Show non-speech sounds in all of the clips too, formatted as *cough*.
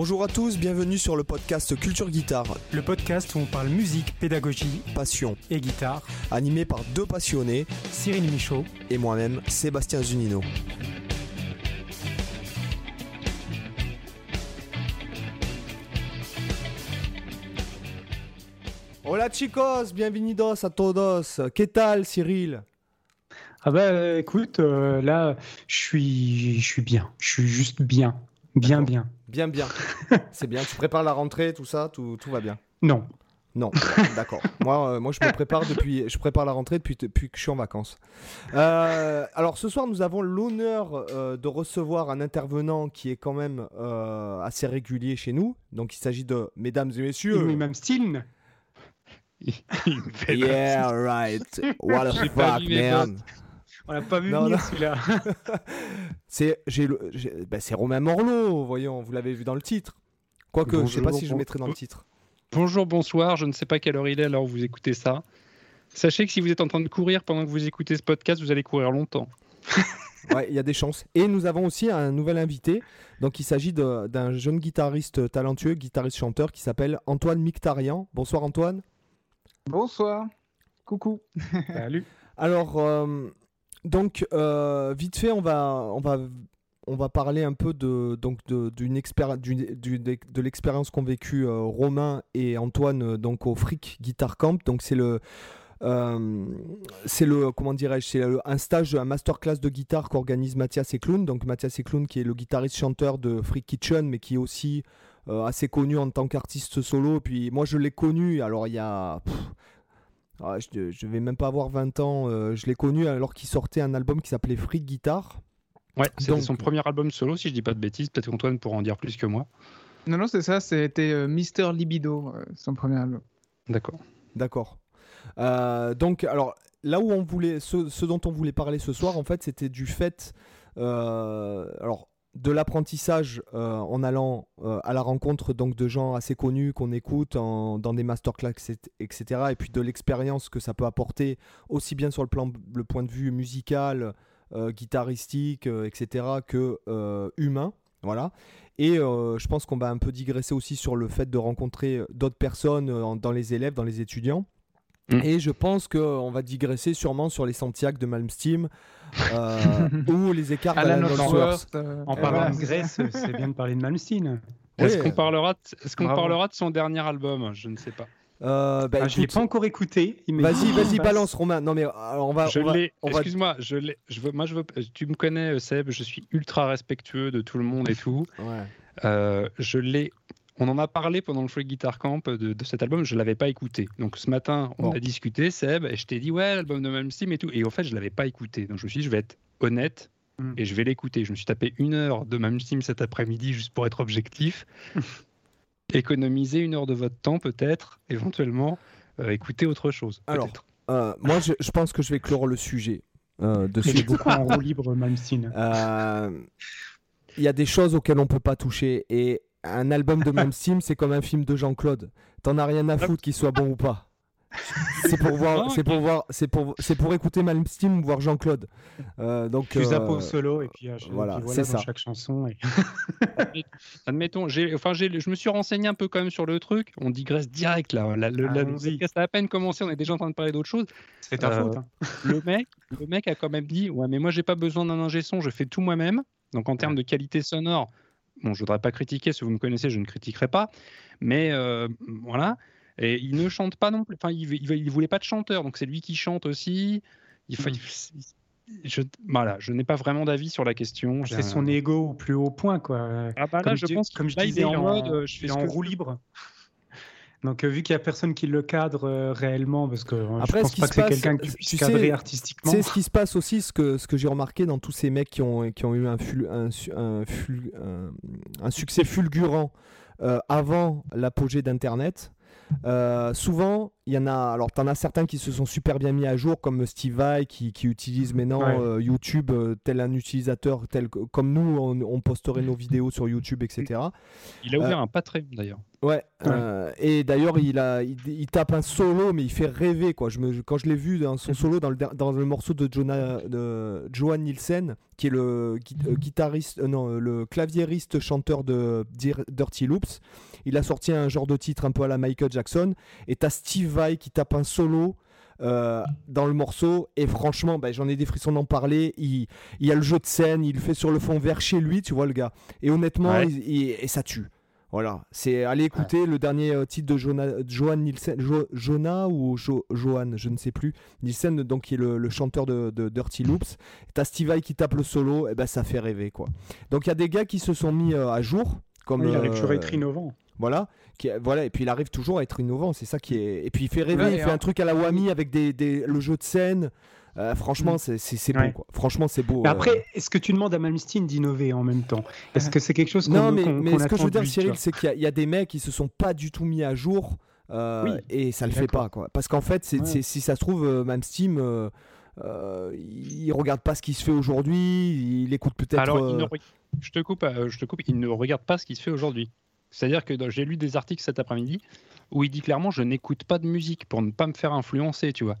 Bonjour à tous, bienvenue sur le podcast Culture Guitare, Le podcast où on parle musique, pédagogie passion, et guitare. animé par deux passionnés Cyril Michaud. et moi-même, Sébastien Zunino. Hola chicos, bienvenidos a todos. ¿Qué tal Cyril? Ah bah écoute, euh, là, je suis, je suis bien. Je suis juste bien. Bien, bien. Bien bien. *laughs* C'est bien, tu prépares la rentrée, tout ça, tout, tout va bien. Non. Non, d'accord. *laughs* moi, euh, moi, je me prépare depuis, je prépare la rentrée depuis, depuis que je suis en vacances. Euh, alors, ce soir, nous avons l'honneur euh, de recevoir un intervenant qui est quand même euh, assez régulier chez nous. Donc, il s'agit de mesdames et messieurs. Oui, même style. *laughs* Yeah, right. What pas fuck, man? On l'a pas vu Non, venir celui-là. *laughs* C'est, ben, c'est Romain Morlot. Voyons, vous l'avez vu dans le titre. Quoique, je sais pas Bonjour, si je bon- mettrai dans le titre. Bonjour, bonsoir, je ne sais pas quelle heure il est alors vous écoutez ça. Sachez que si vous êtes en train de courir pendant que vous écoutez ce podcast, vous allez courir longtemps. *laughs* Ouais, il y a des chances. Et nous avons aussi un nouvel invité. Donc, il s'agit d'un jeune guitariste talentueux, guitariste-chanteur qui s'appelle Antoine Mictarian. Bonsoir Antoine. Bonsoir. Coucou. Salut. Alors, euh, donc, euh, vite fait, on va, on va, on va parler un peu de, donc de, de, l'expérience qu'ont vécu euh, Romain et Antoine euh, donc au Frick Guitar Camp. Donc, c'est le, c'est le, comment dirais-je, c'est un stage, un masterclass de guitare qu'organise Mathias Eklund. Donc, Mathias Eklund qui est le guitariste-chanteur de Freak Kitchen, mais qui est aussi assez connu en tant qu'artiste solo. Puis, moi, je l'ai connu. Alors, il y a. ah, je, je vais même pas avoir 20 ans. euh, je l'ai connu alors qu'il sortait un album qui s'appelait Freak Guitar. Ouais, c'était Donc- son premier album solo, si je dis pas de bêtises. Peut-être qu'Antoine pourra en dire plus que moi. Non, non, c'est ça, c'était euh, Mister Libido, euh, son premier album. D'accord. D'accord. Euh, donc, alors là où on voulait, ce, ce dont on voulait parler ce soir, en fait, c'était du fait, euh, alors de l'apprentissage euh, en allant euh, à la rencontre donc de gens assez connus qu'on écoute en- dans des masterclass, etc. Et puis de l'expérience que ça peut apporter aussi bien sur le plan, le point de vue musical, euh, guitaristique, etc. que humain. Voilà. Et je pense qu'on va un peu digresser aussi sur le fait de rencontrer d'autres personnes en- dans les élèves, dans les étudiants. Mm. Et je pense qu'on va digresser sûrement sur les Santiago de Malmsteen *laughs* ou les écarts Alan d'Alan. Ellsworth. euh, En et parlant voilà, de Grèce, ça. c'est bien de parler de Malmsteen. Est-ce qu'on parlera, de... Est-ce qu'on parlera de son dernier album? Je ne sais pas. Euh, bah, Ah, je l'ai écoute, pas encore écouté. Vas-y, vas-y, balance Romain. Non mais alors, on va. je l'ai. Excuse-moi, je l'ai. Je veux... Moi, je veux. Tu me connais, euh, Seb. Je suis ultra respectueux de tout le monde et tout. Ouais. Euh, je l'ai. On en a parlé pendant le Free Guitar Camp de, de cet album, je l'avais pas écouté. Donc ce matin, on Bon. a discuté, Seb, et je t'ai dit ouais, l'album de Malmsteen et tout. Et en fait, je l'avais pas écouté. Donc je me suis dit, je vais être honnête Mm. et je vais l'écouter. Je me suis tapé une heure de Malmsteen cet après-midi juste pour être objectif. *laughs* Économiser une heure de votre temps peut-être, éventuellement, euh, écouter autre chose. Alors, peut-être. Euh, moi, je, je pense que je vais clore le sujet euh, de ce du coup, en roue libre, Malmsteen? Euh, Il y a des choses auxquelles on peut pas toucher et un album de Malmsteen, c'est comme un film de Jean-Claude. T'en as rien à foutre qu'il soit bon ou pas. C'est pour voir, c'est pour voir, c'est pour, c'est pour écouter Malmsteen ou voir Jean-Claude. Euh, donc Tu zappes au euh, solo et puis, euh, je- voilà, puis c'est ça. chaque chanson. Et... Admettons, j'ai, enfin, j'ai, je me suis renseigné un peu quand même sur le truc. On digresse direct là. La- Allons-y. podcast a à peine commencé, on est déjà en train de parler d'autre chose. C'est ta Euh, faute. hein. le mec, le mec a quand même dit ouais mais moi j'ai pas besoin d'un ingé son, je fais tout moi-même. Donc en termes de qualité sonore, bon je voudrais pas critiquer, si vous me connaissez je ne critiquerai pas, mais euh, voilà. Et il ne chante pas non plus. Enfin il, il, il voulait pas de chanteur, donc c'est lui qui chante aussi. Il, Mm. il- je, voilà, je n'ai pas vraiment d'avis sur la question. C'est son ego au plus haut point, quoi. Ah bah là, comme je je, pense comme je il disais, est en il est mode, euh, je fais en roue libre. Donc, euh, vu qu'il n'y a personne qui le cadre euh, réellement, parce que Après, je pense pas que c'est quelqu'un qui tu puisse sais- cadrer artistiquement. C'est ce qui se passe aussi, ce que, ce que j'ai remarqué dans tous ces mecs qui ont, qui ont eu un, ful- un, su- un, ful- un- un succès fulgurant euh, avant l'apogée d'Internet. Euh, souvent, il y en a. Alors, t'en as certains qui se sont super bien mis à jour, comme Steve Vai, qui, qui utilise maintenant Ouais. euh, YouTube euh, tel un utilisateur, tel que- comme nous, on, on posterait nos vidéos sur YouTube, etc. Il a ouvert un Patreon d'ailleurs. Ouais. euh, et d'ailleurs, il a, il, il tape un solo, mais il fait rêver, quoi. Je me, je- quand je l'ai vu dans son solo, dans le, dans le morceau de, Jonah, de Johan Nielsen, qui est le gui- euh, guitariste, euh, non, le claviériste chanteur de Dir- Dirty Loops, il a sorti un genre de titre un peu à la Michael Jackson. Et t'as Steve Vai qui tape un solo. euh, dans le morceau et franchement ben, j'en ai des frissons d'en parler il, il y a le jeu de scène il le fait sur le fond vert chez lui tu vois le gars et honnêtement Ouais. il- il- et ça tue voilà, c'est aller écouter le dernier euh, titre de Jonah, Johan Nielsen, Jo- Jonah ou Jo- Johan, je ne sais plus. Nielsen, donc qui est le, le chanteur de, de Dirty Loops. T'as Steve Vai qui tape le solo, et ben ça fait rêver quoi. Donc il y a des gars qui se sont mis euh, à jour, comme il arrive toujours à être innovant. Voilà, qui, voilà, et puis il arrive toujours à être innovant, c'est ça qui est. Et puis il fait rêver, Ouais, il fait en- un truc à la Wami avec des, des- le jeu de scène. Euh, franchement, c'est beau Ouais. quoi. Franchement, c'est beau. Mais euh. après, est-ce que tu demandes à Malmsteen d'innover en même temps? Est-ce que c'est quelque chose qu'on Non, mais, qu'on- mais ce que je veux dire, Cyril, c'est qu'il y a- il y, a des mecs qui se sont pas du tout mis à jour euh, Oui, et ça le fait pas, quoi. Parce qu'en fait, Ouais. si ça se trouve, Steam, euh, il regarde pas ce qui se fait aujourd'hui, il écoute peut-être. Alors, il ne re- je te coupe, je te coupe. Il ne regarde pas ce qui se fait aujourd'hui. C'est-à-dire que j'ai lu des articles cet après-midi où il dit clairement je n'écoute pas de musique pour ne pas me faire influencer, tu vois.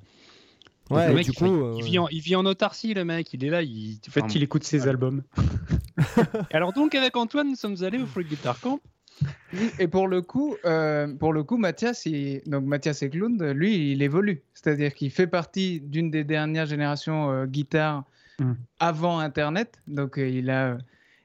Donc, Ouais, le mec, du il, coup, fait- euh, il vit en, il vit en autarcie, le mec. Il est là. Il... En fait, enfin, il écoute ses ouais. albums. *laughs* Alors donc avec Antoine, nous sommes allés au Free Guitar Camp. Et pour le coup, euh, pour le coup, Mathias, il- donc Mathias Eklund, lui, il évolue. C'est-à-dire qu'il fait partie d'une des dernières générations euh, guitare Mm. avant Internet. Donc euh, il a,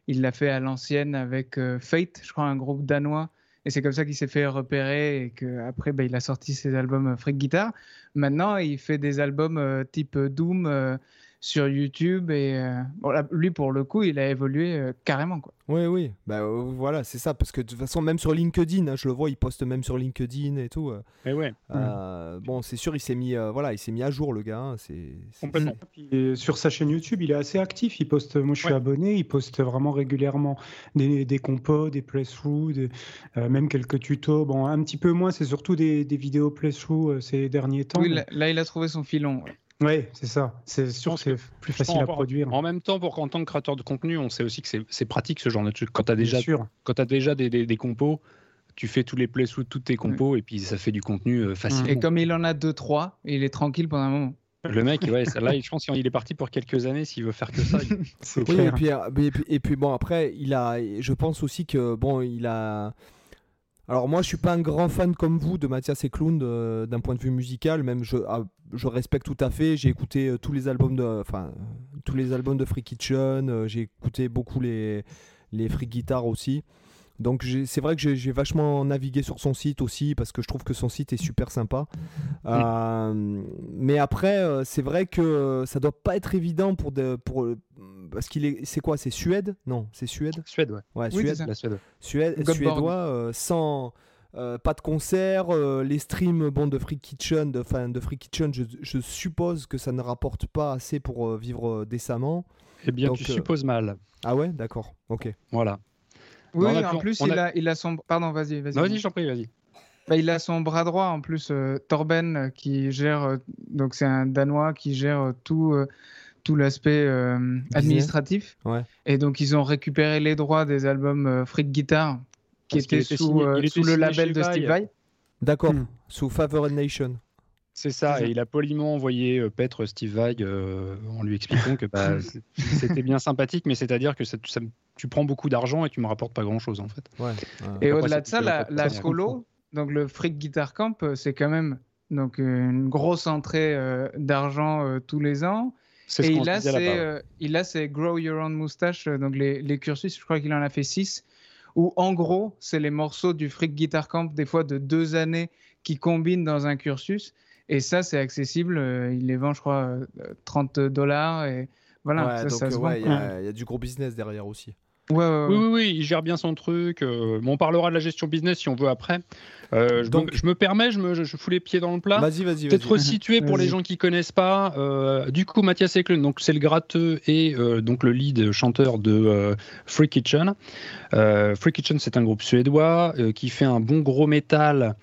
il l'a fait à l'ancienne avec euh, Fate, je crois, un groupe danois. Et c'est comme ça qu'il s'est fait repérer et qu'après, bah, il a sorti ses albums euh, Freak Guitar. Maintenant, il fait des albums euh, type Doom sur YouTube. Et euh, bon, là, lui, pour le coup, il a évolué euh, carrément. Quoi. Oui, oui, bah euh, voilà, c'est ça. Parce que de toute façon, même sur LinkedIn, hein, je le vois, il poste même sur LinkedIn et tout. euh, Et ouais, euh, bon, c'est sûr, il s'est mis, euh, voilà, il s'est mis à jour, le gars. hein, c'est complètement. Puis, sur sa chaîne YouTube, il est assez actif. Il poste, moi je suis Ouais. abonné, il poste vraiment régulièrement des, des compos, des playthroughs, des- euh, même quelques tutos. Bon, un petit peu moins, c'est surtout des, des vidéos playthroughs euh, ces derniers temps. Oui, mais- là, là, il a trouvé son filon. ouais. Ouais, c'est ça. C'est sûr que c'est plus facile à produire. En même temps, pour qu'en tant que créateur de contenu, on sait aussi que c'est- pratique ce genre de truc. Quand tu as déjà, sûr. quand as déjà des, des, des compos, tu fais tous les plays sous toutes tes compos et puis ça fait du contenu euh, facilement. Et comme il en a deux, trois, il est tranquille pendant un moment. Le mec, ouais, ça- là, je pense qu'il est parti pour quelques années s'il veut faire que ça. *laughs* il- Oui, et clair. puis, euh, et, puis, et puis bon, après, il a, je pense aussi que, bon, il a. Alors, moi, je suis pas un grand fan comme vous de Mathias Eklund euh, d'un point de vue musical, même je, ah, je respecte tout à fait. J'ai écouté euh, tous les albums de, enfin, euh, tous les albums de Free Kitchen, euh, j'ai écouté beaucoup les, les Free Guitar aussi. Donc, c'est vrai que j'ai vachement navigué sur son site aussi parce que je trouve que son site est super sympa. Euh, mais après, c'est vrai que ça doit pas être évident pour, de, pour parce qu'il est, c'est quoi, c'est Suède? Non, c'est Suède? Suède, ouais. Ouais, Oui, Suède. La Suède. Suède, suédois, euh, sans euh, pas de concert, euh, les streams, bon, de Free Kitchen, de, enfin, de Free Kitchen, je, je suppose que ça ne rapporte pas assez pour euh, vivre euh, décemment. Eh bien, Donc, tu euh, supposes mal. Ah ouais, d'accord, ok. Voilà. Oui, en plus, on il, a- a... il a son. Pardon, vas-y, vas-y. Vas-y, j'en prie, vas-y. Bah, il a son bras droit en plus, euh, Torben, qui gère. euh, donc, c'est un Danois qui gère euh, tout, euh, tout l'aspect euh, administratif. Ouais. Et donc, ils ont récupéré les droits des albums euh, Freak Guitar, qui Parce étaient était sous, signé- euh, sous le label de Steve Vai. D'accord, Hmm. sous Favored Nation. C'est ça, et il a poliment envoyé euh, paître Steve Vai euh, en lui expliquant que bah, *laughs* c'était bien sympathique, mais c'est-à-dire que ça, tu prends beaucoup d'argent et tu me rapportes pas grand-chose en fait. Ouais. Et au-delà de ça, la, la colo, donc le Freak Guitar Camp, c'est quand même donc, une grosse entrée euh, d'argent euh, tous les ans. C'est ce Et ses, là-bas. euh, ses Grow Your Own Moustache, euh, donc les, les cursus, je crois qu'il en a fait six, où en gros, c'est les morceaux du Freak Guitar Camp, des fois de deux années, qui combinent dans un cursus. Et ça, c'est accessible. euh, il les vend, je crois, euh, 30 dollars. Et voilà, Ouais, ça, donc ça se euh, vend. ouais, il y, a- il y a du gros business derrière aussi. Ouais, ouais, ouais. Oui, oui, oui, il gère bien son truc. euh, on parlera de la gestion business si on veut après. Euh, je, Donc- me, je me permets, je, me, je, je fous les pieds dans le plat. Vas-y, vas-y, Peut-être vas-y. resituer pour les gens qui connaissent pas. euh, du coup, Mathias Eklund, donc c'est le gratteux et euh, donc le lead chanteur de euh, Free Kitchen. Euh, Free Kitchen, c'est un groupe suédois euh, qui fait un bon gros métal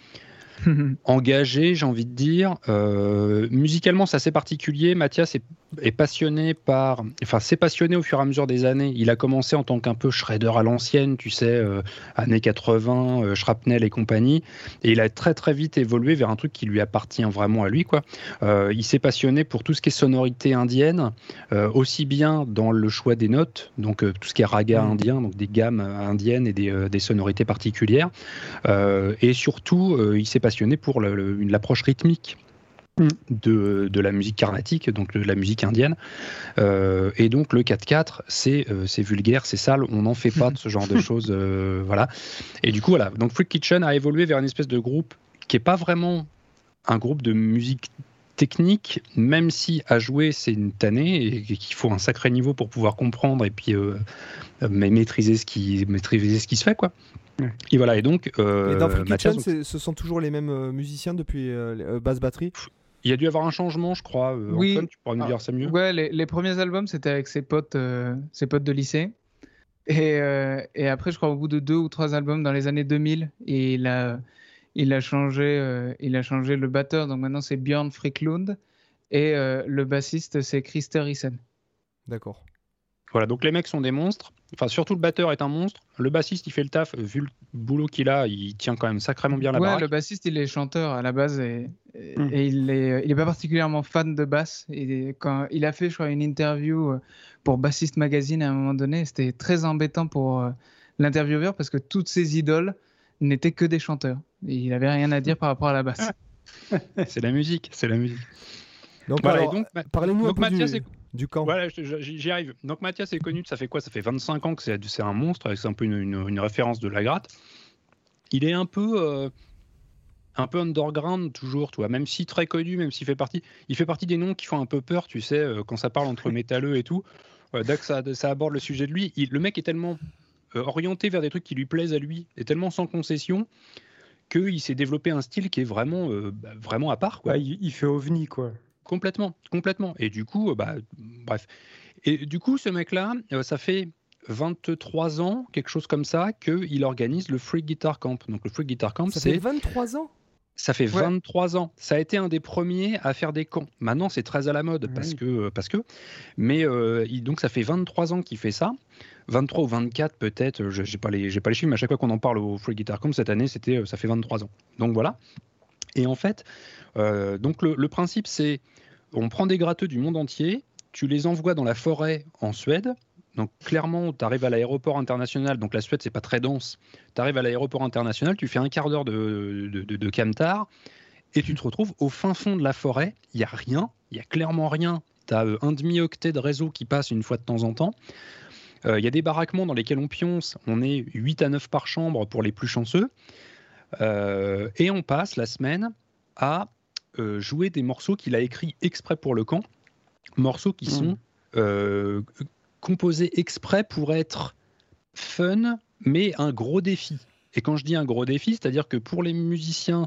*laughs* engagé, j'ai envie de dire. Euh, musicalement, c'est assez particulier. Mathias est, est passionné par. Enfin, s'est passionné au fur et à mesure des années. Il a commencé en tant qu'un peu shredder à l'ancienne, tu sais, euh, années 80, euh, shrapnel et compagnie. Et il a très très vite évolué vers un truc qui lui appartient vraiment à lui, quoi. Euh, il s'est passionné pour tout ce qui est sonorité indienne, aussi bien dans le choix des notes, donc tout ce qui est raga Mm. indien, donc des gammes indiennes et des, des sonorités particulières. Et surtout, il s'est passionné pour le- une- l'approche rythmique Mm. de, de la musique carnatique, donc de la musique indienne. Euh, et donc le 4-4, c'est euh, vulgaire, c'est sale, on n'en fait pas de ce genre de *laughs* choses. euh, voilà. Et du coup, voilà. Donc Freak Kitchen a évolué vers une espèce de groupe qui n'est pas vraiment un groupe de musique technique, même si à jouer c'est une tannée et qu'il faut un sacré niveau pour pouvoir comprendre et puis euh, mais maîtriser ce qui maîtriser ce qui se fait quoi. Ouais. Et voilà et donc euh, Et dans Mathias, Kitchen, ce sont toujours les mêmes euh, musiciens depuis euh, euh, basse batterie il y a dû y avoir un changement je crois. Euh, Oui. Antoine, tu pourras nous Ah, dire ça mieux? Ouais, les, les premiers albums, c'était avec ses potes, euh, ses potes de lycée. Et, euh, et après, je crois, au bout de deux ou trois albums dans les années 2000, il a, il a, changé, euh, il a changé le batteur. Donc maintenant, c'est Björn Friklund. Et euh, le bassiste, c'est Christer Isen. D'accord. Voilà, donc les mecs sont des monstres. Enfin, surtout le batteur est un monstre. Le bassiste, il fait le taf. Vu le boulot qu'il a, il tient quand même sacrément bien la Ouais, baraque. le bassiste, il est chanteur à la base et, et, Mm. et il est, il est pas particulièrement fan de basse. Et quand il a fait, je crois, une interview euh, pour Bassiste Magazine à un moment donné, c'était très embêtant pour euh, l'intervieweur parce que toutes ses idoles n'étaient que des chanteurs. Et il avait rien à dire par rapport à la basse. *laughs* C'est la musique, c'est la musique. Donc, Voilà, alors, et donc, Ma- parlez-nous un peu Mathias du, est- du camp. Voilà, j'y arrive. Donc Mathias est connu, ça fait quoi? Ça fait 25 ans que c'est un monstre, c'est un peu une, une- une référence de la gratte. Il est un peu, euh, un peu underground toujours, tu vois, même si très connu, même s'il fait partie, il fait partie des noms qui font un peu peur, tu sais, euh, quand ça parle entre *laughs* métalleux et tout. Euh, dès que ça, ça aborde le sujet de lui, il- le mec est tellement euh, orienté vers des trucs qui lui plaisent à lui, et tellement sans concession qu'il s'est développé un style qui est vraiment, euh, bah, vraiment à part, quoi. Ouais, il, il fait ovni, quoi. Complètement, complètement. Et du coup, euh, bah, bref. Et du coup, ce mec-là, euh, ça fait 23 ans, quelque chose comme ça, qu'il organise le Free Guitar Camp. Donc le Free Guitar Camp, Ça fait c'est 23 ans? Ça fait Ouais. 23 ans. Ça a été un des premiers à faire des camps. Maintenant, c'est très à la mode parce que, euh, parce que. Mais euh, il- donc, ça fait 23 ans qu'il fait ça. 23 ou 24 peut-être. Je n'ai pas les, j'ai pas les chiffres, mais à chaque fois qu'on en parle au Free Guitar Camp cette année, c'était, ça fait 23 ans. Donc voilà. Et en fait, euh, donc le, principe, c'est on prend des gratteux du monde entier, tu les envoies dans la forêt en Suède. Donc clairement, tu arrives à l'aéroport international. Donc la Suède, c'est pas très dense. Tu arrives à l'aéroport international, tu fais un quart d'heure de, camtar et tu te retrouves au fin fond de la forêt. Il y a rien, il y a clairement rien. Tu as un demi-octet de réseau qui passe une fois de temps en temps. Euh, Il y a des baraquements dans lesquels on pionce. On est 8 à 9 par chambre pour les plus chanceux. Euh, et on passe la semaine à euh, jouer des morceaux qu'il a écrits exprès pour le camp. Morceaux qui Mm. sont euh, composés exprès pour être fun, mais un gros défi. Et quand je dis un gros défi, c'est-à-dire que pour les musiciens,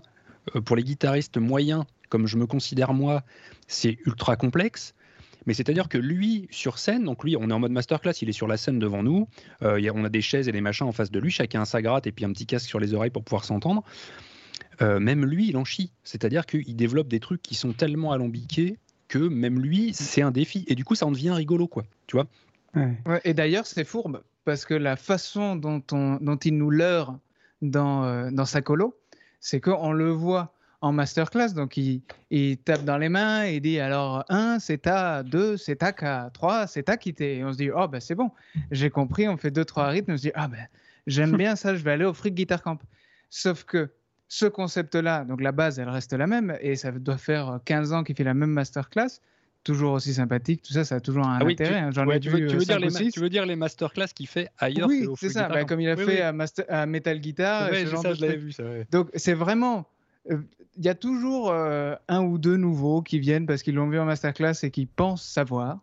pour les guitaristes moyens, comme je me considère moi, c'est ultra complexe. Mais c'est-à-dire que lui, sur scène, donc lui, on est en mode masterclass, il est sur la scène devant nous, euh, il y a- on a des chaises et des machins en face de lui, chacun a sa gratte et puis un petit casque sur les oreilles pour pouvoir s'entendre. Euh, même lui, il en chie. C'est-à-dire qu'il développe des trucs qui sont tellement alambiqués que même lui, c'est un défi. Et du coup, ça en devient rigolo, quoi. Tu vois Ouais. Ouais, et d'ailleurs, c'est fourbe parce que la façon dont, on, dont il nous leurre dans, euh, dans sa colo, c'est qu'on le voit en masterclass. Donc, il, il tape dans les mains et dit alors 1, c'est ta, 2, c'est ta K, 3, c'est ta quitté. Et on se dit oh, ben c'est bon, j'ai compris, on fait 2-3 rythmes. On se dit ah, ben j'aime bien ça, je vais aller au Freak Guitar Camp. Sauf que ce concept-là, donc la base, elle reste la même et ça doit faire 15 ans qu'il fait la même masterclass. Toujours aussi sympathique, tout ça, ça a toujours un Ah oui, intérêt. tu, ouais, veux, vu tu veux dire les tu veux dire les masterclass qu'il fait ailleurs Oui, c'est ça, bah, comme il a Oui, fait oui. À, Master- à Metal Guitar. et ce genre ça, de je l'avais vu, ça. ouais. Donc c'est vraiment, il y a toujours euh, un ou deux nouveaux qui viennent parce qu'ils l'ont vu en masterclass et qui pensent savoir.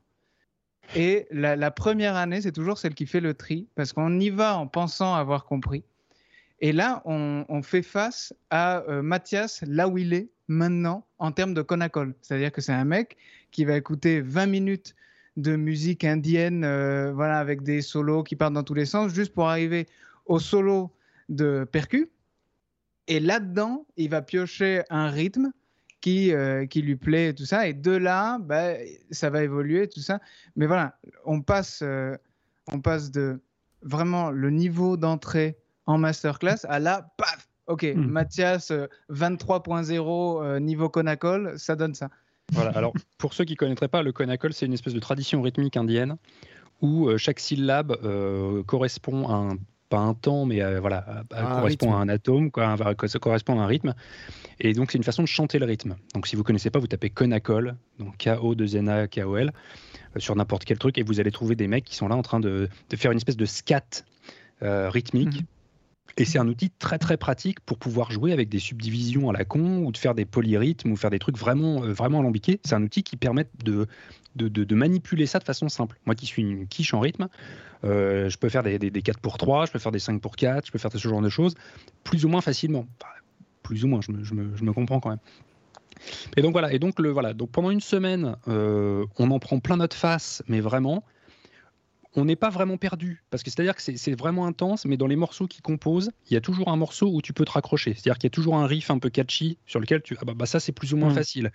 Et la, première année, c'est toujours celle qui fait le tri parce qu'on y va en pensant avoir compris. Et là, on, on fait face à euh, Mathias là où il est maintenant en termes de Conacol. C'est-à-dire que c'est un mec qui va écouter 20 minutes de musique indienne, euh, voilà, avec des solos qui partent dans tous les sens, juste pour arriver au solo de percu. Et là-dedans, il va piocher un rythme qui, euh, qui lui plaît et tout ça. Et de là, bah, ça va évoluer, tout ça. Mais voilà, on passe, euh, on passe de vraiment le niveau d'entrée en masterclass à là, paf, ok, Hmm. Mathias euh, 23.0 euh, niveau Conacol, ça donne ça. Voilà, alors pour ceux qui ne connaîtraient pas, le konakol, c'est une espèce de tradition rythmique indienne où chaque syllabe correspond à un, pas un temps, mais euh, voilà, à- Un correspond rythme. à un atome, quoi, un- ça correspond à un rythme. Et donc c'est une façon de chanter le rythme. Donc si vous ne connaissez pas, vous tapez konakol, donc K-O-2-N-A, K-O-L, euh, sur n'importe quel truc, et vous allez trouver des mecs qui sont là en train de, de faire une espèce de scat euh, rythmique. Mhm. Et c'est un outil très très pratique pour pouvoir jouer avec des subdivisions à la con ou de faire des polyrythmes ou faire des trucs vraiment, euh, vraiment alambiqués. C'est un outil qui permet de, de, manipuler ça de façon simple. Moi qui suis une quiche en rythme, euh, je peux faire des, des, des 4 pour 3, je peux faire des 5 pour 4, je peux faire ce genre de choses plus ou moins facilement. Plus ou moins, je me, je me- je me comprends quand même. Et donc voilà, et donc, le, voilà. donc pendant une semaine, euh, on en prend plein notre face, mais vraiment, on n'est pas vraiment perdu. Parce que c'est-à-dire que c'est- vraiment intense, mais dans les morceaux qui composent, il y a toujours un morceau où tu peux te raccrocher. C'est-à-dire qu'il y a toujours un riff un peu catchy sur lequel tu. Ah bah, bah, ça, c'est plus ou moins Mm. facile.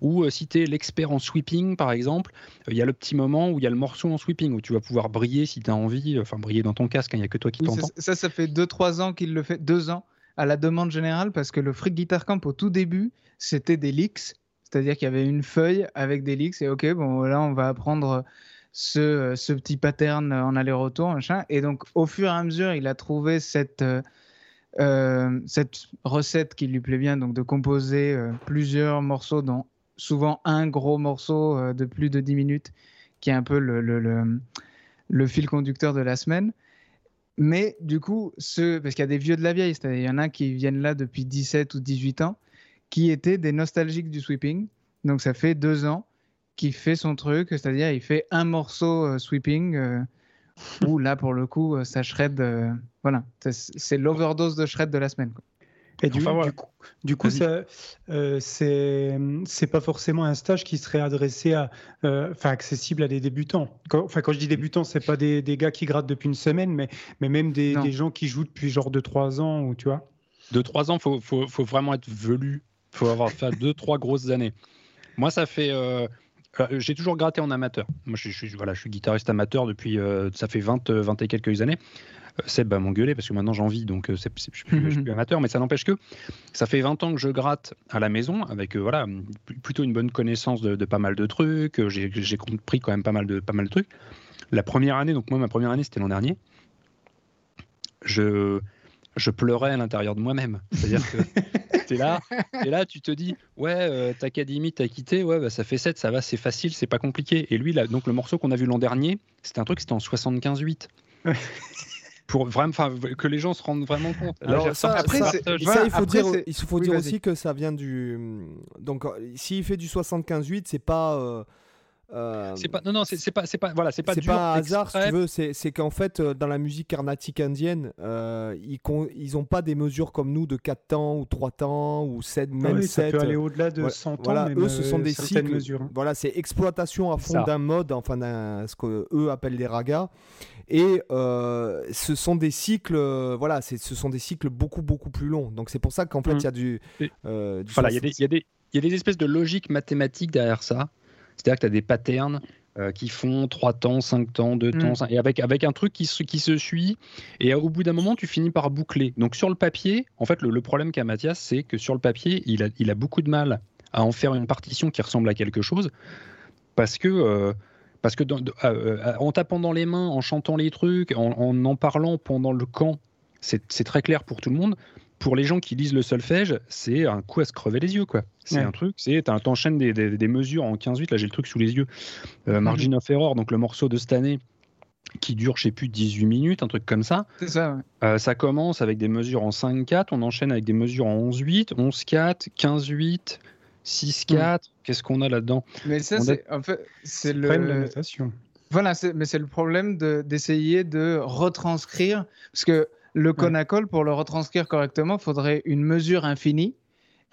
Ou euh, si tu es l'expert en sweeping, par exemple, euh, il y a le petit moment où il y a le morceau en sweeping, où tu vas pouvoir briller si tu as envie, enfin briller dans ton casque, hein, il n'y a que toi qui Oui, t'entends. ça, ça, fait 2-3 ans qu'il le fait, 2 ans, à la demande générale, parce que le Freak Guitar Camp, au tout début, c'était des leaks, c'est-à-dire qu'il y avait une feuille avec des leaks, et ok, bon, là, on va apprendre ce, ce petit pattern en aller-retour, machin. Et donc, au fur et à mesure, il a trouvé cette, euh, euh, cette recette qui lui plaît bien, donc de composer euh, plusieurs morceaux, dont souvent un gros morceau euh, de plus de 10 minutes, qui est un peu le, le, fil conducteur de la semaine. Mais du coup, parce qu'il y a des vieux de la vieille, c'est-à-dire il y en a qui viennent là depuis 17 ou 18 ans, qui étaient des nostalgiques du sweeping. Donc ça fait deux ans qu'il fait son truc, c'est-à-dire il fait un morceau euh, sweeping, euh, où là pour le coup, euh, ça shred. euh, voilà, c'est- l'overdose de shred de la semaine. quoi. Et du, Enfin, voilà. du coup, du coup ça, euh, c'est c'est pas forcément un stage qui serait adressé à, euh, enfin accessible à des débutants. Quand, enfin, quand je dis débutants, c'est pas des, des gars qui grattent depuis une semaine, mais, mais même des, des gens qui jouent depuis genre 2-3 ans, ou tu vois. de 3 ans, faut, faut, faut vraiment être velu. faut avoir fait 2-3 grosses années. Moi, ça fait. euh, j'ai toujours gratté en amateur. Moi, je, voilà, je suis guitariste amateur depuis. euh, ça fait 20, euh, 20 et quelques années. Euh, Seb va m'engueuler parce que maintenant j'en vis, donc euh, je, suis plus, je suis *laughs* plus amateur, mais ça n'empêche que ça fait 20 ans que je gratte à la maison avec euh, voilà, plutôt une bonne connaissance de, de pas mal de trucs. euh, J'ai j'ai compris quand même pas mal, de, pas mal de trucs. La première année, donc moi, ma première année, c'était l'an dernier. Je, je pleurais à l'intérieur de moi-même. C'est-à-dire que t'es là, et là, tu te dis, ouais, euh, ta académie t'a quitté, ouais, bah, ça fait 7, ça va, c'est facile, c'est pas compliqué. Et lui, là, donc le morceau qu'on a vu l'an dernier, c'était un truc, c'était en 75-8. *laughs* Pour vraiment, que les gens se rendent vraiment compte. Là, Alors, ça, après, ça- il faut après, dire, c'est- il faut Oui, dire aussi que ça vient du. Donc, euh, s'il fait du 75-8, c'est pas. euh, euh, C'est pas, non, non, c'est pas, c'est pas, voilà, c'est pas c'est dur pas un hasard, si tu veux. C'est c'est qu'en fait, euh, dans la musique carnatique indienne, euh, ils, con- ils ont pas des mesures comme nous de 4 temps ou 3 temps ou 7, Ah même oui, ça 7. peut aller au-delà de voilà, 100 ans. voilà, même, eux, ce sont euh, des cycles. mesures. hein. Voilà, c'est exploitation à fond d'un mode, enfin d'un ce que eux appellent les ragas. Et euh, ce sont des cycles, euh, voilà, c'est- ce sont des cycles beaucoup beaucoup plus longs. Donc c'est pour ça qu'en fait il Mm. y a du, euh, du Voilà, il y, a des- il y a des- il y a des espèces de logique mathématique derrière ça. C'est-à-dire que tu as des patterns euh, qui font 3 temps, 5 temps, 2 Mm. temps, et avec, avec un truc qui se, qui se suit. Et au bout d'un moment, tu finis par boucler. Donc sur le papier, en fait, le, le problème qu'a Mathias, c'est que sur le papier, il a, il a beaucoup de mal à en faire une partition qui ressemble à quelque chose. Parce que. euh, parce que dans- euh, euh, en tapant dans les mains, en chantant les trucs, en en, en parlant pendant le camp, c'est très clair pour tout le monde. Pour les gens qui lisent le solfège, c'est un coup à se crever les yeux. quoi. C'est Ouais. un truc, c'est t'enchaînes des, des, des mesures en 15-8, là j'ai le truc sous les yeux. Euh, Margin of Error, donc le morceau de cette année, qui dure, je sais plus, 18 minutes, un truc comme ça. C'est ça, ouais. Euh, ça commence avec des mesures en 5-4, on enchaîne avec des mesures en 11-8, 11-4, 15-8, 6-4. Qu'est-ce qu'on a là-dedans? Mais ça, a- c'est en fait, c'est C'est pas de le. notation. Voilà, mais c'est le problème de- d'essayer de, retranscrire. Parce que le conacol, pour le retranscrire correctement, faudrait une mesure infinie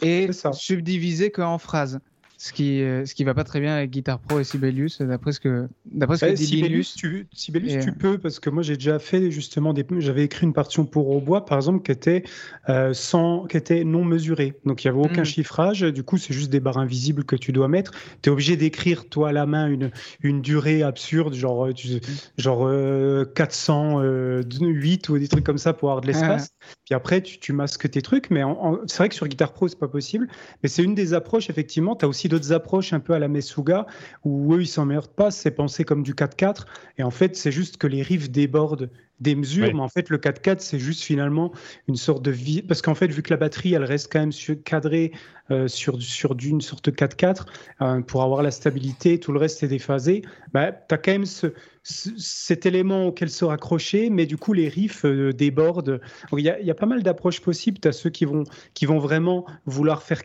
et subdiviser qu'en phrases. Ce qui, euh, ce qui va pas très bien avec Guitar Pro et Sibelius, d'après ce que, d'après ce que dit Sibelius, tu, Sibelius, Et, tu euh, peux, parce que moi j'ai déjà fait justement des. J'avais écrit une partition pour Robois, par exemple, qui était, euh, sans, qui était non mesurée. Donc il n'y avait aucun Mhm. chiffrage. Du coup, c'est juste des barres invisibles que tu dois mettre. Tu es obligé d'écrire, toi, à la main, une, une durée absurde, genre, tu- genre euh, 408 ou des trucs comme ça pour avoir de l'espace. Après, tu, masques tes trucs. Mais c'est vrai que sur Guitar Pro, c'est pas possible. Mais c'est une des approches, effectivement. Tu as aussi d'autres approches un peu à la Mesuga où eux, ils s'emmerdent pas. C'est pensé comme du 4-4. Et en fait, c'est juste que les riffs débordent des mesures. Mais en fait, le 4-4, c'est juste finalement une sorte de vie. Parce qu'en fait, vu que la batterie, elle reste quand même sur- cadrée euh, sur, sur d'une sorte 4-4 euh, pour avoir la stabilité, tout le reste est déphasé, bah, tu as quand même ce, ce- cet élément auquel se raccrocher, mais du coup, les riffs euh, débordent. Il y, a, il y a pas mal d'approches possibles. Tu as ceux qui vont, qui vont vraiment vouloir faire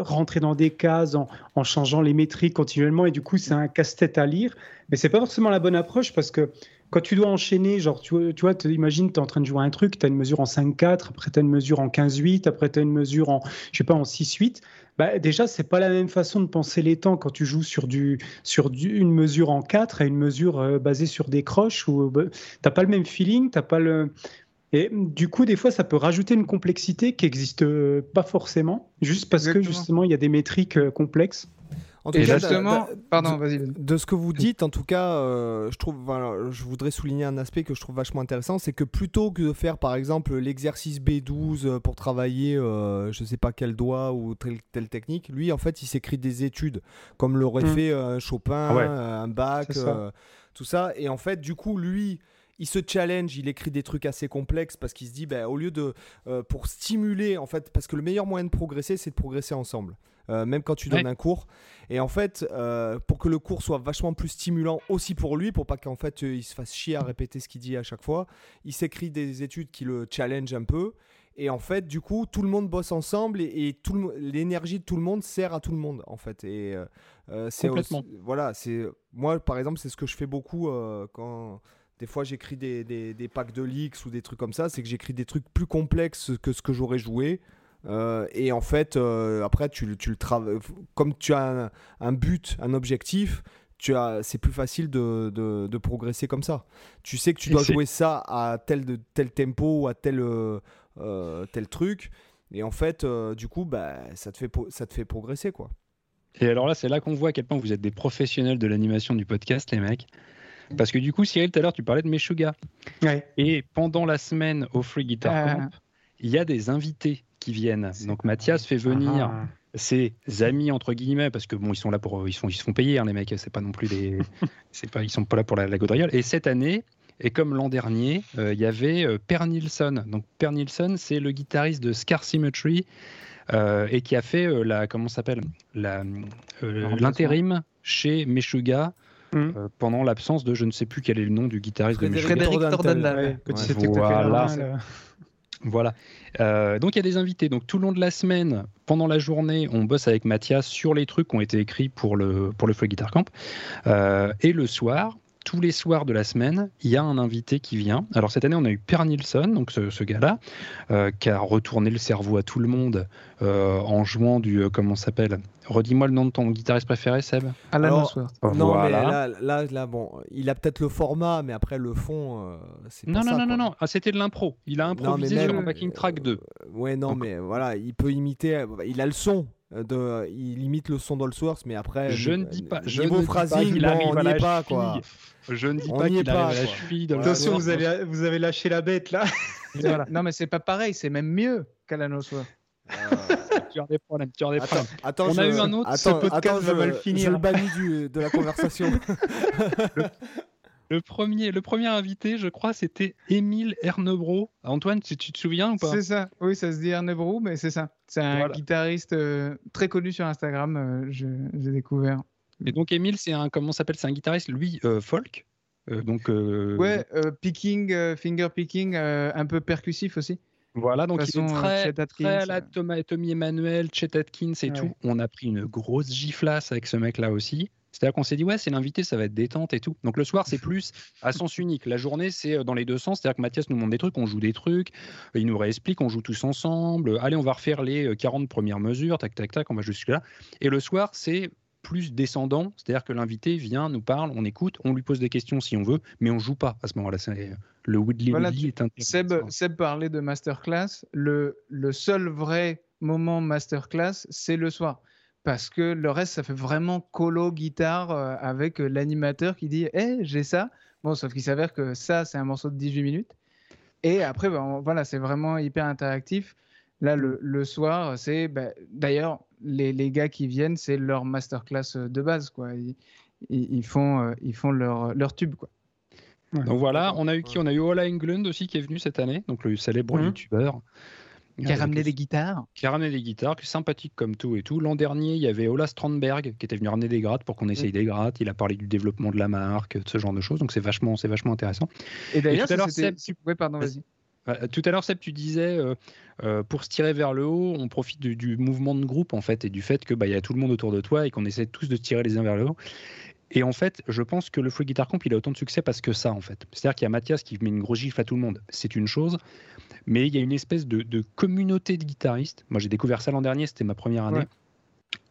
rentrer dans des cases en, en changeant les métriques continuellement, et du coup, c'est un casse-tête à lire. Mais c'est pas forcément la bonne approche parce que quand tu dois enchaîner, genre, tu vois, tu vois, te- imagine, tu es en train de jouer un truc, tu as une mesure en 5-4, après tu as une mesure en 15-8, après tu as une mesure en, je sais pas, en 6-8. Bah, déjà, c'est pas la même façon de penser les temps quand tu joues sur, du, sur du- une mesure en 4 et une mesure euh, basée sur des croches où bah, t'as pas le même feeling, t'as pas le. Et du coup, des fois, ça peut rajouter une complexité qui n'existe euh, pas forcément, juste parce que justement, il y a des métriques euh, complexes. En Et cas, justement, da- pardon, de- vas-y. vas-y. De ce que vous dites, en tout cas, euh, je trouve, voilà, je voudrais souligner un aspect que je trouve vachement intéressant, c'est que plutôt que de faire, par exemple, l'exercice B12 euh, pour travailler, euh, je sais pas quel doigt ou telle, telle technique, lui, en fait, il s'écrit des études, comme l'aurait Mm. fait euh, Chopin, Ah ouais. euh, un euh, tout ça. Et en fait, du coup, lui, il se challenge, il écrit des trucs assez complexes parce qu'il se dit, ben, au lieu de, euh, pour stimuler, en fait, parce que le meilleur moyen de progresser, c'est de progresser ensemble. Euh, même quand tu donnes Ouais. un cours. Et en fait, euh, pour que le cours soit vachement plus stimulant aussi pour lui, pour pas qu'en fait il se fasse chier à répéter ce qu'il dit à chaque fois, il s'écrit des études qui le challenge un peu. Et en fait, du coup, tout le monde bosse ensemble et, et tout l'énergie de tout le monde sert à tout le monde, en fait. Et euh, c'est voilà, c'est moi par exemple, c'est ce que je fais beaucoup euh, quand des fois j'écris des, des, des packs de leaks ou des trucs comme ça, c'est que j'écris des trucs plus complexes que ce que j'aurais joué. Euh, et en fait, euh, après, tu, tu le travailles. Comme tu as un, un but, un objectif, tu as, c'est plus facile de, de, de progresser comme ça. Tu sais que tu dois jouer ça à tel, de, tel tempo ou à tel, euh, tel truc. Et en fait, du coup, bah, ça, te fait, ça te fait progresser, quoi. Et alors là, c'est là qu'on voit à quel point vous êtes des professionnels de l'animation du podcast, les mecs. Parce que du coup, Cyril, tout à l'heure, tu parlais de Meshuga. Ouais. Et pendant la semaine au Free Guitar Ah. Camp, il y a des invités qui viennent. Donc Mathias fait venir Ah. ses amis entre guillemets parce que bon, ils sont là pour ils sont ils se font payer hein, les mecs. C'est pas non plus des *laughs* c'est pas ils sont pas là pour la, la gaudriole. Et cette année. Et comme l'an dernier, euh, il y avait euh, Per Nilsson. Donc Per Nilsson, c'est le guitariste de Scar Symmetry euh, et qui a fait euh, la comment s'appelle? Euh, l'intérim chez Meshuga Mm. euh, pendant l'absence de je ne sais plus quel est le nom du guitariste de Frédéric Meshuga. Frédéric. Tordental. Ouais, Voilà. Voilà. Euh, donc il y a des invités. Donc tout le long de la semaine, pendant la journée, on bosse avec Mathias sur les trucs qui ont été écrits pour le, pour le Free Guitar Camp. Euh, et le soir, tous les soirs de la semaine, il y a un invité qui vient. Alors cette année, on a eu Per Nilsson, donc ce, ce gars-là, euh, qui a retourné le cerveau à tout le monde euh, en jouant du. euh, comment s'appelle? Redis-moi le nom de ton guitariste préféré, Seb. Alan Alors, Osworth. Non, Voilà. mais là, là, là, bon, il a peut-être le format, mais après le fond, euh, c'est pas Non, non, ça, non, non, quoi. non, ah, c'était de l'impro. Il a Non, improvisé mais sur un backing track 2. euh, ouais, non, Donc- mais voilà, il peut imiter. euh, Il a le son. Euh, De, il imite le son d'Allsworth, mais après. Je euh, ne dis pas. Je Niveau ne dis pas phrasing, bon, arrive on à n'y la est pas, quoi. Je ne dis On pas qu'il arrive pas, à la cheville Voilà. Attention, vous avez, vous avez lâché la bête là. *laughs* Voilà. Non, mais c'est pas pareil, c'est même mieux qu'Alan Osworth. Euh, *laughs* Tu as des problèmes, tu as des attends, problèmes. attends, On a je- eu un autre, ce Attends, podcast attends, va je, mal finir. je le bannis du, de la conversation. Le *laughs* premier, le premier invité, je crois, c'était Émile Ernebro. Antoine, tu, tu te souviens ou pas? C'est ça, oui, ça se dit Arnebrou, mais c'est ça. C'est un Voilà. guitariste euh, très connu sur Instagram, euh, j'ai découvert. Et donc Émile, c'est un comment s'appelle? C'est un guitariste, lui, euh, folk? Donc Ouais, picking, finger picking, un peu percussif aussi. voilà, donc façon, il est très, Chet Atkins, très à la Tommy Emmanuel, Chet Atkins et Ouais. tout. On a pris une grosse giflasse avec ce mec-là aussi. C'est-à-dire qu'on s'est dit, ouais, c'est l'invité, ça va être détente et tout. Donc le soir, c'est plus à sens unique. La journée, c'est euh, dans les deux sens. C'est-à-dire que Mathias nous montre des trucs, on joue des trucs, il nous réexplique, on joue tous ensemble. Allez, on va refaire les 40 premières mesures, tac, tac, tac, on va jusque-là. Et le soir, c'est plus descendant, c'est-à-dire que l'invité vient, nous parle, on écoute, on lui pose des questions si on veut, mais on joue pas à ce moment-là. Le Woodley voilà, est un Seb, Seb parlait de masterclass. Le, le seul vrai moment masterclass, c'est le soir. Parce que le reste, ça fait vraiment colo guitare euh, avec euh, l'animateur qui dit Eh, j'ai ça. Bon, sauf qu'il s'avère que ça, c'est un morceau de 18 minutes. Et après, ben, voilà, c'est vraiment hyper interactif. Là, le, le soir, c'est ben, d'ailleurs les, les, gars qui viennent, c'est leur masterclass euh, de base. Quoi. Ils, ils, font, ils font leur, leur tube. Quoi. Donc voilà, on a eu qui? On a eu Ola Englund aussi qui est venu cette année, donc le célèbre mmh. youtubeur. Qui a ramené des guitares. Qui a ramené des guitares, qui est sympathique comme tout et tout. L'an dernier, il y avait Ola Strandberg qui était venu ramener des grattes pour qu'on essaye des grattes. Il a parlé du développement de la marque, de ce genre de choses. Donc c'est vachement, c'est vachement intéressant. Et d'ailleurs, Seb... ouais, pardon, vas-y. Tout à l'heure, Seb, tu disais, euh, euh, pour se tirer vers le haut, on profite du, du, mouvement de groupe, en fait, et du fait qu'il bah, y a tout le monde autour de toi et qu'on essaie tous de se tirer les uns vers le haut. Et en fait, je pense que le Free Guitar Comp, il a autant de succès parce que ça, en fait. C'est-à-dire qu'il y a Mathias qui met une grosse gifle à tout le monde. C'est une chose. Mais il y a une espèce de, communauté de guitaristes. Moi, j'ai découvert ça l'an dernier, c'était ma première année.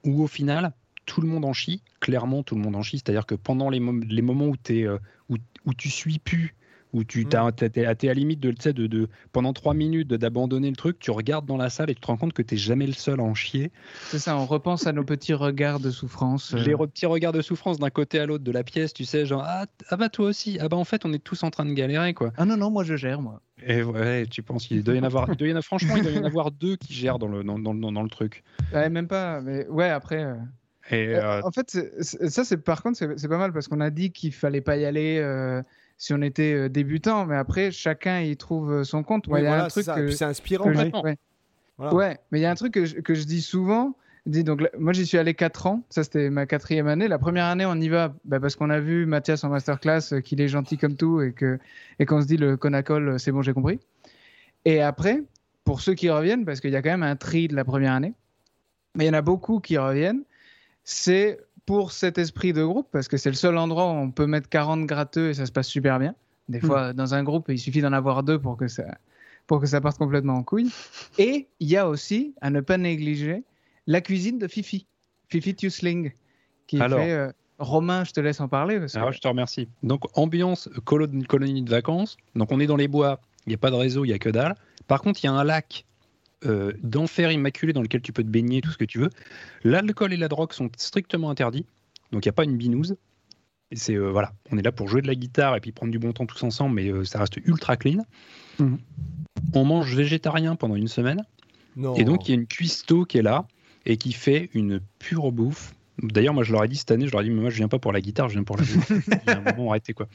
Où au final, tout le monde en chie. Clairement, tout le monde en chie. C'est-à-dire que pendant les, les moments où, es, euh, où, où tu suis plus où tu mm. es, à la limite de, de, de pendant trois minutes d'abandonner le truc, tu regardes dans la salle et tu te rends compte que tu n'es jamais le seul à en chier. C'est ça, on repense à nos petits regards de souffrance. Les petits regards de souffrance d'un côté à l'autre de la pièce, tu sais, genre ah, ah, bah toi aussi, ah bah en fait on est tous en train de galérer quoi. Ah non non, moi je gère moi. Et ouais, tu penses qu'il doit y en avoir, il doit y en avoir franchement il doit y en avoir deux qui gèrent dans le dans, dans, dans, le truc. Ouais, même pas, mais ouais après. Euh, et euh, euh, En fait, ça c'est par contre c'est pas mal parce qu'on a dit qu'il fallait pas y aller si on était euh, débutant, mais après, chacun y trouve euh, son compte. Oui, voilà, c'est inspirant. ouais. mais il y a un truc que je, que je dis souvent. Dis, donc, moi, j'y suis allé 4 ans. Ça, c'était ma quatrième année. La première année, on y va bah, parce qu'on a vu Mathias en masterclass, euh, qu'il est gentil comme tout et qu'on et qu'on se dit le Conacol, c'est bon, j'ai compris. Et après, pour ceux qui reviennent, parce qu'il y a quand même un tri de la première année, mais il y en a beaucoup qui reviennent, c'est pour cet esprit de groupe, parce que c'est le seul endroit où on peut mettre 40 gratteux et ça se passe super bien. Des fois, hmm. dans un groupe, il suffit d'en avoir deux pour que ça, pour que ça parte complètement en couille. Et il y a aussi, à ne pas négliger, la cuisine de Fifi, Fifi Tusling, qui fait. Euh, Romain, je te laisse en parler. Parce Alors, je te remercie. Donc, ambiance colonie de vacances. Donc, on est dans les bois, il n'y a pas de réseau, il n'y a que dalle. Par contre, il y a un lac euh, d'enfer immaculé dans lequel tu peux te baigner, tout ce que tu veux. L'alcool et la drogue sont strictement interdits, donc il n'y a pas une binouse. C'est euh, voilà, on est là pour jouer de la guitare et puis prendre du bon temps tous ensemble, mais euh, ça reste ultra clean. Mhm. On mange végétarien pendant une semaine, et donc il y a une cuistot qui est là et qui fait une pure bouffe. D'ailleurs, moi je leur ai dit cette année, je leur ai dit, mais moi je viens pas pour la guitare, je viens pour la bouffe. *laughs* il y a un moment arrêté quoi.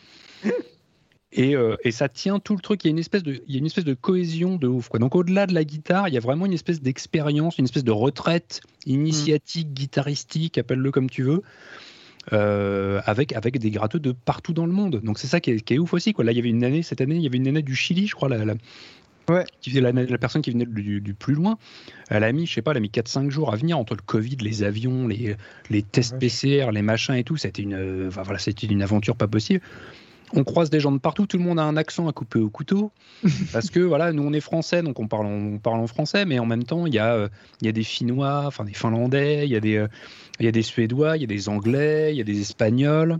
Euh, et, ça tient tout le truc. Il y a une espèce de, il y a une espèce de cohésion de ouf. Quoi. Donc au-delà de la guitare, il y a vraiment une espèce d'expérience, une espèce de retraite initiatique, guitaristique, appelle-le comme tu veux. Euh, avec, avec des gratteux de partout dans le monde. Donc c'est ça qui est, qui est, ouf aussi. Quoi. Là, il y avait une année, cette année, il y avait une année du Chili, je crois, la, la, ouais. qui la, la, personne qui venait du, du, plus loin. Elle a mis, je sais pas, elle a mis 4-5 jours à venir entre le Covid, les avions, les, les tests PCR, les machins et tout. C'était une, euh, voilà, c'était une aventure pas possible on croise des gens de partout, tout le monde a un accent à couper au couteau, *laughs* parce que voilà, nous on est français, donc on parle en, parle en français, mais en même temps il y, a, euh, il y a des Finnois, enfin des Finlandais, il y, a des, euh, il y a des Suédois, il y a des Anglais, il y a des Espagnols.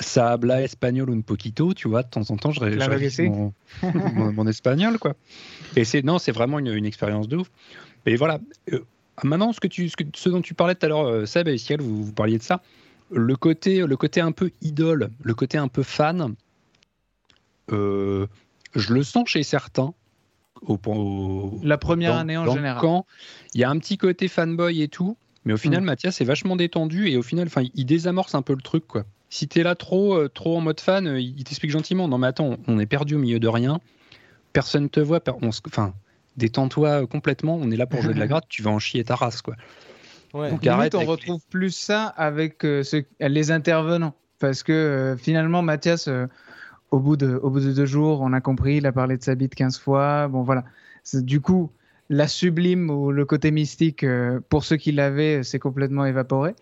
Ça habla espagnol un poquito, tu vois, de temps en temps je réfléchis *laughs* mon, mon, espagnol, quoi. Et c'est non, c'est vraiment une, une, expérience de ouf. Et voilà. Euh, maintenant, ce, que tu, ce, que, ce dont tu parlais tout à l'heure, Seb et Ciel, vous, vous parliez de ça le côté, le côté un peu idole, le côté un peu fan, euh, je le sens chez certains. Au, la première année en général. Quand il y a un petit côté fanboy et tout, mais au final, mm. Mathias est vachement détendu et au final, enfin, il désamorce un peu le truc, quoi. Si t'es là trop, euh, trop en mode fan, euh, il t'explique gentiment. Non, mais attends, on est perdu au milieu de rien. Personne te voit. enfin, détends-toi complètement. On est là pour jouer de la *laughs* gratte. Tu vas en chier ta race, quoi. Donc, arrête, on retrouve plus ça avec euh, les intervenants. Parce que euh, finalement, Mathias, euh, au, bout de, au bout de deux jours, on a compris, il a parlé de sa bite 15 fois. Bon, voilà. Du coup, la sublime ou le côté mystique, euh, pour ceux qui l'avaient, c'est complètement évaporé.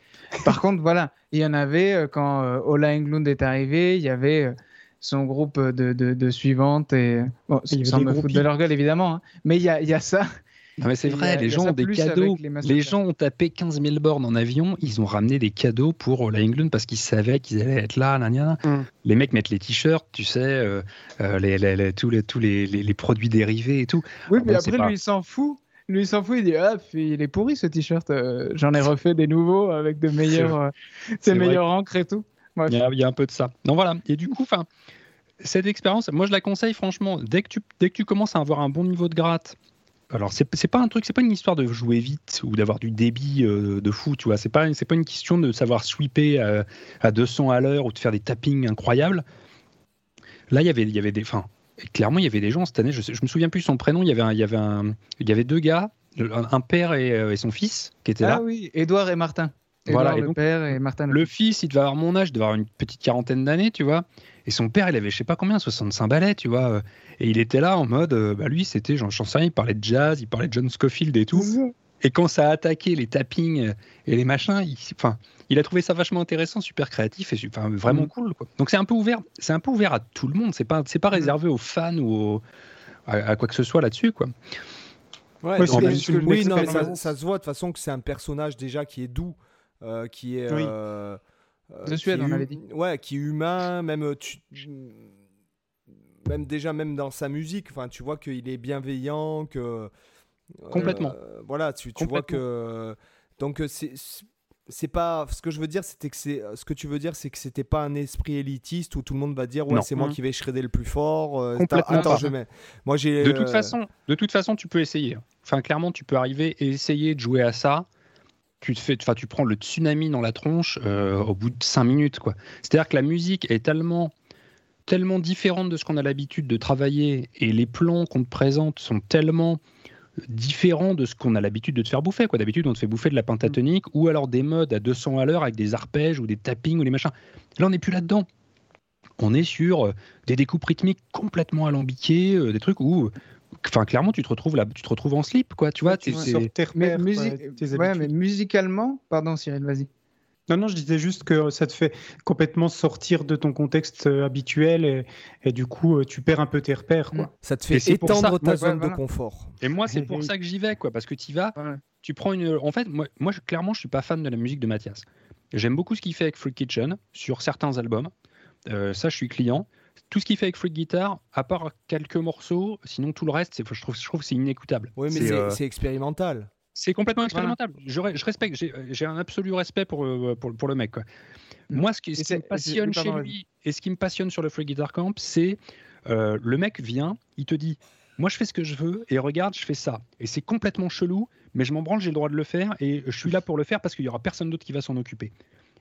Par *laughs* contre, voilà, il y en avait euh, quand euh, Ola Englund est arrivé, il y avait euh, son groupe de, de, de suivantes et bon, sans me foutre de leur gueule évidemment, hein. mais il y a, il y a ça. Non, mais c'est vrai, a- les gens ont des cadeaux. les gens ont tapé 15 000 bornes en avion, ils ont ramené des cadeaux pour la England parce qu'ils savaient qu'ils allaient être là. Mm. Les mecs mettent les t-shirts, tu sais, euh, euh, les, les- les- tous, les, tous les, les- les produits dérivés et tout. Oui, Ah mais bon, après pas- lui il s'en fout. Lui il s'en fout, il dit ah puis il est pourri ce t-shirt. euh, J'en ai refait des nouveaux avec de meilleurs, euh, des vrai. meilleures encres et tout. Il y, a, il y a un peu de ça. Donc voilà. Et du coup, enfin, cette expérience, moi je la conseille franchement. Dès que tu, dès que tu commences à avoir un bon niveau de gratte, alors c'est pas un truc, c'est pas une histoire de jouer vite ou d'avoir du débit euh, de fou, tu vois. C'est pas, c'est pas une question de savoir sweeper à, à 200 à l'heure ou de faire des tappings incroyables. Là, il y avait, il y avait des, enfin, clairement, il y avait des gens cette année. Je, me souviens plus son prénom. Il y avait, un, il y avait un, il y avait deux gars, un, un père et, euh, et son fils qui étaient là. Ah oui, Édouard et Martin. Voilà, Édouard et le donc, père et Martin Le fils, il devait avoir mon âge, il devait avoir une petite quarantaine d'années, tu vois. Et son père, il avait je sais pas combien, 65 balais, tu vois. Et il était là en mode, euh, bah lui, c'était, j'en sais rien, il parlait de jazz, il parlait de John Scofield et tout. Et quand ça a attaqué les tappings et les machins, il, enfin, il a trouvé ça vachement intéressant, super créatif et enfin, vraiment Mhm. cool. Quoi. Donc c'est un peu ouvert, c'est un peu ouvert à tout le monde. C'est pas, c'est pas réservé aux fans ou aux- à, à quoi que ce soit là-dessus, quoi. Ouais, Ouais, oui, non, mais ça, se voit de toute façon que c'est un personnage déjà qui est doux, euh, qui est. Oui. euh, euh, De qui Suède, est on hum- avait dit. Ouais, qui est humain, même. euh, Tu, même déjà, même dans sa musique, enfin, tu vois qu'il est bienveillant, que. euh, Complètement. voilà, tu, tu vois que. Donc, euh, c'est. C'est pas ce que je veux dire, c'était que c'est ce que tu veux dire, c'est que c'était pas un esprit élitiste où tout le monde va dire ouais Non. c'est moi Mhm. qui vais shredder le plus fort. euh, Complètement attends, pas. je mets. Moi j'ai. De toute euh, façon, de toute façon, tu peux essayer. Enfin, clairement, tu peux arriver et essayer de jouer à ça. Tu te fais, enfin, tu prends le tsunami dans la tronche euh, au bout de 5 minutes, quoi. C'est-à-dire que la musique est tellement, tellement différente de ce qu'on a l'habitude de travailler et les plans qu'on te présente sont tellement différents de ce qu'on a l'habitude de te faire bouffer. Quoi. D'habitude, on te fait bouffer de la pentatonique ou alors des modes à 200 à l'heure avec des arpèges ou des tappings ou des machins. Là, on n'est plus là-dedans. On est sur euh, des découpes rythmiques complètement alambiquées, euh, des trucs où, enfin, clairement, tu te retrouves là, tu te retrouves en slip, quoi. Tu vois, tu Mais, ouais, habitudes. mais musicalement, pardon Cyril, vas-y. Non, non, je disais juste que ça te fait complètement sortir de ton contexte euh, habituel et, et du coup, euh, tu perds un peu tes repères. Quoi. Ça te fait étendre ça- ta zone voilà. de confort. Et moi, c'est pour *laughs* ça que j'y vais, quoi, parce que tu y vas, Ouais. tu prends une. En fait, moi, moi je- clairement, je suis pas fan de la musique de Mathias. J'aime beaucoup ce qu'il fait avec Freak Kitchen sur certains albums. Euh, ça, je suis client. Tout ce qu'il fait avec Freak Guitar, à part quelques morceaux, sinon tout le reste, je trouve, je trouve que c'est inécoutable. Oui, mais euh, c'est expérimental. C'est complètement expérimental. Je, re- je respecte, j'ai j'ai un absolu respect pour, euh, pour, pour le mec. Quoi. Mm. Moi, ce qui, ce Et qui me passionne chez lui et ce qui me passionne sur le Free Guitar Camp, c'est euh, le mec vient, il te dit Moi, je fais ce que je veux et regarde, je fais ça. Et c'est complètement chelou, mais je m'en branle, j'ai le droit de le faire et je suis là pour le faire parce qu'il y aura personne d'autre qui va s'en occuper.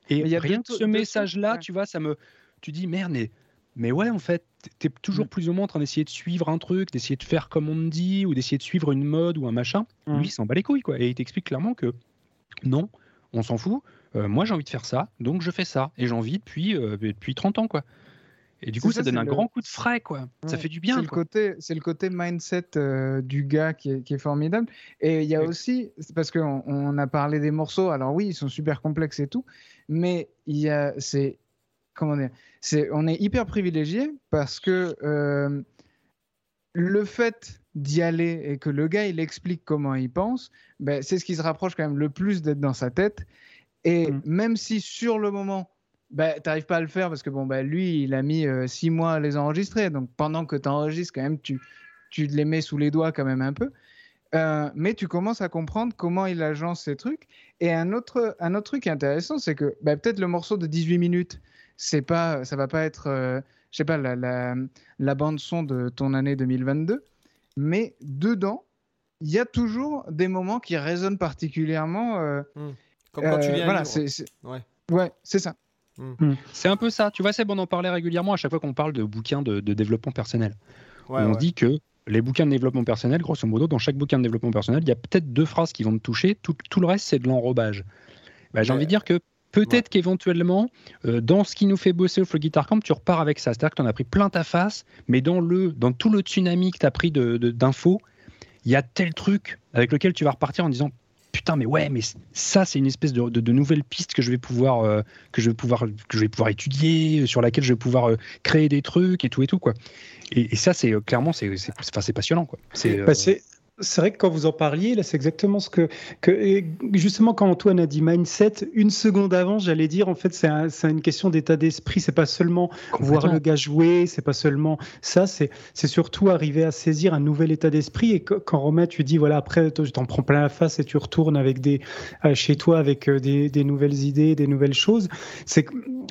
Et il y a rien que ce message-là, ouais. tu vois, ça me. Tu dis Merde, mais. Mais ouais, en fait, t'es toujours Mm. plus ou moins en train d'essayer de suivre un truc, d'essayer de faire comme on te dit, ou d'essayer de suivre une mode ou un machin. Mm. Lui, il s'en bat les couilles, quoi. Et il t'explique clairement que non, on s'en fout. Euh, moi, j'ai envie de faire ça, donc je fais ça. Et j'ai envie depuis, euh, depuis 30 ans, quoi. Et du C'est coup, ça, ça, donne c'est un le- grand coup de frais, quoi. Ça fait du C'est bien, le quoi. côté, c'est le côté mindset euh, du gars qui est, qui est formidable. Et il y a Oui. aussi, c'est parce qu'on on a parlé des morceaux. Alors oui, ils sont super complexes et tout, mais il y a, c'est, comment dire, c'est, on est hyper privilégié parce que euh, le fait d'y aller et que le gars il explique comment il pense, ben, c'est ce qui se rapproche quand même le plus d'être dans sa tête. Et Mm. même si sur le moment, ben, tu n'arrives pas à le faire parce que bon, ben, lui, il a mis euh, six mois à les enregistrer. Donc pendant que tu enregistres, quand même, tu, tu les mets sous les doigts quand même un peu. Euh, mais tu commences à comprendre comment il agence ces trucs. Et un autre, un autre truc intéressant, c'est que ben, peut-être le morceau de 18 minutes, c'est pas, ça va pas être, euh, je sais pas, la, la, la bande son de ton année 2022, mais dedans, il y a toujours des moments qui résonnent particulièrement. euh, Comme quand tu euh, lis un voilà, livre. c'est, Ouais. ouais, c'est ça. C'est un peu ça. Tu vois, c'est bon d'en parler régulièrement à chaque fois qu'on parle de bouquins de, de développement personnel. Ouais, on ouais. dit que les bouquins de développement personnel, grosso modo, dans chaque bouquin de développement personnel, il y a peut-être deux phrases qui vont te toucher. Tout, tout le reste, c'est de l'enrobage. Bah, J'ai Ouais. envie de dire que peut-être Ouais. qu'éventuellement, euh, dans ce qui nous fait bosser au Free Guitar Camp, tu repars avec ça. C'est-à-dire que tu en as pris plein ta face, mais dans, le, dans tout le tsunami que tu as pris de- de- d'infos, il y a tel truc avec lequel tu vas repartir en disant putain mais ouais mais ça c'est une espèce de, de, nouvelle piste que je vais pouvoir euh, que je vais pouvoir que je vais pouvoir étudier sur laquelle je vais pouvoir euh, créer des trucs et tout et tout quoi et, ça c'est clairement c'est c'est passionnant quoi c'est bah, c'est vrai que quand vous en parliez, là, c'est exactement ce que, que. Justement, quand Antoine a dit mindset, une seconde avant, j'allais dire, en fait, c'est un, une question d'état d'esprit. C'est pas seulement voir le gars jouer, c'est pas seulement ça, c'est surtout arriver à saisir un nouvel état d'esprit. Et quand Romain, tu dis, voilà, après, tu t'en prends plein la face et tu retournes avec des, euh, chez toi avec euh, des, des, nouvelles idées, des nouvelles choses, c'est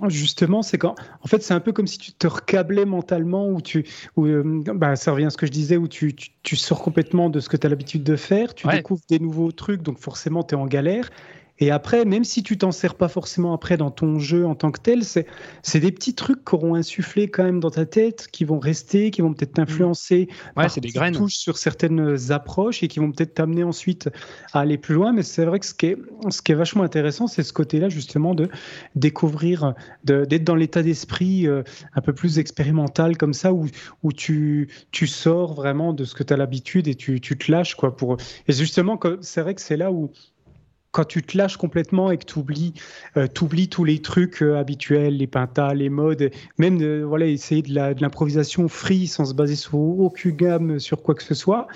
justement, c'est quand. En fait, c'est un peu comme si tu te recablais mentalement, ou tu. Ou, euh, bah, ça revient à ce que je disais, où tu, tu, tu sors complètement de ce que tu as l'habitude de faire, tu découvres des nouveaux trucs, donc forcément tu es en galère. Et après, même si tu t'en sers pas forcément après dans ton jeu en tant que tel, c'est, c'est des petits trucs qui auront insufflé quand même dans ta tête, qui vont rester, qui vont peut-être t'influencer. Ouais, c'est des graines. touches sur certaines approches et qui vont peut-être t'amener ensuite à aller plus loin. Mais c'est vrai que ce qui est, ce qui est vachement intéressant, c'est ce côté-là justement de découvrir, d'être dans l'état d'esprit euh, un peu plus expérimental comme ça, où, où tu, tu sors vraiment de ce que tu as l'habitude et tu, tu te lâches. Quoi, pour... Et justement, c'est vrai que c'est là où quand tu te lâches complètement et que tu oublies, euh, oublies tous les trucs euh, habituels, les pintas, les modes, même voilà, essayer de l'improvisation free sans se baser sur aucune gamme, sur quoi que ce soit,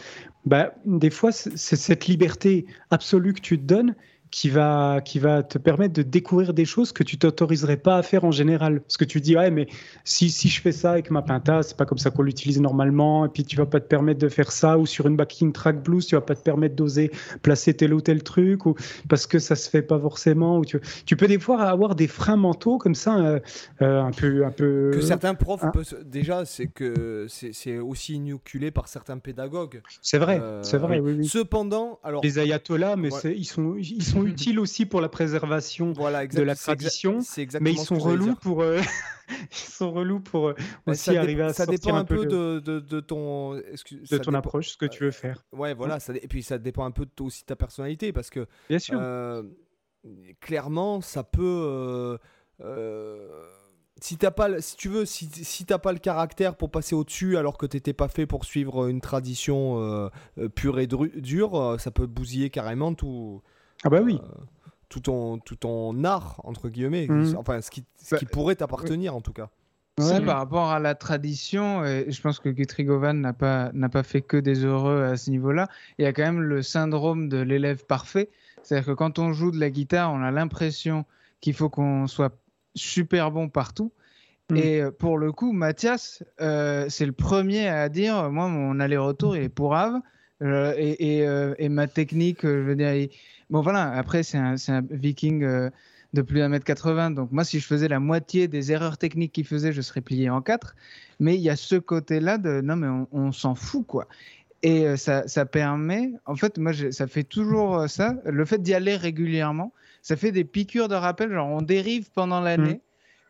bah, des fois, c'est cette liberté absolue que tu te donnes qui va, qui va te permettre de découvrir des choses que tu t'autoriserais pas à faire en général. Parce que tu dis, ouais, mais si, si je fais ça avec ma Pinta, c'est pas comme ça qu'on l'utilise normalement, et puis tu vas pas te permettre de faire ça, ou sur une backing track blues, tu vas pas te permettre d'oser placer tel ou tel truc, ou parce que ça se fait pas forcément. Ou tu, tu peux des fois avoir des freins mentaux comme ça, euh, euh, un peu. Un peu que certains profs, hein? déjà, c'est que c'est aussi inoculé par certains pédagogues. C'est vrai, c'est vrai, oui. oui, Cependant, alors. Les ayatollahs, mais ils, sont, ils sont utiles aussi pour la préservation de la tradition, mais *laughs* ils sont relous pour. Euh, ils sont relous pour euh, aussi arriver à ça dépend un, peu, de, de, ton de ton approche ce que tu veux faire. ouais voilà ça, et puis ça dépend un peu de aussi ta personnalité parce que bien sûr. euh, clairement ça peut si t'as pas, si tu veux, si, si t'as pas le caractère pour passer au-dessus alors que t'étais pas fait pour suivre une tradition pure et dure, ça peut bousiller carrément tout, ah bah oui. Euh, tout ton, tout ton art, entre guillemets. Mhm. Enfin, ce qui, ce qui bah, pourrait t'appartenir, en tout cas. Ouais, par rapport à la tradition, et je pense que Guthrie n'a pas, n'a pas fait que des heureux à ce niveau-là. Il y a quand même le syndrome de l'élève parfait. C'est-à-dire que quand on joue de la guitare, on a l'impression qu'il faut qu'on soit super bon partout. Mhm. Et euh, pour le coup, Mathias, euh, c'est le premier à dire Moi, mon aller-retour est pourrave. et, et, et, ma technique, je veux dire, Bon, voilà, après, c'est un, viking euh, de plus d'un mètre 80. Donc, moi, si je faisais la moitié des erreurs techniques qu'il faisait, je serais plié en quatre. Mais il y a ce côté-là de non, mais on, s'en fout, quoi. Et euh, ça, ça, permet, en fait, moi, ça fait toujours euh, ça. Le fait d'y aller régulièrement, ça fait des piqûres de rappel. Genre, on dérive pendant l'année. Mmh.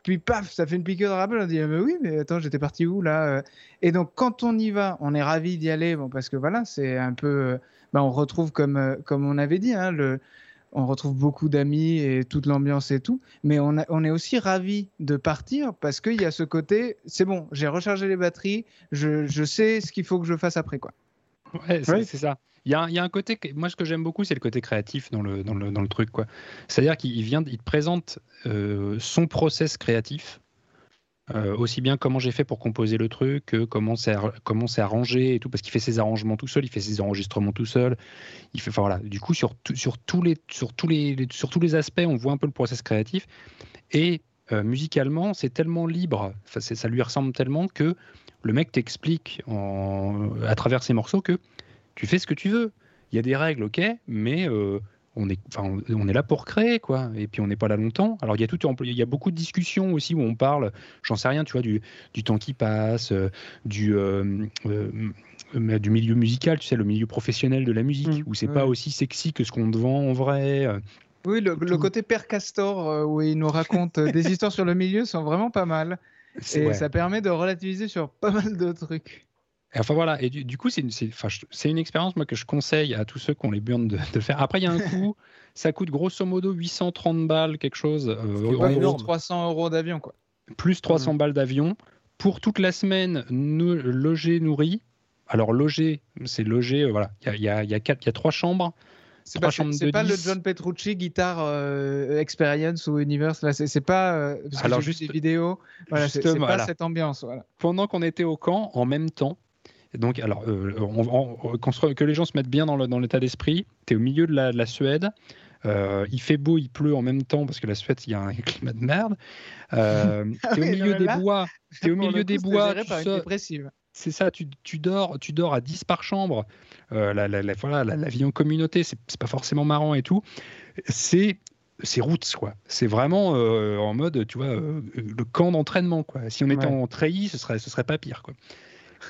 Puis paf, ça fait une piqûre de rappel. On dit, mais oui, mais attends, j'étais parti où là Et donc, quand on y va, on est ravi d'y aller, bon, parce que voilà, c'est un peu bah, on retrouve, comme, euh, comme on avait dit, hein, le, on retrouve beaucoup d'amis et toute l'ambiance et tout. Mais on, on est aussi ravi de partir parce qu'il y a ce côté, c'est bon, j'ai rechargé les batteries, je, je sais ce qu'il faut que je fasse après. Quoi. Ouais, c'est ça. Il y, a, il y, a, un côté, moi ce que j'aime beaucoup, c'est le côté créatif dans le, dans le, dans le truc. C'est-à-dire qu'il vient, il te présente euh, son process créatif euh, aussi bien comment j'ai fait pour composer le truc, que comment c'est arrangé et tout, parce qu'il fait ses arrangements tout seul, il fait ses enregistrements tout seul. Il fait, voilà. Du coup, sur, sur tous les sur tous les, sur tous les aspects, on voit un peu le process créatif. Et euh, musicalement, c'est tellement libre, ça lui ressemble tellement que le mec t'explique à travers ses morceaux que tu fais ce que tu veux. Il y a des règles, ok, mais euh, on est, enfin, on est là pour créer, quoi. Et puis on n'est pas là longtemps. Alors il y a tout, il y a beaucoup de discussions aussi où on parle, j'en sais rien, tu vois, du, du temps qui passe, euh, du, euh, euh, du milieu musical, tu sais, le milieu professionnel de la musique, mmh, où c'est pas aussi sexy que ce qu'on te vend en vrai. Oui, le, côté Père Castor, où il nous raconte des *laughs* histoires sur le milieu, sont vraiment pas mal. Et ça permet de relativiser sur pas mal de trucs. Enfin voilà, et du, coup, c'est une, une, expérience moi, que je conseille à tous ceux qui ont les burnes de, de faire. Après, il y a un *laughs* coût, ça coûte grosso modo 830 balles, quelque chose. Euh, 300 euros d'avion, quoi. Plus 300 balles d'avion pour toute la semaine, logé, nourri. alors logé, c'est logé, euh, voilà, il y a, y, a, y, a quatre, y a trois chambres. C'est pas, pas le John Petrucci guitare euh, experience ou universe là c'est pas euh, parce alors juste des vidéos voilà c'est pas voilà. cette ambiance voilà. pendant qu'on était au camp en même temps donc alors euh, on, on, que les gens se mettent bien dans, l'état d'esprit tu es au milieu de la, de la Suède euh, il fait beau, il pleut en même temps parce que la Suède, il y a un *laughs* climat de merde. Euh, tu es au milieu des bois. Tu es au milieu des bois. C'est ça, tu, tu, dors, tu dors à 10 par chambre. Euh, la, la, la, voilà, la, vie en communauté, c'est pas forcément marrant et tout. C'est c'est roots quoi. C'est vraiment en mode, tu vois, le camp d'entraînement quoi. Si on était en treillis, ce serait ce serait pas pire quoi.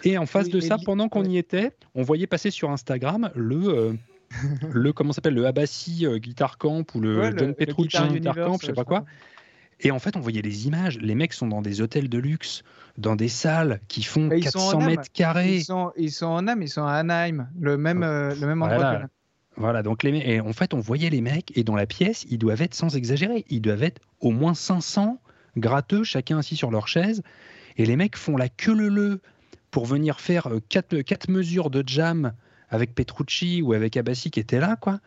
Et en face oui, de ça, pendant qu'on ouais. y était, on voyait passer sur Instagram le euh, *laughs* le comment s'appelle le Abassi euh, Guitar Camp ou le ouais, John Petrucci Guitar, Camp, je sais pas quoi. Et en fait, on voyait les images. Les mecs sont dans des hôtels de luxe, dans des salles qui font Et 400 mètres carrés. Ils sont, ils sont en âme, ils sont à Anaheim, le même, euh, le même endroit voilà. que là. Voilà, donc les et en fait, on voyait les mecs, et dans la pièce, ils doivent être, sans exagérer, ils doivent être au moins 500 gratteux, chacun assis sur leur chaise. Et les mecs font la queue leu pour venir faire 4 quatre, mesures de jam avec Petrucci ou avec Abassi qui était là, quoi.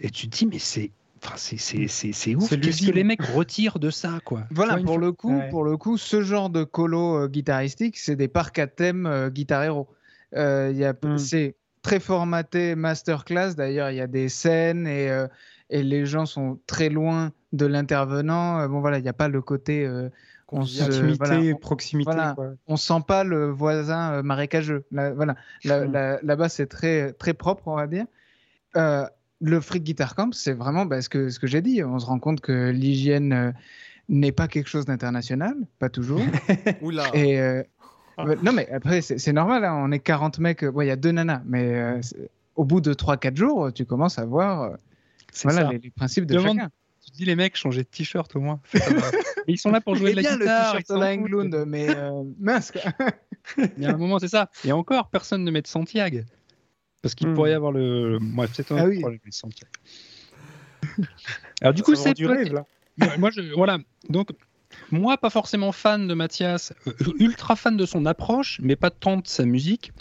Et tu te dis, mais c'est Enfin, c'est ouf. Qu'est-ce que les mecs retirent de ça, quoi? Voilà, pour le coup, ouais. pour le coup, ce genre de colo euh, guitaristique, c'est des parcs à thème euh, guitare héros. Euh, mm. C'est très formaté masterclass. D'ailleurs, il y a des scènes et, euh, et les gens sont très loin de l'intervenant. Euh, bon, voilà, il n'y a pas le côté. On se, voilà, on, proximité. Voilà, quoi. On sent pas le voisin marécageux. Là, voilà, là-bas, là, là c'est très, très propre, on va dire. Euh, le Freak Guitar Camp, c'est vraiment bah, ce que, ce que j'ai dit. On se rend compte que l'hygiène euh, n'est pas quelque chose d'international, pas toujours. *laughs* Oula. Et, euh, non, mais après, c'est normal. Hein, on est 40 mecs. Il y a deux nanas. Mais euh, au bout de 3-4 jours, tu commences à voir voilà, les, les, principes de Demande, chacun. Tu dis les mecs, changer de t-shirt au moins. ils sont là pour jouer de la bien guitare. le t-shirt Englund, mais mince. Il y a un moment, c'est ça. Et encore, personne ne met de Santiago. Parce qu'il mmh. pourrait y avoir le. Bref, c'est un ah oui. problème. Alors, du coup, c'est. du rêve, là. moi, je... voilà. Donc, moi, pas forcément fan de Mathias, euh, ultra fan de son approche, mais pas tant de sa musique.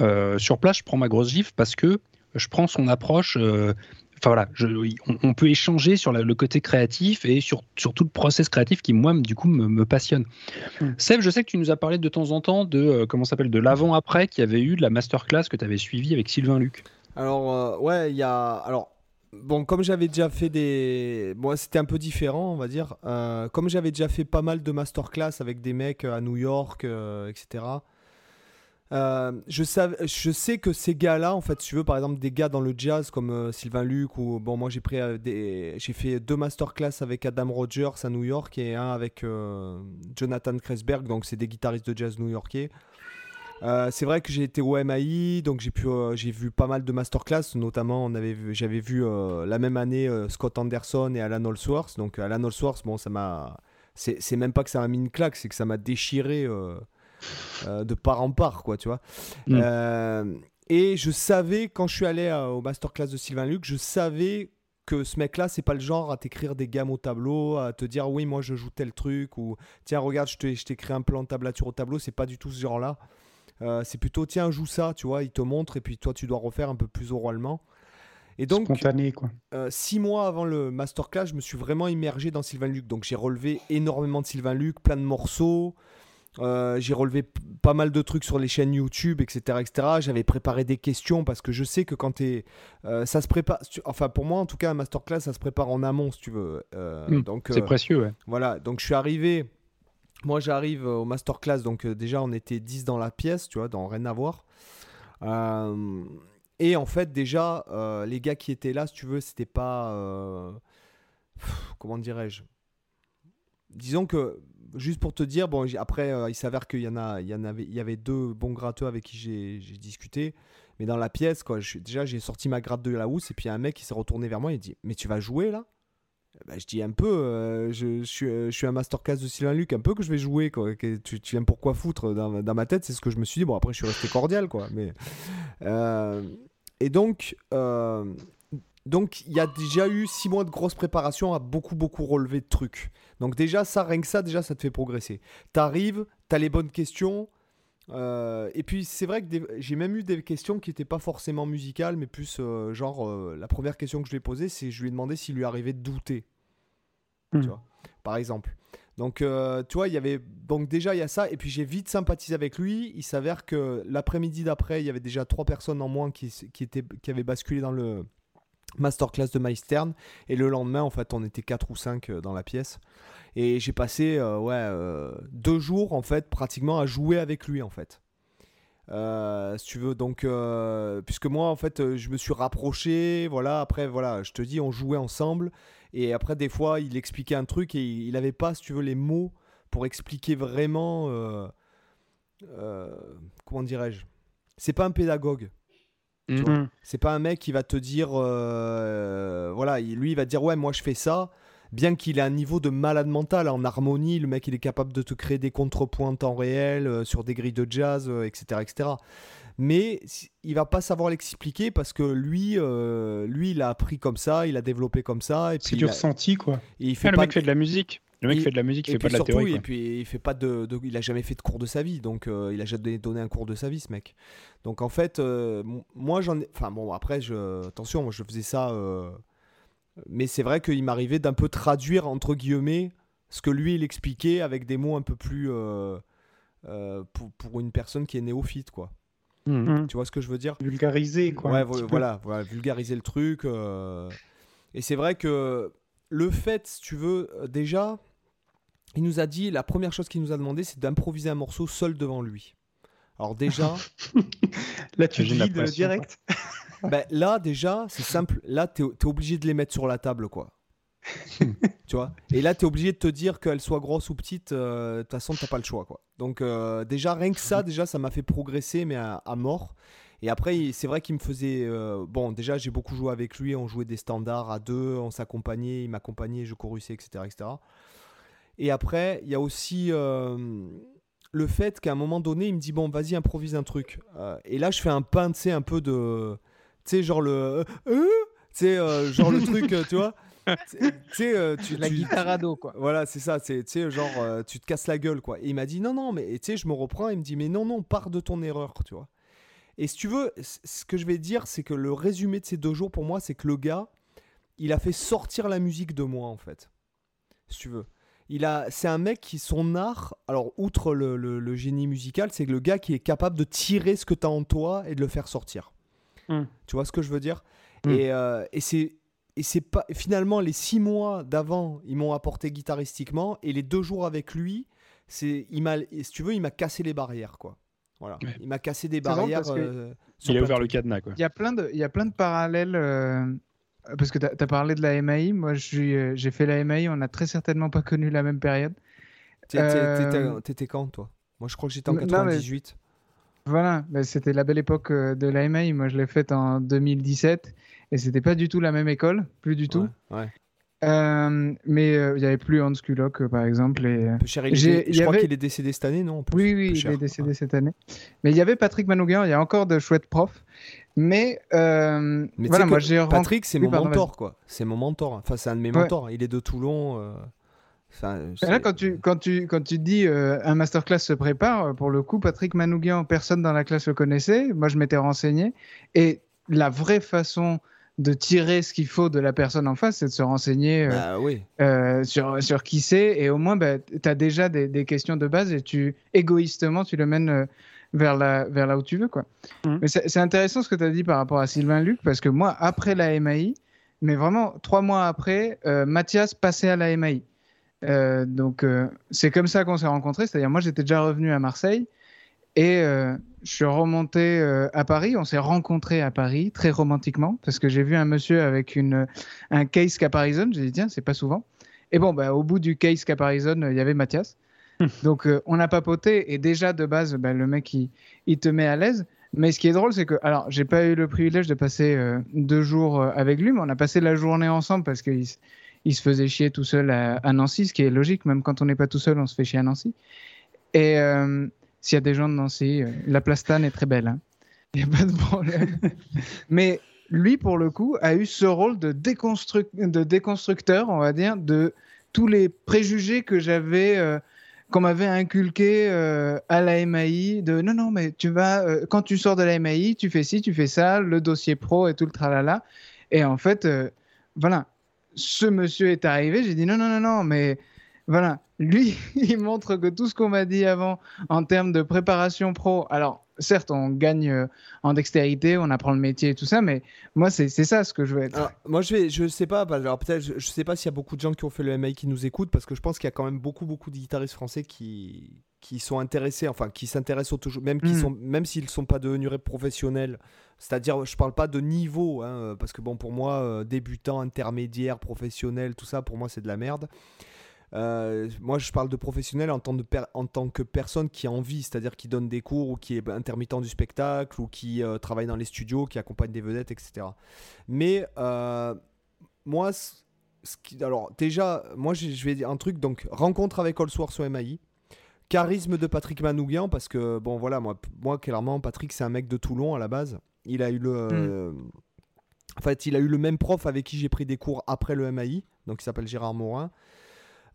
Euh, sur place, je prends ma grosse gifle parce que je prends son approche euh, enfin voilà, je, on, on, peut échanger sur la, le côté créatif et sur, sur, tout le process créatif qui moi du coup me, me passionne. Mm. Seb, je sais que tu nous as parlé de temps en temps de euh, comment s'appelle de l'avant après qui avait eu de la masterclass que tu avais suivi avec Sylvain Luc. Alors euh, ouais, il y a alors Bon, comme j'avais déjà fait des. Moi, bon, c'était un peu différent, on va dire. Euh, comme j'avais déjà fait pas mal de masterclass avec des mecs à New York, etc. Euh, je, sais que ces gars-là, en fait, tu veux, par exemple, des gars dans le jazz comme euh, Sylvain Luc, ou bon, moi euh, j'ai fait deux masterclass avec Adam Rogers à New York et un avec Jonathan Kresberg, donc c'est des guitaristes de jazz new-yorkais. c'est vrai que j'ai été au MAI, donc j'ai vu pas mal de masterclass, notamment j'avais vu la même année Scott Anderson et Alan Holsworth. Donc Alan Holsworth, bon, ça m'a, c'est même pas que ça m'a mis une claque, c'est que ça m'a déchiré euh, de part en part, quoi, tu vois. Mm. Euh, et je savais, quand je suis allé à, au masterclass de Sylvain Luc, je savais que ce mec-là, c'est pas le genre à t'écrire des gammes au tableau, à te dire oui, moi je joue tel truc, ou tiens, regarde, je t'écris un plan de tablature au tableau, c'est pas du tout ce genre-là. Euh, c'est plutôt tiens, joue ça, tu vois, il te montre, et puis toi, tu dois refaire un peu plus oralement. Et donc, Spontané, quoi. Euh, six mois avant le masterclass, je me suis vraiment immergé dans Sylvain Luc. Donc j'ai relevé énormément de Sylvain Luc, plein de morceaux. Euh, j'ai relevé pas mal de trucs sur les chaînes YouTube, etc. etc. J'avais préparé des questions parce que je sais que quand tu es. Euh, ça se prépare. Enfin, pour moi, en tout cas, un masterclass, ça se prépare en amont, si tu veux. Euh, mmh, donc C'est précieux, ouais. Voilà, donc je suis arrivé. Moi, j'arrive au masterclass, donc déjà, on était 10 dans la pièce, tu vois, dans Rien à voir. et en fait, déjà, les gars qui étaient là, si tu veux, c'était pas. comment dirais-je? Disons que juste pour te dire, bon, après, euh, il s'avère qu'il y en a, il y en avait, il y avait deux bons gratteux avec qui j'ai discuté. Mais dans la pièce, quoi, déjà, j'ai sorti ma gratte de la housse et puis un mec qui s'est retourné vers moi et dit, mais tu vas jouer là? Bah, je dis un peu, euh, je, suis, je, suis, un masterclass de Sylvain Luc, un peu que je vais jouer. Quoi. Tu, tu viens pourquoi foutre dans, ma tête C'est ce que je me suis dit. Bon, après, je suis resté cordial. Quoi. Mais, euh, et donc, euh, donc, il y a déjà eu six mois de grosse préparation à beaucoup, beaucoup relever de trucs. Donc déjà, ça, rien que ça, déjà, ça te fait progresser. T'arrives, t'as les bonnes questions, Euh, et puis c'est vrai que des- j'ai même eu des questions qui n'étaient pas forcément musicales, mais plus euh, genre euh, la première question que je lui ai posée, c'est je lui ai demandé s'il lui arrivait de douter, Hmm. tu vois, par exemple. Donc tu vois, il y avait donc déjà il y a ça, et puis j'ai vite sympathisé avec lui. Il s'avère que l'après-midi d'après, il y avait déjà trois personnes en moins qui, étaient, qui avaient basculé dans le masterclass de Maestern, et le lendemain en fait on était quatre ou cinq euh, dans la pièce. Et j'ai passé euh, ouais, euh, deux jours en fait pratiquement à jouer avec lui en fait. Si tu veux donc puisque moi en fait je me suis rapproché voilà après voilà je te dis on jouait ensemble et après des fois il expliquait un truc et il, il avait pas si tu veux les mots pour expliquer vraiment comment dirais-je? C'est pas un pédagogue Vois. Mm. c'est pas un mec qui va te dire, euh, voilà, il- lui il va te dire ouais moi je fais ça, bien qu'il ait un niveau de malade mental en harmonie, le mec il est capable de te créer des contrepoints en temps réel euh, sur des grilles de jazz, euh, etc., etc. Mais il va pas savoir l'expliquer parce que lui, euh, lui il a appris comme ça, il a développé comme ça et C'est du a- ressenti, quoi. et il Ah, fait le pas mec fait de la musique. Le mec Il- fait de la musique, il et fait pas de la surtout, théorie. et quoi. puis il fait pas de, de- il a jamais fait de cours de sa vie, donc euh, il a jamais donné un cours de sa vie, ce mec. Donc en fait, euh, moi j'en ai, enfin bon après, je, attention, moi je faisais ça, euh, mais c'est vrai qu'il m'arrivait d'un peu traduire entre guillemets ce que lui il expliquait avec des mots un peu plus euh, euh, pour, pour une personne qui est néophyte, quoi. Mhm. Mm. Tu vois ce que je veux dire? Vulgariser, quoi. Ouais, voilà, voilà, vulgariser le truc. euh, Et c'est vrai que le fait, si tu veux, déjà, il nous a dit, la première chose qu'il nous a demandé, c'est d'improviser un morceau seul devant lui. Alors déjà, *laughs* Là, tu glides pression, direct. *laughs* ben, là déjà, c'est simple. Là, t'es es obligé de les mettre sur la table, quoi. *laughs* tu vois? Et là, t'es obligé de te dire qu'elle soit grosse ou petite, euh, de toute façon, t'as pas le choix, quoi. Donc euh, déjà, rien que ça, déjà, ça m'a fait progresser, mais à, à mort. Et après, c'est vrai qu'il me faisait... euh, bon, déjà, j'ai beaucoup joué avec lui, on jouait des standards à deux, on s'accompagnait, il m'accompagnait, je chorusais, etc., etc. Et après, il y a aussi euh, le fait qu'à un moment donné, il me dit, bon, vas-y, improvise un truc. Euh, et là, je fais un pain, tu sais, un peu de... Tu sais, genre le... euh, tu sais, euh, genre le truc, tu vois Tu La tu- guitare à dos, quoi. voilà, c'est ça, c'est tu sais genre tu te casses la gueule quoi. Et il m'a dit non non, mais tu sais je me reprends, il me dit mais non non, pars de ton erreur, tu vois. Et si tu veux, ce que je vais dire, c'est que le résumé de ces deux jours pour moi, c'est que le gars, il a fait sortir la musique de moi en fait. Si tu veux. Il a, c'est un mec qui son art, alors outre le, le- le génie musical, c'est le gars qui est capable de tirer ce que tu as en toi et de le faire sortir. Mm. Tu vois ce que je veux dire? Mm. Et, euh, et c'est et c'est pas finalement les six mois d'avant, ils m'ont apporté guitaristiquement et les deux jours avec lui, c'est il m'a, si tu veux, il m'a cassé les barrières quoi. Voilà, Ouais. il m'a cassé des barrières. euh, Il a ouvert le cadenas, quoi. Il y a plein de, il y a plein de parallèles. euh, parce que tu as, parlé de la MAI. Moi, euh, j'ai fait la MAI. On n'a très certainement pas connu la même période. Euh, T'étais quand toi? Moi je crois que j'étais en Non, mais- 98. Voilà, c'était la belle époque euh, de la MAI. Moi, je l'ai faite en 2017 et c'était pas du tout la même école, plus du tout. Ouais, ouais. Euh, mais euh, il y avait plus Hans Kulok, euh, par exemple. Et, cher, il je y crois avait- qu'il est décédé cette année, non? Oui, oui, il cher, est décédé ouais. cette année. Mais il y avait Patrick Manouguin, il y a encore de chouettes profs. Mais, euh, voilà, moi j'ai. Patrick, c'est Oui, mon pardon, mentor, quoi. C'est mon mentor. Enfin, c'est un de mes Ouais. mentors. Il est de Toulon. euh, enfin, Là, quand tu, quand tu, quand tu dis euh, un masterclass se prépare, pour le coup, Patrick Manouguian, personne dans la classe le connaissait. Moi, je m'étais renseigné. Et la vraie façon de tirer ce qu'il faut de la personne en face, c'est de se renseigner euh, Bah oui. euh, sur, sur qui c'est. Et au moins, bah, tu as déjà des, des questions de base et tu, égoïstement, tu le mènes euh, vers, la, vers là où tu veux. Quoi. Mhm. Mais c'est c'est intéressant ce que tu as dit par rapport à Sylvain Luc, parce que moi, après la MAI, mais vraiment trois mois après, euh, Mathias passait à la MAI. Euh, donc, euh, c'est comme ça qu'on s'est rencontrés. C'est-à-dire, moi, j'étais déjà revenu à Marseille et euh, je suis remonté euh, à Paris. On s'est rencontrés à Paris, très romantiquement, parce que j'ai vu un monsieur avec une, un case Caparison. J'ai dit, tiens, c'est pas souvent. Et bon, bah, au bout du case Caparison, euh, il y avait Mathias. Donc, euh, on a papoté et déjà, de base, bah, le mec, il, il te met à l'aise. Mais ce qui est drôle, c'est que, alors, j'ai pas eu le privilège de passer euh, deux jours avec lui, mais on a passé la journée ensemble parce qu'il il se faisait chier tout seul à, à Nancy, ce qui est logique, même quand on n'est pas tout seul, on se fait chier à Nancy. Et s'il y a des gens de Nancy, euh, la plastane est très belle. *laughs* Il n'y a pas de problème. *laughs* Mais lui, pour le coup, a eu ce rôle de, déconstru- de déconstructeur, on va dire, de tous les préjugés que j'avais euh, qu'on m'avait inculqué euh, à la MAI de non, non, mais tu vas, quand tu sors de la MAI, tu fais ci, tu fais ça, le dossier pro et tout le tralala. Et en fait, voilà, ce monsieur est arrivé, j'ai dit non, non, non, non, mais voilà, lui, *laughs* il montre que tout ce qu'on m'a dit avant en termes de préparation pro, alors certes, on gagne euh, en dextérité, on apprend le métier et tout ça, mais moi, c'est ça ce que je veux être. Alors, moi, je vais, je sais pas, alors peut-être, je, sais pas s'il y a beaucoup de gens qui ont fait le MI qui nous écoutent, parce que je pense qu'il y a quand même beaucoup, beaucoup de guitaristes français qui, qui sont intéressés, enfin, qui s'intéressent toujours, même qui mm. sont, même s'ils ne sont pas devenus professionnels. C'est-à-dire, je parle pas de niveau, hein, parce que bon, pour moi, euh, débutant, intermédiaire, professionnel, tout ça, pour moi, c'est de la merde. Euh, moi, je parle de professionnel en tant, en tant, que personne qui a envie, c'est-à-dire qui donne des cours ou qui est intermittent du spectacle ou qui euh, travaille dans les studios, qui accompagne des vedettes, etc. Mais euh, moi, ce qui, alors déjà, moi, je vais dire un truc. Donc, rencontre avec Allsworth sur MAI. Charisme de Patrick Manouguian, parce que, bon, voilà, moi, moi clairement, Patrick, c'est un mec de Toulon à la base. Il a eu le. Hmm. En fait, il a eu le même prof avec qui j'ai pris des cours après le MAI, donc il s'appelle Gérard Morin.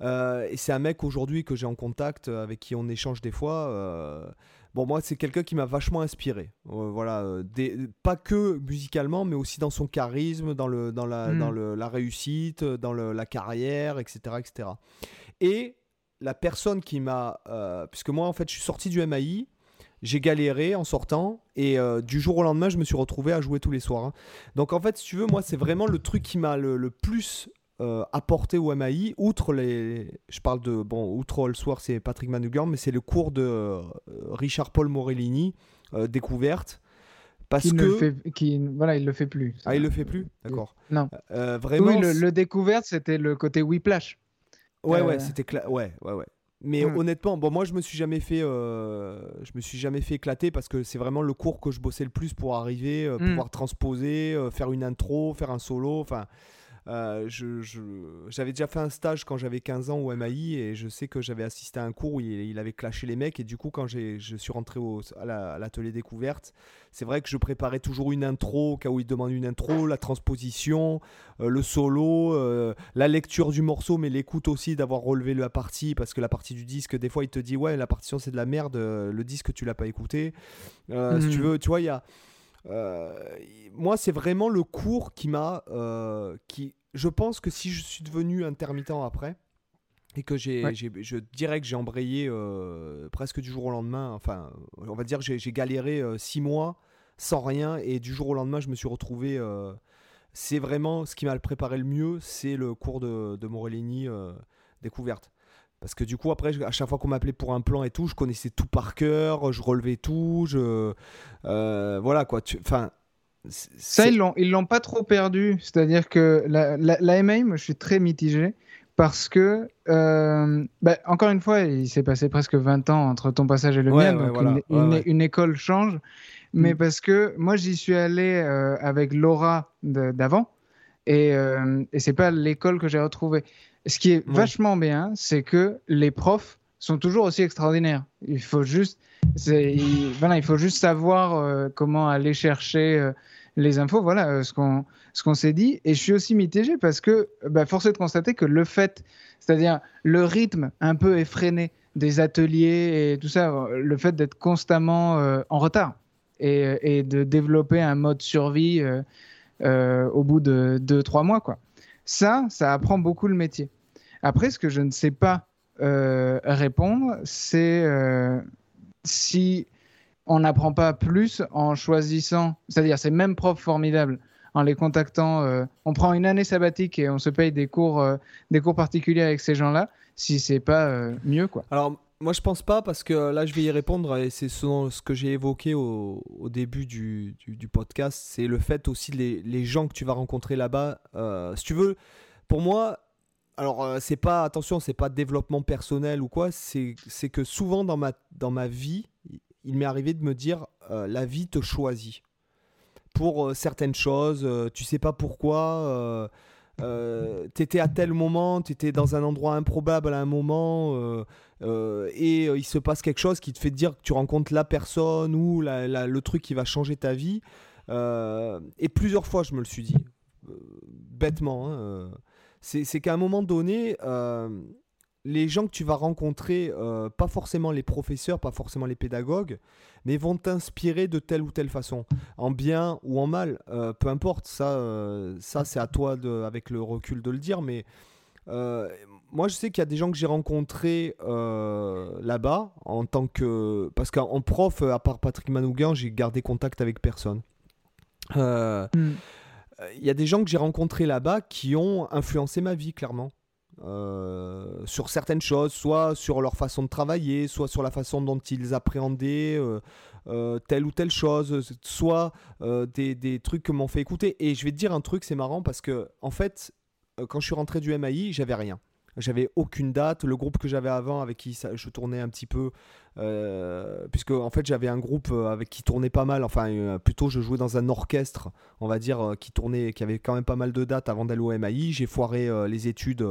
Euh, et c'est un mec aujourd'hui que j'ai en contact, euh, avec qui on échange des fois. Euh, bon, moi, c'est quelqu'un qui m'a vachement inspiré. voilà, pas que musicalement, mais aussi dans son charisme, dans, le, dans, la, dans hmm. la réussite, dans la carrière, etc., etc. Et la personne qui m'a. puisque moi, en fait, je suis sorti du MAI j'ai galéré en sortant et du jour au lendemain je me suis retrouvé à jouer tous les soirs. Hein. Donc en fait si tu veux moi c'est vraiment le truc qui m'a le, plus euh, apporté au MAI, outre les. Je parle de. Bon, outre Allsworth, c'est Patrick Manugan, mais c'est le cours de euh, Richard Paul Morellini, euh, découverte. Parce que. Le fait, qui, voilà, il le fait plus. Ah, il le fait plus D'accord. Non. vraiment. Oui, le, découverte, c'était le côté Whiplash. Ouais, ouais, c'était. Ouais, ouais, ouais. Mais hmm. honnêtement, bon, moi je me suis jamais fait, je me suis jamais fait éclater parce que c'est vraiment le cours que je bossais le plus pour arriver, hmm. pouvoir transposer, faire une intro, faire un solo, enfin. Euh, j'avais déjà fait un stage quand j'avais 15 ans au MAI et je sais que j'avais assisté à un cours où il, avait clashé les mecs et du coup quand je suis rentré au, à l'atelier découverte, c'est vrai que je préparais toujours une intro au cas où il demande une intro, la transposition, euh, le solo, euh, la lecture du morceau mais l'écoute aussi d'avoir relevé la partie parce que la partie du disque des fois il te dit ouais la partition c'est de la merde, le disque tu l'as pas écouté. Si tu mhm. veux, tu vois il y a moi, c'est vraiment le cours qui m'a. Euh, qui, je pense que si je suis devenu intermittent après, et que j'ai, je dirais que j'ai embrayé euh, presque du jour au lendemain, enfin, on va dire que j'ai galéré six mois sans rien, et du jour au lendemain, je me suis retrouvé. c'est vraiment ce qui m'a préparé le mieux, c'est le cours de, de Morellini découverte. Parce que du coup, après, à chaque fois qu'on m'appelait pour un plan et tout, je connaissais tout par cœur, je relevais tout, je. Euh, voilà quoi. Enfin. Ça, ils l'ont, ils l'ont pas trop perdu. C'est-à-dire que la, la, je suis très mitigé parce que, euh, bah, encore une fois, il s'est passé presque 20 ans entre ton passage et le mien, donc une, école change. Mais mm. parce que moi, j'y suis allé euh, avec Laura d'avant, et, et c'est pas l'école que j'ai retrouvée. Ce qui est vachement bien, c'est que les profs sont toujours aussi extraordinaires. Il faut juste, il, voilà, il faut juste savoir euh, comment aller chercher euh, les infos. Voilà euh, ce qu'on ce qu'on s'est dit. Et je suis aussi mitigé parce que, bah, force est de constater que le fait, c'est-à-dire le rythme un peu effréné des ateliers et tout ça, le fait d'être constamment en retard et, et, de développer un mode survie au bout de deux trois mois, quoi. Ça, ça apprend beaucoup le métier. Après, ce que je ne sais pas euh, répondre, c'est euh, si on n'apprend pas plus en choisissant, c'est-à-dire ces mêmes profs formidables, en les contactant, euh, on prend une année sabbatique et on se paye des cours, des cours particuliers avec ces gens-là, si c'est pas mieux, quoi. Alors, moi, je pense pas parce que là, je vais y répondre et c'est ce, ce que j'ai évoqué au, début du, podcast. C'est le fait aussi les, les, gens que tu vas rencontrer là-bas. Euh, si tu veux, pour moi, alors euh, c'est pas attention, c'est pas développement personnel ou quoi. C'est que souvent dans ma dans ma vie, il m'est arrivé de me dire euh, la vie te choisit pour certaines choses. tu sais pas pourquoi. Euh, t'étais à tel moment, t'étais dans un endroit improbable à un moment, euh, euh, et il se passe quelque chose qui te fait dire que tu rencontres la personne ou le truc qui va changer ta vie. et plusieurs fois, je me le suis dit, bêtement. Hein, c'est qu'à un moment donné, les gens que tu vas rencontrer, euh, pas forcément les professeurs, pas forcément les pédagogues, mais vont t'inspirer de telle ou telle façon, en bien ou en mal, euh, peu importe. Ça, euh, ça c'est à toi, de, avec le recul, de le dire. Mais moi, je sais qu'il y a des gens que j'ai rencontrés là-bas en tant que, parce qu'en prof, à part Patrick Manouguin, j'ai gardé contact avec personne. Hmm. Il y a des gens que j'ai rencontrés là-bas qui ont influencé ma vie, clairement. Euh, sur certaines choses, soit sur leur façon de travailler, soit sur la façon dont ils appréhendaient euh, euh, telle ou telle chose, soit des, des, trucs que m'ont fait écouter. Et je vais te dire un truc, c'est marrant parce que, en fait, quand je suis rentré du MAI, j'avais rien. J'avais aucune date. Le groupe que j'avais avant, avec qui je tournais un petit peu, euh, puisque en fait j'avais un groupe euh, avec qui tournait pas mal. Enfin, euh, plutôt je jouais dans un orchestre, on va dire, qui tournait, qui avait quand même pas mal de dates avant d'aller au MAI. J'ai foiré les études.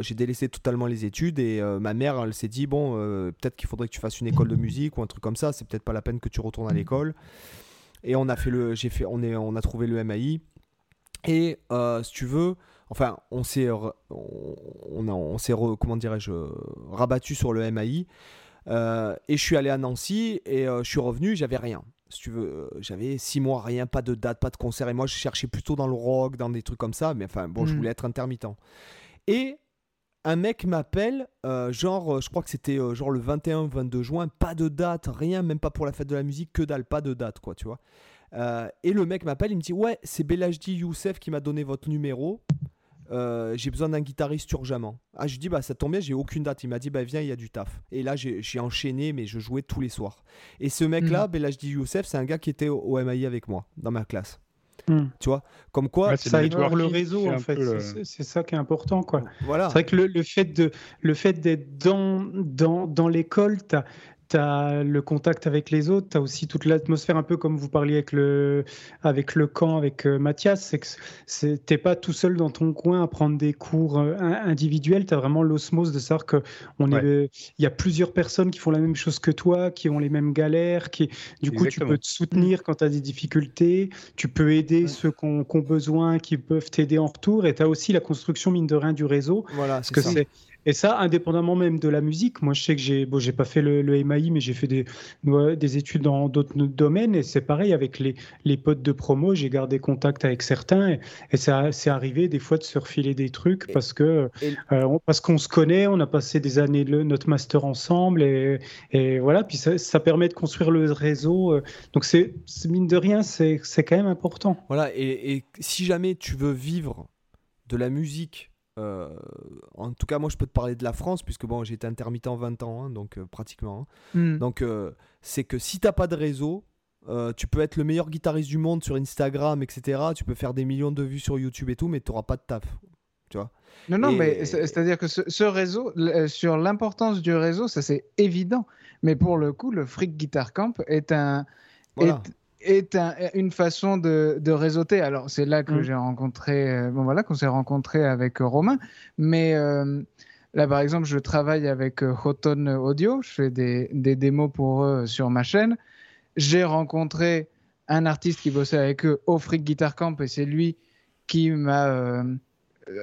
j'ai délaissé totalement les études et ma mère elle s'est dit bon peut-être qu'il faudrait que tu fasses une école de musique ou un truc comme ça c'est peut-être pas la peine que tu retournes à mmh. l'école et on a fait le j'ai fait on est on a trouvé le MAI et si tu veux enfin, on s'est, on, on, s'est, comment dirais-je, rabattu sur le MAI. Euh, et je suis allé à Nancy et euh, je suis revenu, j'avais rien. Si tu veux, euh, j'avais six mois, rien, pas de date, pas de concert. Et moi, je cherchais plutôt dans le rock, dans des trucs comme ça. Mais enfin, bon, je hmm. voulais être intermittent. Et un mec m'appelle, genre, je crois que c'était genre le 21 22 juin, pas de date, rien, même pas pour la fête de la musique, que dalle, pas de date, quoi, tu vois. et le mec m'appelle, il me dit Ouais, c'est Belajdi Youssef qui m'a donné votre numéro. Euh, j'ai besoin d'un guitariste urgemment. Ah, je lui dis, bah ça tombe bien, j'ai aucune date. Il m'a dit, bah viens, il y a du taf. Et là, j'ai enchaîné, mais je jouais tous les soirs. Et ce mec-là, mmh. dis Youssef, c'est un gars qui était au, MAI avec moi, dans ma classe. Hmm. Tu vois, comme quoi ça aide le réseau en fait. C'est ça qui est important quoi. Voilà. C'est vrai que le, le fait de le fait d'être dans dans, dans l'école, tu as le contact avec les autres, tu as aussi toute l'atmosphère, un peu comme vous parliez avec le, avec le camp, avec euh, Mathias, c'est que tu n'es pas tout seul dans ton coin à prendre des cours euh, individuels, tu as vraiment l'osmose de savoir qu'il ouais. y a plusieurs personnes qui font la même chose que toi, qui ont les mêmes galères, qui, du coup tu peux te soutenir quand tu as des difficultés, tu peux aider ceux qui ont, besoin, qui peuvent t'aider en retour, et tu as aussi la construction, mine de rien, du réseau. Voilà, parce que c'est et ça, indépendamment même de la musique, moi je sais que j'ai, bon, j'ai pas fait le, le, MAI, mais j'ai fait des, des études dans d'autres domaines. Et c'est pareil avec les, les potes de promo, j'ai gardé contact avec certains. Et, et ça, c'est arrivé des fois de se refiler des trucs parce que euh, parce qu'on se connaît, on a passé des années de notre master ensemble. Et, et voilà, puis ça, ça, permet de construire le réseau. Euh. Donc c'est, mine de rien, c'est, c'est quand même important. Voilà, et, et si jamais tu veux vivre de la musique euh, en tout cas, moi, je peux te parler de la France, puisque bon, j'ai été intermittent 20 ans, hein, donc euh, pratiquement. Hein. Hmm. Donc, euh, c'est que si t'as pas de réseau, tu peux être le meilleur guitariste du monde sur Instagram, etc. Tu peux faire des millions de vues sur YouTube et tout, mais tu n'auras pas de taf. Tu vois non, non, mais c'est-à-dire que ce, réseau, sur l'importance du réseau, ça c'est évident. Mais pour le coup, le Freak Guitar Camp est un, est une façon de, de, réseauter. Alors, c'est là que mm. j'ai rencontré, euh, bon voilà, qu'on s'est rencontré avec euh, Romain. Mais euh, là, par exemple, je travaille avec Houghton Audio. Je fais des, des, démos pour eux sur ma chaîne. J'ai rencontré un artiste qui bossait avec eux au Freak Guitar Camp et c'est lui qui m'a.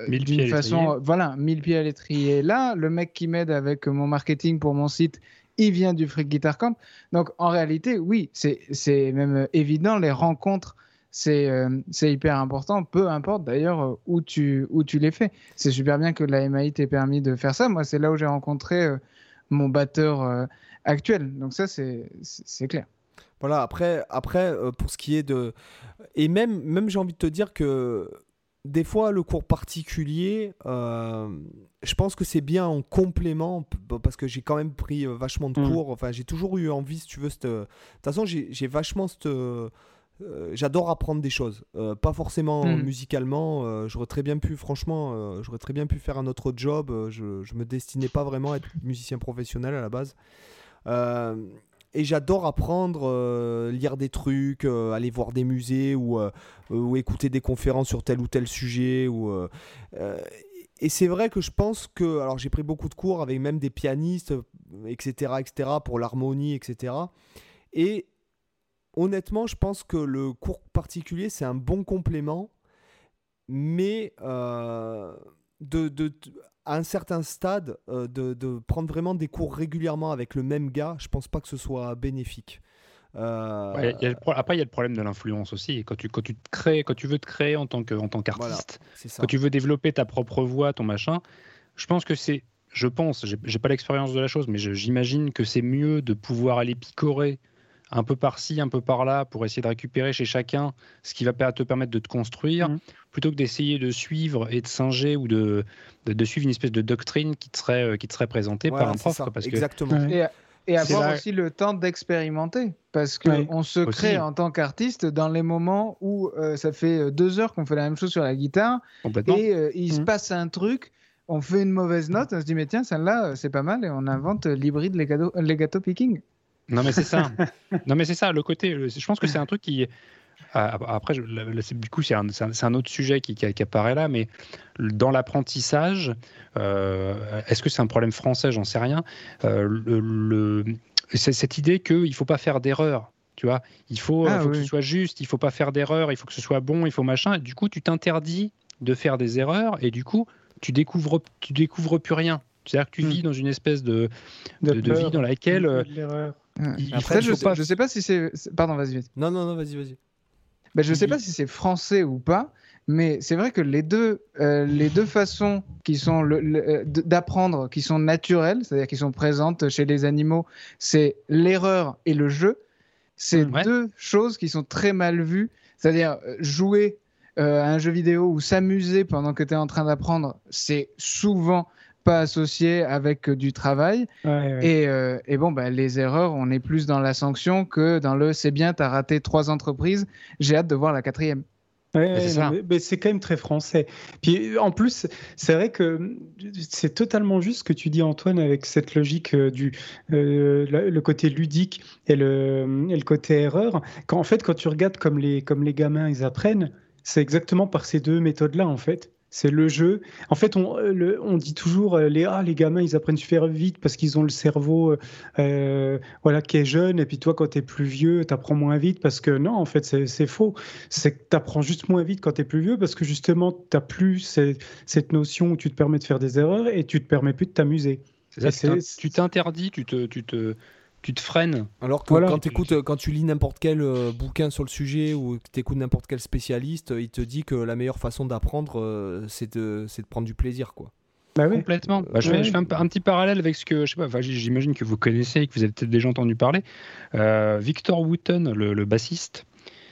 d'une façon, voilà, mille pieds à l'étrier. Là, le mec qui m'aide avec mon marketing pour mon site, il vient du Freak Guitar Camp. Donc en réalité, oui, c'est même évident, les rencontres, c'est euh, hyper important, peu importe d'ailleurs euh, où, tu, où tu les fais. C'est super bien que la MAI t'ait permis de faire ça. Moi, c'est là où j'ai rencontré euh, mon batteur actuel. Donc ça, c'est clair. Voilà, après, après pour ce qui est de... Et même, même j'ai envie de te dire que des fois, le cours particulier, euh, je pense que c'est bien en complément, parce que j'ai quand même pris euh, vachement de mm. cours. Enfin, j'ai toujours eu envie, si tu veux, de toute façon, j'ai vachement cette. Euh, j'adore apprendre des choses, pas forcément mm. musicalement. j'aurais très bien pu, franchement, j'aurais très bien pu faire un autre job. je, je me destinais pas vraiment à être musicien professionnel à la base et j'adore apprendre, euh, lire des trucs, euh, aller voir des musées ou, euh, ou, écouter des conférences sur tel ou tel sujet. Ou, et c'est vrai que je pense que, alors j'ai pris beaucoup de cours avec même des pianistes, etc., etc., pour l'harmonie, etc. Et honnêtement, je pense que le cours particulier, c'est un bon complément, mais de, de, à un certain stade, euh, de, de prendre vraiment des cours régulièrement avec le même gars, je pense pas que ce soit bénéfique. Euh, Ouais, il y a le pro- Après, il y a le problème de l'influence aussi. Quand tu, quand tu te crées, quand tu veux te créer en tant que, en tant qu'artiste, quand tu veux développer ta propre voix, ton machin, je pense que c'est, je pense, j'ai pas l'expérience de la chose, mais j'imagine que c'est mieux de pouvoir aller picorer un peu par-ci, un peu par-là, pour essayer de récupérer chez chacun ce qui va te permettre de te construire, Mhm. plutôt que d'essayer de suivre et de singer ou de, de, de suivre une espèce de doctrine qui te serait, euh, qui te serait présentée Voilà, par un prof. parce que Exactement. Ouais. Et, avoir là- aussi le temps d'expérimenter. Parce qu'on on se Aussi. crée en tant qu'artiste dans les moments où euh, ça fait euh, deux heures qu'on fait la même chose sur la guitare complètement. et euh, il se Mhm. passe un truc, on fait une mauvaise note, on se dit mais tiens, celle-là, c'est pas mal et on invente l'hybride legato, legato picking. Non mais c'est ça. *laughs* non mais c'est ça. Le côté, je pense que c'est un truc qui. Ah, Après, du coup, c'est un, autre sujet qui, qui- qui apparaît là, mais dans l'apprentissage, euh, est-ce que c'est un problème français? J'en sais rien. Euh, le, le- c'est cette idée qu'il ne faut pas faire d'erreur. Tu vois, il faut, Ah, faut que ce soit juste, il faut pas faire d'erreur, il faut que ce soit bon, il faut machin. Et du coup, tu t'interdis de faire des erreurs et du coup, tu découvres, tu découvres plus rien. C'est-à-dire que tu Hmm. vis dans une espèce de, de, vie dans laquelle euh. Il Après, je, sais, pas- je sais pas si c'est. Pardon, vas-y, vas-y. Non, non, non, vas-y, vas-y. Ben, je sais pas si c'est français ou pas, mais c'est vrai que les deux, euh, les deux façons qui sont le- le- euh, d'apprendre, qui sont naturelles, c'est-à-dire qui sont présentes chez les animaux, c'est l'erreur et le jeu. C'est Ouais. deux choses qui sont très mal vues. C'est-à-dire euh, jouer euh, à un jeu vidéo ou s'amuser pendant que tu es en train d'apprendre, c'est souvent pas associé avec euh, du travail. Ouais, ouais. Et, euh, et bon, bah, les erreurs, on est plus dans la sanction que dans le c'est bien, tu as raté trois entreprises, j'ai hâte de voir la quatrième. Ouais, Mais c'est quand même très français. Puis en plus, c'est vrai que c'est totalement juste ce que tu dis, Antoine, avec cette logique euh, du euh, le côté ludique et le, et le côté erreur. Quand, en fait, quand tu regardes comme les, comme les gamins ils apprennent, c'est exactement par ces deux méthodes-là, en fait. C'est le jeu. En fait, on, euh, le- on dit toujours euh, les, ah, les gamins, ils apprennent super vite parce qu'ils ont le cerveau euh, voilà, qui est jeune. Et puis toi, quand tu es plus vieux, tu apprends moins vite parce que non, en fait, c'est faux. C'est que tu apprends juste moins vite quand tu es plus vieux parce que justement, tu plus ces- cette notion où tu te permets de faire des erreurs et tu te permets plus de t'amuser. Tu t'interdis, tu te, tu, te, tu te freines. Alors que Voilà. quand, t'écoutes- quand tu lis n'importe quel euh, bouquin sur le sujet ou que tu écoutes n'importe quel spécialiste, euh, il te dit que la meilleure façon d'apprendre, euh, c'est de, c'est de prendre du plaisir. quoi. Bah oui. Complètement. Bah, je, Ouais. fais, je fais un, un petit parallèle avec ce que, je sais pas, enfin, j- j'imagine que vous connaissez, que vous avez peut-être déjà entendu parler. Euh, Victor Wooten, le, le bassiste,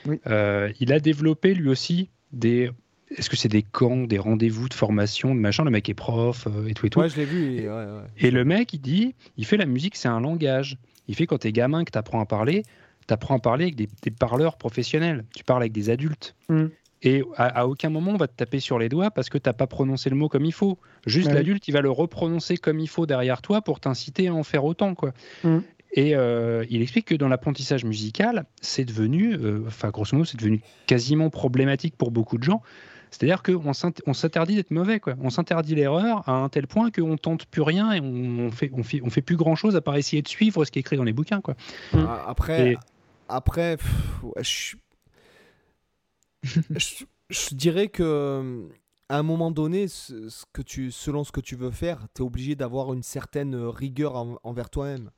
Oui. euh, il a développé lui aussi des. Est-ce que c'est des camps, des rendez-vous de formation, de machin Le mec est prof euh, et tout et tout. Ouais, je l'ai vu. et ouais, ouais. Et le mec, il dit, il fait la musique, c'est un langage. Il fait quand t'es gamin que t'apprends à parler, t'apprends à parler avec des, des parleurs professionnels. Tu parles avec des adultes. Mm. Et à, à aucun moment on va te taper sur les doigts parce que t'as pas prononcé le mot comme il faut. Juste Ouais. l'adulte, il va le reprononcer comme il faut derrière toi pour t'inciter à en faire autant, quoi. Mm. Et euh, il explique que dans l'apprentissage musical, c'est devenu, euh, enfin grosso modo, c'est devenu quasiment problématique pour beaucoup de gens. C'est-à-dire qu'on s'int- on s'interdit d'être mauvais, quoi. On s'interdit l'erreur à un tel point qu'on tente plus rien et on, fait, on fait, on fait plus grand-chose à part essayer de suivre ce qui est écrit dans les bouquins, quoi. Ah, Après, Et- après pff, ouais, je... *laughs* je- je dirais que euh, à un moment donné, ce, ce que tu, selon ce que tu veux faire, tu es obligé d'avoir une certaine rigueur en- envers toi-même.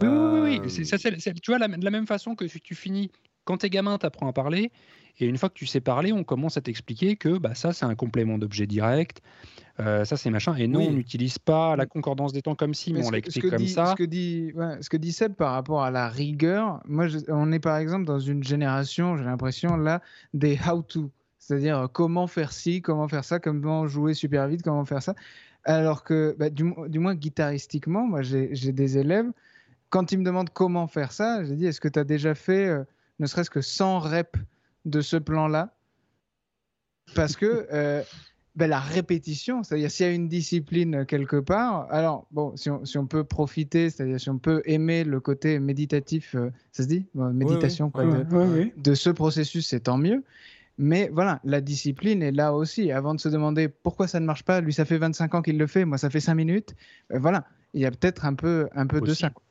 Oui, oui, oui, oui. Euh, ça, tu vois, la- de la même façon que si tu finis, quand t'es gamin, t'apprends à parler, et une fois que tu sais parler, on commence à t'expliquer que bah, ça, c'est un complément d'objet direct, euh, ça, c'est machin, et non, Oui. on n'utilise pas la concordance des temps comme si, mais, Mais on l'explique que comme dit- ça. Ce que, dit, ouais, ce que dit Seb par rapport à la rigueur, moi, je- on est par exemple dans une génération, j'ai l'impression, là, des how-to. C'est-à-dire euh, comment faire ci, comment faire ça, comment jouer super vite, comment faire ça. Alors que, bah, du, mo- du moins guitaristiquement, moi, j'ai j'ai des élèves, quand ils me demandent comment faire ça, j'ai dit, est-ce que tu as déjà fait euh, ne serait-ce que 100 reps de ce plan-là Parce que euh, ben, la répétition, c'est-à-dire s'il y a une discipline quelque part, alors bon, si on, si on peut profiter, c'est-à-dire si on peut aimer le côté méditatif, euh, ça se dit? Bon, Méditation, quoi, de, ce processus, c'est tant mieux. Mais voilà, la discipline est là aussi. Avant de se demander pourquoi ça ne marche pas, lui, ça fait 25 ans qu'il le fait, moi, ça fait 5 minutes. euh, voilà, il y a peut-être un peu, un peu de ça. quoi.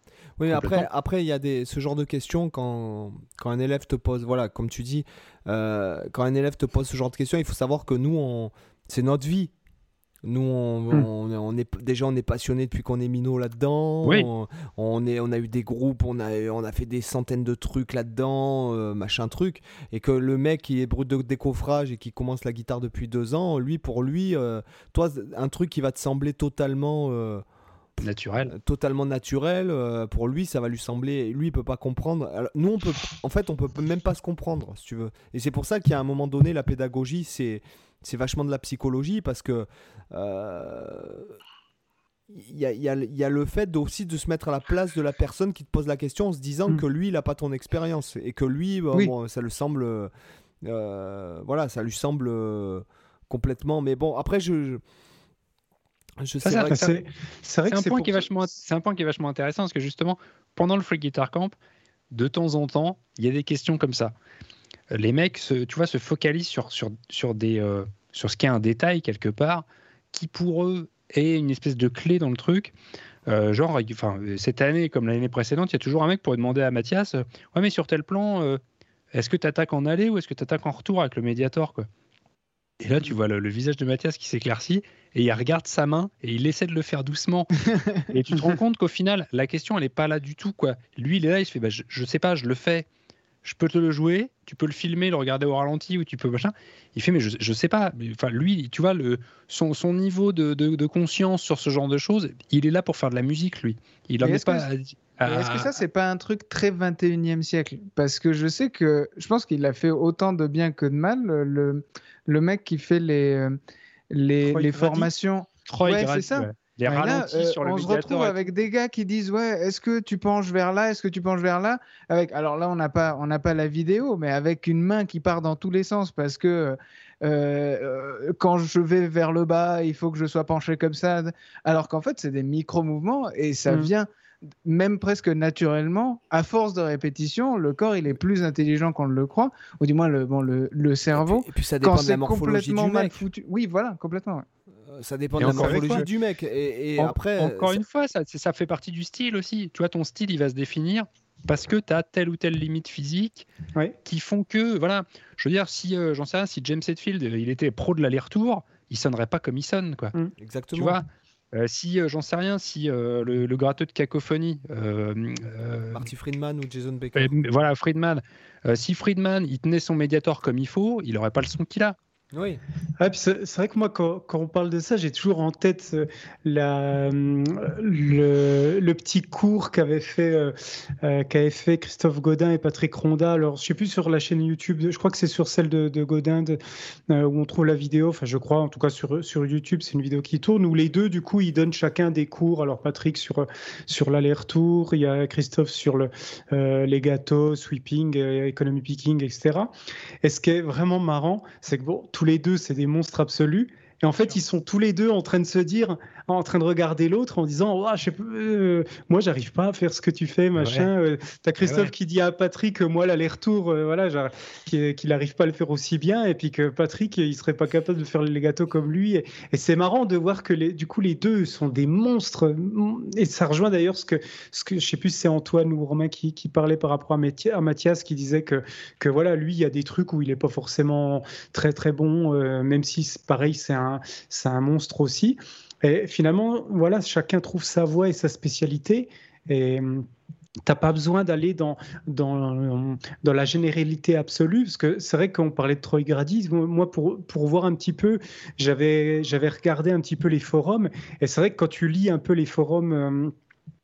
Oui, mais après, après il y a des, ce genre de questions quand, quand un élève te pose, voilà, comme tu dis, euh, quand un élève te pose ce genre de questions, il faut savoir que nous, on, c'est notre vie. Nous, on, Hmm. on, est déjà on est passionné depuis qu'on est minot là-dedans. Oui. On, on est, on a eu des groupes, on a, on a fait des centaines de trucs là-dedans, euh, machin truc. Et que le mec qui est brut de décoffrage et qui commence la guitare depuis deux ans, lui, pour lui, euh, toi, un truc qui va te sembler totalement, euh, Naturel. totalement naturel, euh, pour lui, ça va lui sembler. Lui, il peut pas comprendre. Alors, nous, on peut, en fait, on peut même pas se comprendre, si tu veux. Et c'est pour ça qu'à un moment donné, la pédagogie, c'est c'est vachement de la psychologie parce que euh, il y, a, il y a- il y a le fait aussi de se mettre à la place de la personne qui te pose la question en se disant Mm. que lui il n'a pas ton expérience et que lui bah, Oui. bon, ça le semble euh, voilà ça lui semble euh, complètement mais bon après je c'est vrai que- c'est un, point pour qui est vachement, c'est un point qui est vachement intéressant parce que justement, pendant le Free Guitar Camp, de temps en temps, il y a des questions comme ça. Les mecs, se, tu vois, se focalisent sur, sur, sur, des, euh, sur ce qui est un détail quelque part, qui pour eux est une espèce de clé dans le truc. Euh, genre, enfin, cette année, comme l'année précédente, il y a toujours un mec pour demander à Mathias euh, Ouais, mais sur tel plan, euh, est-ce que tu attaques en aller ou est-ce que tu attaques en retour avec le médiator quoi? Et là, tu vois le, le visage de Mathias qui s'éclaircit et il regarde sa main et il essaie de le faire doucement. *laughs* et tu te rends compte qu'au final, la question, elle n'est pas là du tout. quoi. Lui, il est là, il se fait bah, je, je sais pas, je le fais. Je peux te le jouer, tu peux le filmer, le regarder au ralenti ou tu peux machin. Il fait mais je, je sais pas. Enfin lui, tu vois le son, son niveau de, de- de conscience sur ce genre de choses, il est là pour faire de la musique lui. Il en est pas. à- Est-ce que ça, c'est pas un truc très 21e siècle? Parce que je sais que je pense qu'il a fait autant de bien que de mal, le, le mec qui fait les, euh, les, les formations. Troy Ouais, c'est ça. ouais. Les Ouais, là, ralentis euh, sur le on se retrouve et avec des gars qui disent ouais est-ce que tu penches vers là est-ce que tu penches vers là? Avec alors là on n'a pas on n'a pas la vidéo mais avec une main qui part dans tous les sens parce que euh, euh, quand je vais vers le bas il faut que je sois penché comme ça. Alors qu'en fait c'est des micro mouvements et ça Mm. vient même presque naturellement à force de répétition le corps il est plus intelligent qu'on ne le croit ou du moins le bon le, le cerveau et puis, et puis ça quand dépend de c'est la morphologie complètement du mal foutu oui voilà complètement ouais. Euh, ça dépend Et de la encore une morphologie fois- du mec et, et En- après encore ça- une fois, ça, fait partie du style aussi. Tu vois, ton style, il va se définir parce que tu as telle ou telle limite physique Ouais. qui font que, voilà, je veux dire, si, euh, j'en sais rien, si James Hetfield, euh, il était pro de l'aller-retour, il sonnerait pas comme il sonne, quoi. exactement Tu vois Euh, si, euh, j'en sais rien, si euh, le, le gratteux de cacophonie, euh, euh, Marty Friedman ou Jason Baker euh, voilà, Friedman, euh, si Friedman, il tenait son médiator comme il faut, il aurait pas le son qu'il a. oui Ah, c'est vrai que moi, quand, on parle de ça, j'ai toujours en tête euh, euh, le, petit cours qu'avait fait, euh, euh, fait Christophe Godin et Patrick Ronda. Alors, je sais plus sur la chaîne YouTube, je crois que c'est sur celle de, Godin où on trouve la vidéo. Enfin, je crois, en tout cas sur, sur YouTube, c'est une vidéo qui tourne où les deux, du coup, ils donnent chacun des cours. Alors, Patrick sur, sur l'aller-retour, il y a Christophe sur le, les gâteaux, sweeping, economy picking, etc. Et ce qui est vraiment marrant, c'est que bon, tous les deux, c'est des monstres absolus. Et en fait, ils sont tous les deux en train de se dire, en train de regarder l'autre en disant Ouah, je sais pas, euh, Moi, j'arrive pas à faire ce que tu fais, machin. Euh, T'as Christophe Ouais. qui dit à Patrick que moi, l'aller-retour, euh, voilà, genre, qu'il n'arrive pas à le faire aussi bien. Et puis que Patrick, il serait pas capable de faire les gâteaux comme lui. Et, et c'est marrant de voir que les, du coup, les deux sont des monstres. Et ça rejoint d'ailleurs ce que, ce que je sais plus si c'est Antoine ou Romain qui, qui parlait par rapport à, Mathi- à Mathias, qui disait que, que voilà, lui, il y a des trucs où il est pas forcément très très bon, euh, même si pareil, c'est un, c'est un monstre aussi. Et finalement, voilà, chacun trouve sa voie et sa spécialité. Et hum, T'as pas besoin d'aller dans, dans, dans la généralité absolue, parce que c'est vrai qu'on parlait de Troy Grady. Moi, pour, pour voir un petit peu, j'avais regardé un petit peu les forums, et c'est vrai que quand tu lis un peu les forums euh,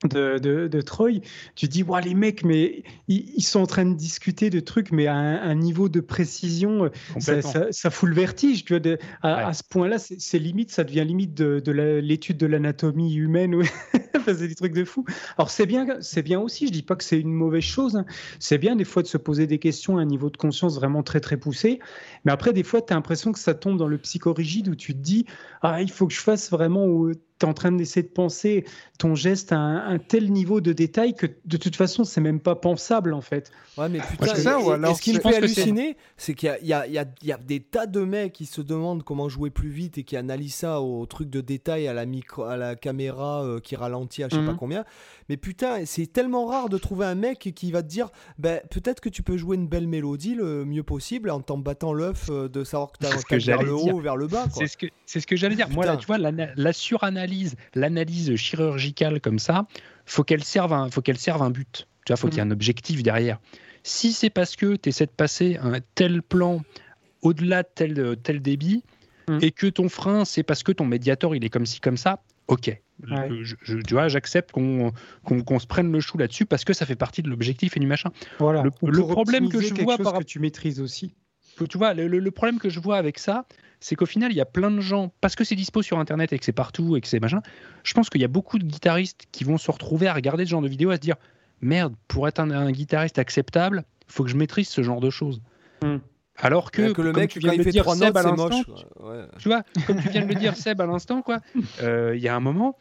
de, de, de Troy, tu dis, ouais, les mecs, mais ils, ils sont en train de discuter de trucs, mais à un, un niveau de précision, euh, ça, Complètement. ça, ça fout le vertige. Tu vois, de- à, Ouais. à ce point-là, c'est limite, ça devient limite de, l'étude de l'anatomie humaine. ouais. *laughs* Enfin, c'est des trucs de fou. Alors c'est bien, c'est bien aussi. Je dis pas que c'est une mauvaise chose. hein. C'est bien des fois de se poser des questions à un niveau de conscience vraiment très très poussé. Mais après, des fois, tu as l'impression que ça tombe dans le psychorigide où tu te dis, ah, il faut que je fasse vraiment. Tu es en train d'essayer de penser ton geste à un, tel niveau de détail que de toute façon, c'est même pas pensable en fait. Ouais, mais putain, ça, ou alors, ce qui me fait halluciner, c'est qu'il y, y, y, a des tas de mecs qui se demandent comment jouer plus vite et qui analysent ça au truc de détail, à la, micro, à la caméra euh, qui ralentit à je sais pas mhm. combien. Mais putain, c'est tellement rare de trouver un mec qui va te dire ben, peut-être que tu peux jouer une belle mélodie le mieux possible en t'en battant l'œuf euh, de savoir que tu as vers le haut ou vers le bas. C'est ce que, ce que j'allais dire. Moi, là, tu vois, la, la suranalyse, l'analyse chirurgicale comme ça, faut qu'elle serve, un, faut qu'elle serve un but. Tu vois, faut qu'il y ait un mhm. objectif derrière. Si c'est parce que tu essaies de passer un tel plan au-delà de tel, tel débit, mhm. et que ton frein, c'est parce que ton médiator, il est comme ci, comme ça, ok. Je, tu vois, j'accepte qu'on se prenne le chou là-dessus parce que ça fait partie de l'objectif et du machin. Voilà. Le, problème que je vois par que tu maîtrises aussi. Tu vois, le, problème que je vois avec ça, c'est qu'au final, il y a plein de gens, parce que c'est dispo sur Internet et que c'est partout et que c'est machin, je pense qu'il y a beaucoup de guitaristes qui vont se retrouver à regarder ce genre de vidéos, à se dire, merde, pour être un, guitariste acceptable, il faut que je maîtrise ce genre de choses. Hmm. Alors que, le mec, tu viens de le dire Seb à l'instant, tu vois, comme tu viens de le dire Seb à l'instant, quoi, euh, il y a un moment,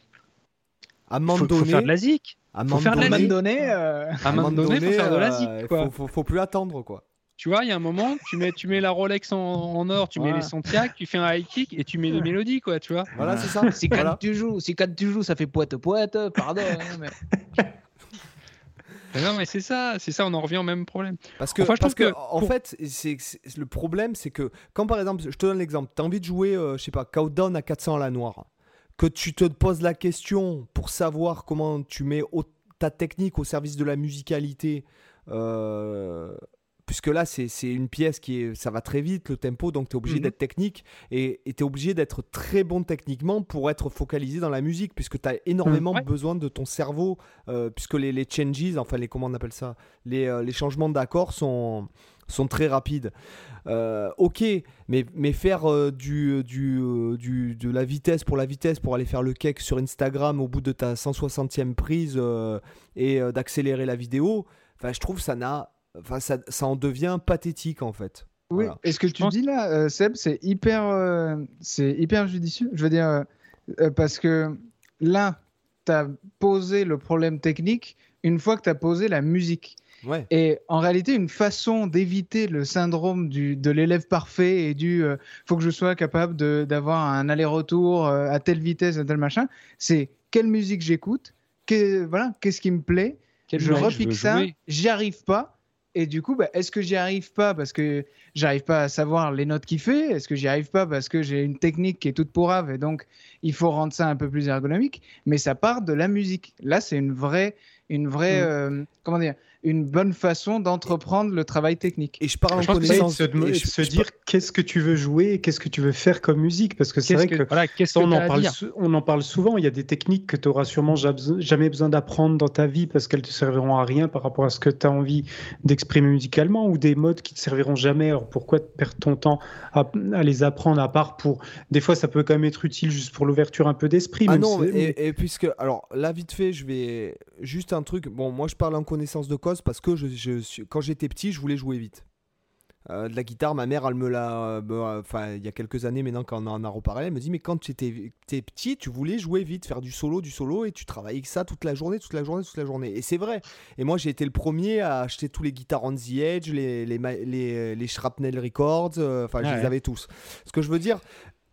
à un moment donné, faut faire de la zik. À un moment donné, euh, à un moment donné, faut faire de la zik, quoi. Faut, faut, faut, plus attendre, quoi. Tu vois, il y a un moment, tu mets, tu mets la Rolex en, or, tu mets les Santiago, tu fais un high kick et tu mets les mélodies, quoi, tu vois. Voilà, c'est ça. Si quand tu joues, quand tu joues, ça fait poète poète, pardon. Hein, mais... *laughs* non, mais c'est ça, c'est ça, on en revient au même problème. Parce que, parce que, en fait, c'est le problème, c'est que quand par exemple, je te donne l'exemple, tu as envie de jouer, euh, je sais pas, Countdown à 400 à la noire, que tu te poses la question pour savoir comment tu mets ta technique au service de la musicalité. Euh, puisque là, c'est une pièce qui est, ça va très vite, le tempo, donc tu es obligé mhm. d'être technique et tu es obligé d'être très bon techniquement pour être focalisé dans la musique, puisque tu as énormément besoin de ton cerveau, euh, puisque les, les, changes, enfin, les, comment on appelle ça, les, euh, les changements d'accords sont, sont très rapides. Euh, ok, mais, mais faire du, du, du, de la vitesse pour la vitesse pour aller faire le cake sur Instagram au bout de ta 160e prise et d'accélérer la vidéo, je trouve ça n'a Enfin, ça, ça, en devient pathétique en fait. Oui, et ce que tu dis là, euh, Seb, c'est hyper, euh, c'est hyper judicieux. Je veux dire, euh, parce que là, tu as posé le problème technique une fois que tu as posé la musique. Ouais. Et en réalité, une façon d'éviter le syndrome du, de l'élève parfait et du faut que je sois capable d'avoir un aller-retour à telle vitesse, à tel machin, c'est quelle musique j'écoute, voilà, qu'est-ce qui me plaît, je repique ça, j'y arrive pas et du coup, bah, est-ce que j'y arrive pas parce que j'arrive pas à savoir les notes qu'il fait? Est-ce que j'y arrive pas parce que j'ai une technique qui est toute pourrave et donc il faut rendre ça un peu plus ergonomique? Mais ça part de la musique. Là, c'est une vraie, une vraie, mm. euh, comment dire, une bonne façon d'entreprendre le travail technique. Et je parle en connaissance. de se, dire qu'est-ce que tu veux jouer et qu'est-ce que tu veux faire comme musique. Parce que c'est vrai que, voilà, on, en parle on en parle souvent. Il y a des techniques que tu auras sûrement jamais besoin d'apprendre dans ta vie parce qu'elles te serviront à rien par rapport à ce que tu as envie d'exprimer musicalement ou des modes qui te serviront jamais. Alors pourquoi perdre ton temps à, les apprendre à part pour. Des fois, ça peut quand même être utile juste pour l'ouverture un peu d'esprit. Ah non, et, et, puisque. Alors là, vite fait, je vais. Juste un truc. Bon, moi, je parle en connaissance de cause parce que je, quand j'étais petit, je voulais jouer vite. Euh, de la guitare, ma mère, elle me l'a. Euh, enfin, il y a quelques années maintenant, quand on en a reparlé, elle me dit Mais quand tu étais, petit, tu voulais jouer vite, faire du solo, du solo, et tu travaillais que ça toute la journée, toute la journée, toute la journée. Et c'est vrai. Et moi, j'ai été le premier à acheter tous les guitares on the edge, les, les, les, les Shrapnel Records, euh, enfin, je les avais tous. Ce que je veux dire,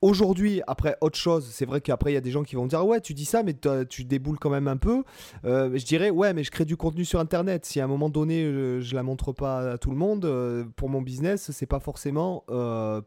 Aujourd'hui, après autre chose, c'est vrai qu'après il y a des gens qui vont dire ouais tu dis ça mais tu déboules quand même un peu. Euh, je dirais ouais mais je crée du contenu sur internet. Si à un moment donné je, la montre pas à tout le monde, euh, pour mon business c'est pas forcément euh,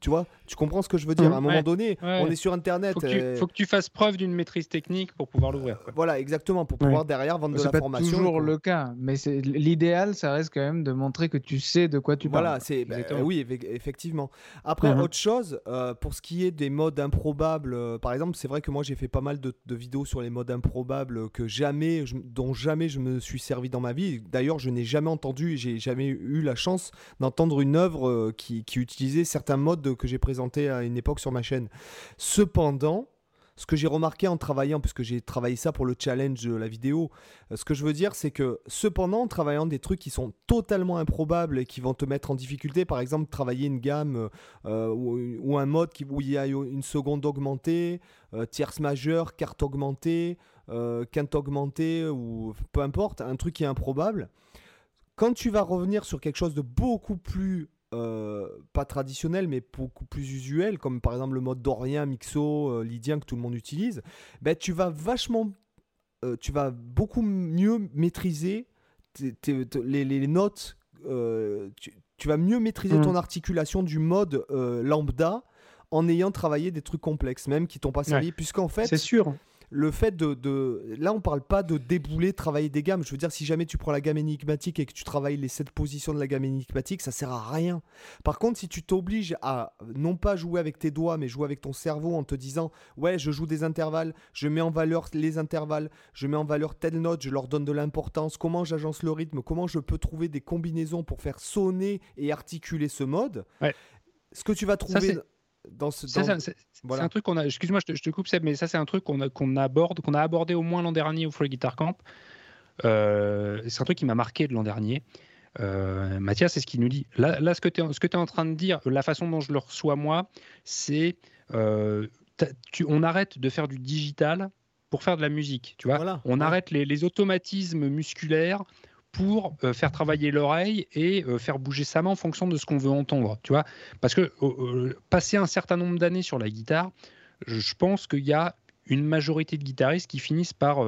tu vois, tu comprends ce que je veux dire. À un moment donné, on est sur Internet. Faut que, tu, faut que tu fasses preuve d'une maîtrise technique pour pouvoir l'ouvrir. Voilà, exactement, pour pouvoir derrière vendre de la formation. C'est toujours le cas, mais l'idéal, ça reste quand même de montrer que tu sais de quoi tu parles. Voilà, c'est bah, oui, effectivement. Après, mhm. autre chose, euh, pour ce qui est des modes improbables, euh, par exemple, c'est vrai que moi j'ai fait pas mal de, vidéos sur les modes improbables que jamais, dont jamais je me suis servi dans ma vie. D'ailleurs, je n'ai jamais entendu, j'ai jamais eu la chance d'entendre une œuvre euh, qui, qui utilisait certains modes que j'ai présenté à une époque sur ma chaîne. Cependant, ce que j'ai remarqué en travaillant, puisque j'ai travaillé ça pour le challenge de la vidéo, euh, ce que je veux dire, c'est que cependant, en travaillant des trucs qui sont totalement improbables et qui vont te mettre en difficulté, par exemple, travailler une gamme euh, ou, ou un mode qui, où il y a une seconde augmentée, euh, tierce majeure, carte augmentée, euh, quinte augmentée, ou peu importe, un truc qui est improbable. Quand tu vas revenir sur quelque chose de beaucoup plus euh, pas traditionnel, mais beaucoup plus usuel, comme par exemple le mode dorien, mixo, euh, lydien que tout le monde utilise, ben, tu vas vachement, euh, tu vas beaucoup mieux maîtriser les, les notes. tu, tu vas mieux maîtriser Mm. ton articulation du mode lambda en ayant travaillé des trucs complexes, même qui t'ont pas servi, puisqu'en fait, C'est sûr. Le fait de, de- Là, on parle pas de débouler, travailler des gammes. Je veux dire, si jamais tu prends la gamme énigmatique et que tu travailles les 7 positions de la gamme énigmatique, ça sert à rien. Par contre, si tu t'obliges à non pas jouer avec tes doigts, mais jouer avec ton cerveau en te disant Ouais, je joue des intervalles, je mets en valeur les intervalles, je mets en valeur telle note, je leur donne de l'importance, comment j'agence le rythme, comment je peux trouver des combinaisons pour faire sonner et articuler ce mode. Ouais. Ce que tu vas trouver dans ce. Dans- c'est voilà. un truc qu'on a. Excuse-moi, je te, je te coupe, Seb, mais ça, c'est un truc qu'on a- qu'on aborde, qu'on a abordé au moins l'an dernier au Free Guitar Camp. Euh, c'est un truc qui m'a marqué de l'an dernier. Euh, Mathias, c'est ce qu'il nous dit. Là, là ce que tu es, en train de dire, la façon dont je le reçois moi, c'est euh, on arrête de faire du digital pour faire de la musique. Tu vois, Voilà. on Ouais. arrête les, les automatismes musculaires pour euh, faire travailler l'oreille et euh, faire bouger sa main en fonction de ce qu'on veut entendre. Tu vois, parce que euh, passer un certain nombre d'années sur la guitare, je je pense qu'il y a une majorité de guitaristes qui finissent par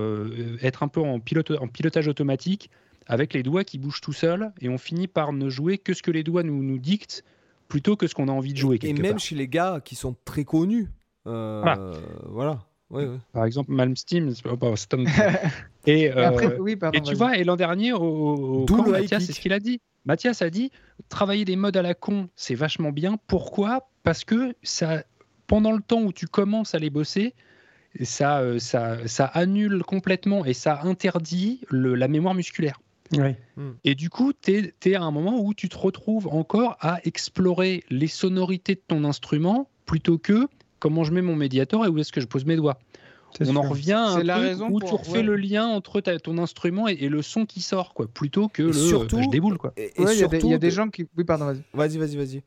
être un peu en, pilote- en pilotage automatique avec les doigts qui bougent tout seuls et on finit par ne jouer que ce que les doigts nous, nous dictent plutôt que ce qu'on a envie de jouer. Et même part. chez les gars qui sont très connus. Voilà. voilà. Ouais, ouais. Par exemple, Malmsteen, un- *laughs* et, Et après, euh, oui, pardon. Et tu vois, et l'an dernier, au, au- camp, Mathias, c'est ce qu'il a dit. Mathias a dit travailler des modes à la con, c'est vachement bien. Pourquoi? Parce que ça, pendant le temps où tu commences à les bosser, ça, euh, ça, ça annule complètement et ça interdit le- la mémoire musculaire. Ouais. Et du coup, tu es, à un moment où tu te retrouves encore à explorer les sonorités de ton instrument plutôt que comment je mets mon médiator et où est-ce que je pose mes doigts. c'est On en revient à la raison où pour- tu refais ouais. le lien entre ta- ton instrument et, et le son qui sort, quoi, plutôt que Et le surtout- bah, je déboule. Quoi. Et, et Ouais, il y a des- y, a gens qui. Oui, pardon, vas-y. Vas-y, vas-y, vas-y.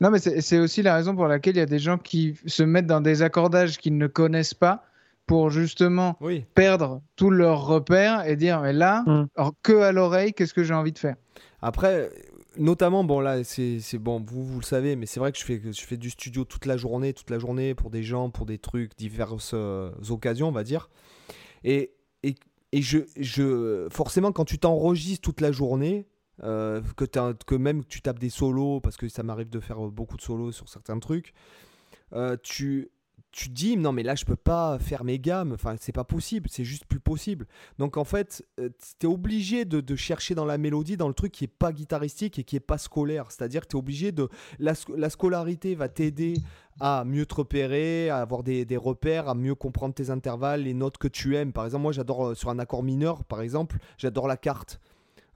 Non, mais c'est c'est aussi la raison pour laquelle il y a des gens qui se mettent dans des accordages qu'ils ne connaissent pas pour justement Oui. perdre tous leurs repères et dire, mais là, Mm. alors, que à l'oreille, qu'est-ce que j'ai envie de faire? Après, notamment, bon là, c'est bon, vous vous le savez, mais c'est vrai que je fais je fais du studio toute la journée, toute la journée pour des gens, pour des trucs, diverses euh, occasions, on va dire. Et et, et je je forcément quand tu t'enregistres toute la journée. euh, que, que même tu tapes des solos, parce que ça m'arrive de faire beaucoup de solos sur certains trucs, euh, tu, tu te dis non mais là je peux pas faire mes gammes, enfin c'est pas possible, c'est juste plus possible. Donc en fait, tu es obligé de, chercher dans la mélodie, dans le truc qui est pas guitaristique et qui est pas scolaire. C'est-à-dire que tu es obligé de... La scolarité va t'aider à mieux te repérer, à avoir des, des repères, à mieux comprendre tes intervalles, les notes que tu aimes. Par exemple, moi j'adore euh, sur un accord mineur, par exemple, j'adore la carte.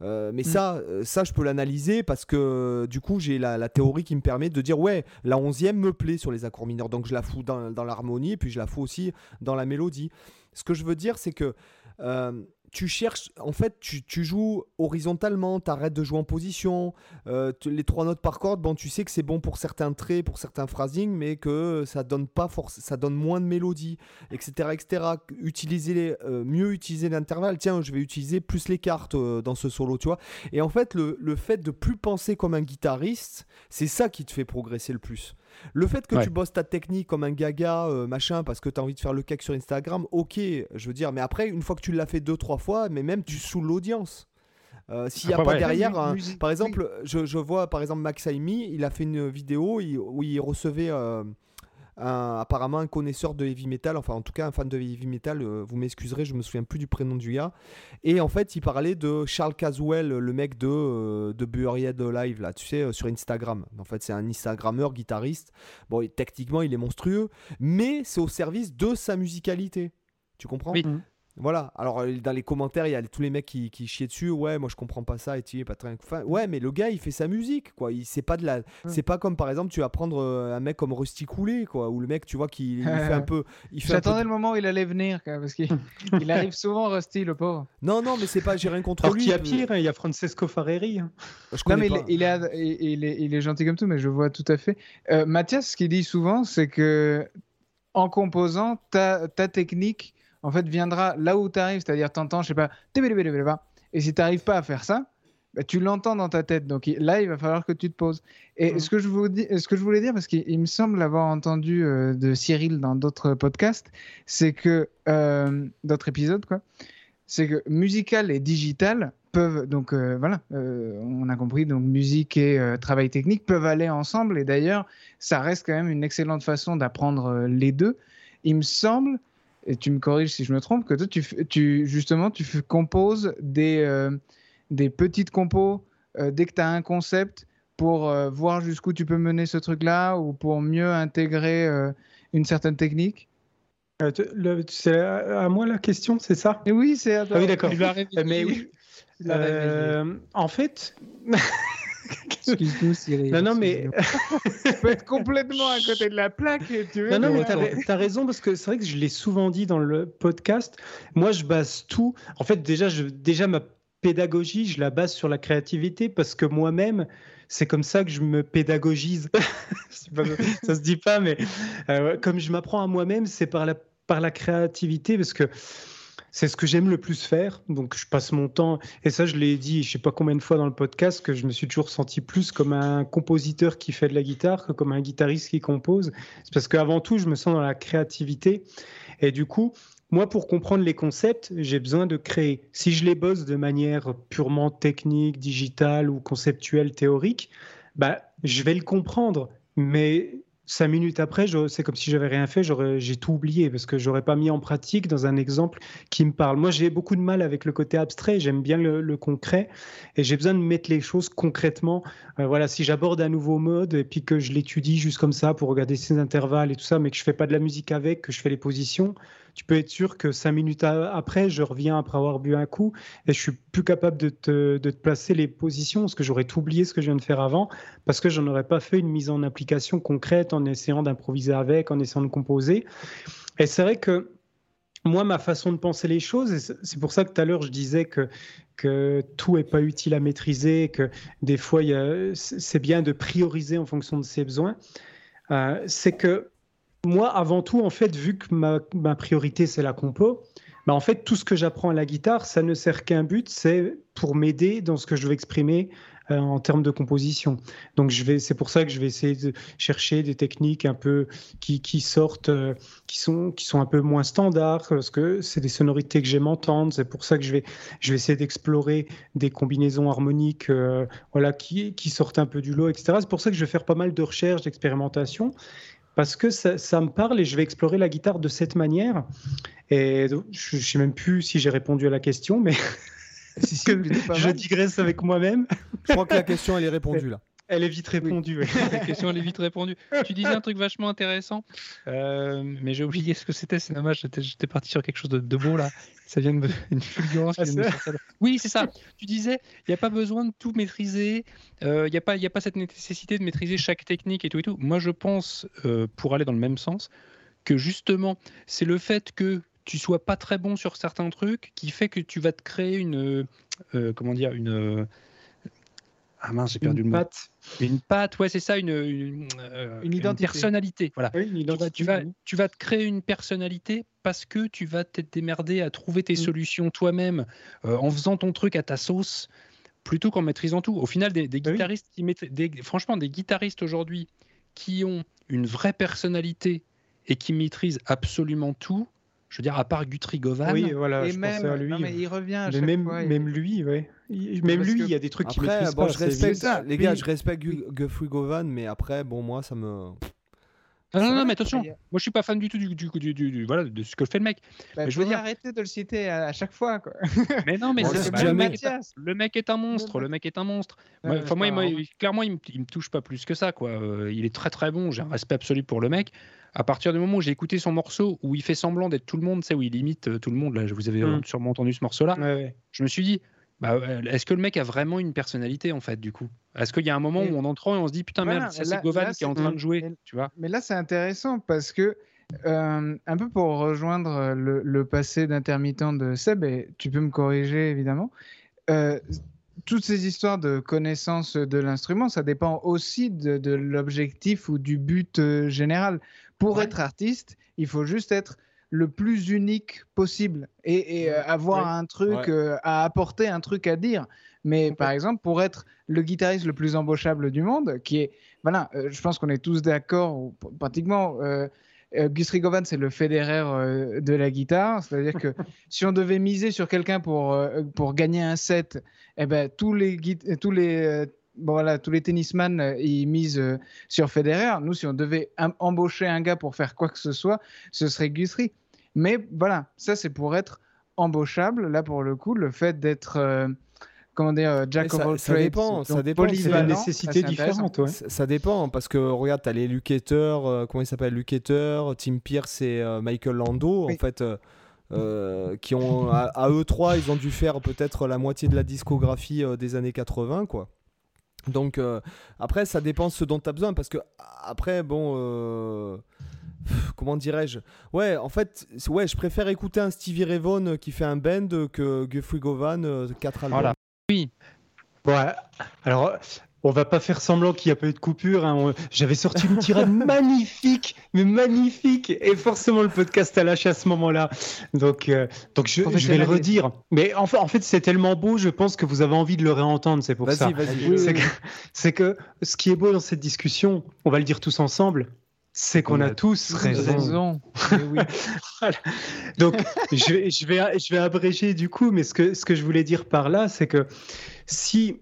Euh, mais Mm. ça, euh, ça, je peux l'analyser parce que du coup, j'ai la, la théorie qui me permet de dire ouais, la onzième me plaît sur les accords mineurs, donc je la fous dans, dans l'harmonie et puis je la fous aussi dans la mélodie. Ce que je veux dire, c'est que euh, tu cherches, en fait, tu, joues horizontalement, tu arrêtes de jouer en position. euh, les trois notes par corde, bon, tu sais que c'est bon pour certains traits, pour certains phrasings, mais que ça donne pas force, ça donne moins de mélodie, etc., etc. Utiliser les, euh, mieux utiliser l'intervalle. Tiens, je vais utiliser plus les cartes euh, dans ce solo, tu vois. Et en fait, le, le fait de plus penser comme un guitariste, c'est ça qui te fait progresser le plus. Le fait que Ouais. tu bosses ta technique comme un gaga, euh, machin, parce que tu as envie de faire le cake sur Instagram, ok, je veux dire, mais après, une fois que tu l'as fait deux, trois fois, mais même tu saoules l'audience. Euh, S'il n'y a pas ouais. derrière, musique, par exemple, je, je vois par exemple Max Aimi, il a fait une vidéo il- où il recevait euh, un- apparemment un connaisseur de heavy metal, enfin en tout cas un fan de heavy metal, euh, vous m'excuserez, je me souviens plus du prénom du gars. Et en fait, il parlait de Charles Caswell, le mec de, euh, de Buried Live, là, tu sais, euh, sur Instagram. En fait, c'est un Instagrammeur, guitariste. Bon, et techniquement, il est monstrueux, mais c'est au service de sa musicalité. Tu comprends? Oui. Voilà. Alors euh, dans les commentaires, il y a tous les mecs qui, qui chient dessus. Ouais, moi je comprends pas ça et tu es pas très. Enfin, ouais, mais le gars, il fait sa musique, quoi. Il c'est pas de la. C'est pas comme par exemple, tu vas prendre euh, un mec comme Rusty Coulé, quoi, où le mec, tu vois, qui il fait un peu. Il J'attendais le moment où il allait venir, quoi, parce qu'il *laughs* il arrive souvent Rusty, le pauvre. Non, non, mais c'est pas. J'ai rien contre Alors lui. qu'il y a pire, hein, il y a Francesco Fareri. hein. Je Non, mais il, pas. il il, il est, il est gentil comme tout, mais je vois tout à fait. Euh, Mathias, ce qu'il dit souvent, c'est que en composant, ta, ta technique, en fait, viendra là où tu arrives, c'est-à-dire t'entends, je sais pas, et si tu n'arrives pas à faire ça, bah, tu l'entends dans ta tête. Donc là, il va falloir que tu te poses. Et ce, que je vous dis, ce que je voulais dire, parce qu'il il me semble avoir entendu de Cyril dans d'autres podcasts, c'est que, d'autres épisodes, quoi, c'est que musical et digital peuvent donc voilà on a compris donc musique et travail technique peuvent aller ensemble et d'ailleurs ça reste quand même une excellente façon d'apprendre les deux il me semble et tu me corriges si je me trompe que toi tu, justement tu composes des euh, des petites compos euh, dès que tu as un concept pour euh, voir jusqu'où tu peux mener ce truc là ou pour mieux intégrer une certaine technique? C'est à à moi la question, c'est ça? Et oui c'est à toi. Ah oui, d'accord. Mais oui. En fait, *laughs* Excuse-nous, Cyril. non, non, mais *laughs* tu peux être complètement à côté de la plaque tu veux Non, non, mais t'as, as raison parce que c'est vrai que je l'ai souvent dit dans le podcast. Moi, je base tout. En fait, déjà, je, déjà ma pédagogie, je la base sur la créativité parce que moi-même, c'est comme ça que je me pédagogise. *laughs* Pas- ça se dit pas, mais euh, comme je m'apprends à moi-même, c'est par la, par la créativité parce que c'est ce que j'aime le plus faire. Donc, je passe mon temps, et ça, je l'ai dit, je sais pas combien de fois dans le podcast, que je me suis toujours senti plus comme un compositeur qui fait de la guitare que comme un guitariste qui compose. C'est parce qu'avant tout, je me sens dans la créativité. Et du coup, moi, pour comprendre les concepts, j'ai besoin de créer. Si je les bosse de manière purement technique, digitale ou conceptuelle, théorique, bah, je vais le comprendre. Mais cinq minutes après, c'est comme si j'avais rien fait, j'ai tout oublié parce que j'aurais pas mis en pratique dans un exemple qui me parle. Moi, j'ai beaucoup de mal avec le côté abstrait, j'aime bien le, le concret et j'ai besoin de mettre les choses concrètement. Euh, voilà, si j'aborde un nouveau mode et puis que je l'étudie juste comme ça pour regarder ses intervalles et tout ça, mais que je fais pas de la musique avec, que je fais les positions, tu peux être sûr que cinq minutes après, je reviens après avoir bu un coup et je suis plus capable de te, de te placer les positions parce que j'aurais tout oublié ce que je viens de faire avant parce que j'en aurais pas fait une mise en application concrète en essayant d'improviser avec, en essayant de composer. Et c'est vrai que moi, ma façon de penser les choses, c'est pour ça que tout à l'heure je disais que, que tout n'est pas utile à maîtriser, que des fois c'est bien de prioriser en fonction de ses besoins, euh, c'est que moi, avant tout, en fait, vu que ma, priorité c'est la compo, bah, en fait, tout ce que j'apprends à la guitare, ça ne sert qu'un but, c'est pour m'aider dans ce que je veux exprimer euh, en termes de composition. Donc, c'est pour ça que je vais essayer de chercher des techniques un peu qui, qui sortent, euh, qui sont, qui sont un peu moins standards, parce que c'est des sonorités que j'aime entendre. C'est pour ça que je vais, je vais essayer d'explorer des combinaisons harmoniques, euh, voilà, qui, qui sortent un peu du lot, etc. C'est pour ça que je vais faire pas mal de recherches, d'expérimentation parce que ça, ça me parle et je vais explorer la guitare de cette manière. Et donc, je ne sais même plus si j'ai répondu à la question, mais Si, *laughs* je digresse avec moi-même. Je crois que la question, elle est répondue là. Elle est vite répondue. ouais. *laughs* La question elle est vite répondue. Tu disais un truc vachement intéressant, euh, mais j'ai oublié ce que c'était. C'est dommage. J'étais, parti sur quelque chose de, de beau là. Ça vient de me, une fulgurance. qui Ah, vient de me Oui, c'est ça. Tu disais, il n'y a pas besoin de tout maîtriser. euh, Il n'y a pas, y a pas cette nécessité de maîtriser chaque technique et tout et tout. Moi, je pense, euh, pour aller dans le même sens, que justement, c'est le fait que tu sois pas très bon sur certains trucs qui fait que tu vas te créer une, comment dire, une ah mince, j'ai perdu Une le mot. patte. Une patte, ouais, c'est ça, une, une, euh, Une identité. personnalité. Voilà. Oui, une Tu vas, identité, tu, vas, oui. tu vas te créer une personnalité parce que tu vas te démerder à trouver tes Mm. solutions toi-même euh, en faisant ton truc à ta sauce plutôt qu'en maîtrisant tout. Au final, des, des Bah oui. guitaristes qui maîtrisent, des, franchement, des guitaristes aujourd'hui qui ont une vraie personnalité et qui maîtrisent absolument tout, je veux dire, à part Guthrie Govan, Oui, voilà, et je même, pensais à lui. non, mais il revient à Mais chaque même, fois. et- même lui, ouais. Même lui, que- il y a des trucs Après, maîtrise bon, pas. je respecte ça. les gars, je respecte Gu- Guthrie Govan, mais après, bon, moi, ça me. Ah non, non, non, mais attention, moi je suis pas fan du tout du, du, du- du- du- voilà, de ce que fait le mec. Bah, Mais je veux dire- arrêter de le citer à, à chaque fois. Quoi. *laughs* Mais non, mais Bon, c'est- le, mec est un, Mathias. le mec est un monstre, le mec est un monstre. Ouais, Enfin, moi, il- clairement, il me, il me touche pas plus que ça. Quoi. Euh, il est très très bon, j'ai un respect absolu pour le mec. à partir du moment où j'ai écouté son morceau où il fait semblant d'être tout le monde, où il imite euh, tout le monde, là, vous avez Mm. sûrement entendu ce morceau-là, Ouais, ouais. je me suis dit, bah, euh, est-ce que le mec a vraiment une personnalité en fait, du coup? Est-ce qu'il y a un moment Et- où on entend et on se dit, putain, Voilà, merde, ça c'est Govan là, qui est en train de jouer, et- tu vois? Mais là, c'est intéressant parce que, euh, un peu pour rejoindre euh, le, le passé d'intermittent de Seb, et tu peux me corriger évidemment, euh, toutes ces histoires de connaissance de l'instrument, ça dépend aussi de, de l'objectif ou du but général. Pour Ouais. être artiste, il faut juste être le plus unique possible et, et, euh, avoir Ouais. un truc Ouais. euh, à apporter, un truc à dire. Mais par exemple, pour être le guitariste le plus embauchable du monde, qui est, voilà, euh, je pense qu'on est tous d'accord, pratiquement, Gus Rigovan, c'est le Federer de la guitare. C'est-à-dire que *laughs* si on devait miser sur quelqu'un pour, pour gagner un set, eh ben, tous les, tous les, bon, voilà, tous les tennisman, euh, ils misent euh, sur Federer. Nous, si on devait embaucher un gars pour faire quoi que ce soit, ce serait Guthrie. Mais voilà, ça, c'est pour être embauchable. Là, pour le coup, le fait d'être, euh, comment dire, jack of ça- all ça trades, dépend, ça dépend, c'est des nécessités différentes, ouais. Ça, ça dépend, parce que regarde, t'as les Luke euh, comment il s'appelle Luke Tim Pierce et euh, Michael Lando, Oui. en fait, euh, qui ont, à, à eux trois, ils ont dû faire peut-être la moitié de la discographie euh, des années 80, quoi. Donc, euh, après, ça dépend ce dont tu as besoin, parce que, après, bon. euh, Comment dirais-je? Ouais, en fait, ouais, je préfère écouter un Stevie Ray Vaughan qui fait un band que Guthrie Govan, 4 albums. Voilà. Ouais, alors on va pas faire semblant qu'il n'y a pas eu de coupure. hein. J'avais sorti une tirade *laughs* magnifique, mais magnifique, et forcément le podcast a lâché à ce moment-là. Donc, euh, donc je, je vais le redire. Mais en fait, en fait c'est tellement beau, je pense que vous avez envie de le réentendre, c'est pour ça. Vas-y, vas-y. C'est que, ce qui est beau dans cette discussion, on va le dire tous ensemble, c'est qu'on On a a tous raison. Raison. Mais *laughs* oui. Voilà. Donc, je vais, je, vais, je vais abréger du coup, mais ce que, ce que je voulais dire par là, c'est que si,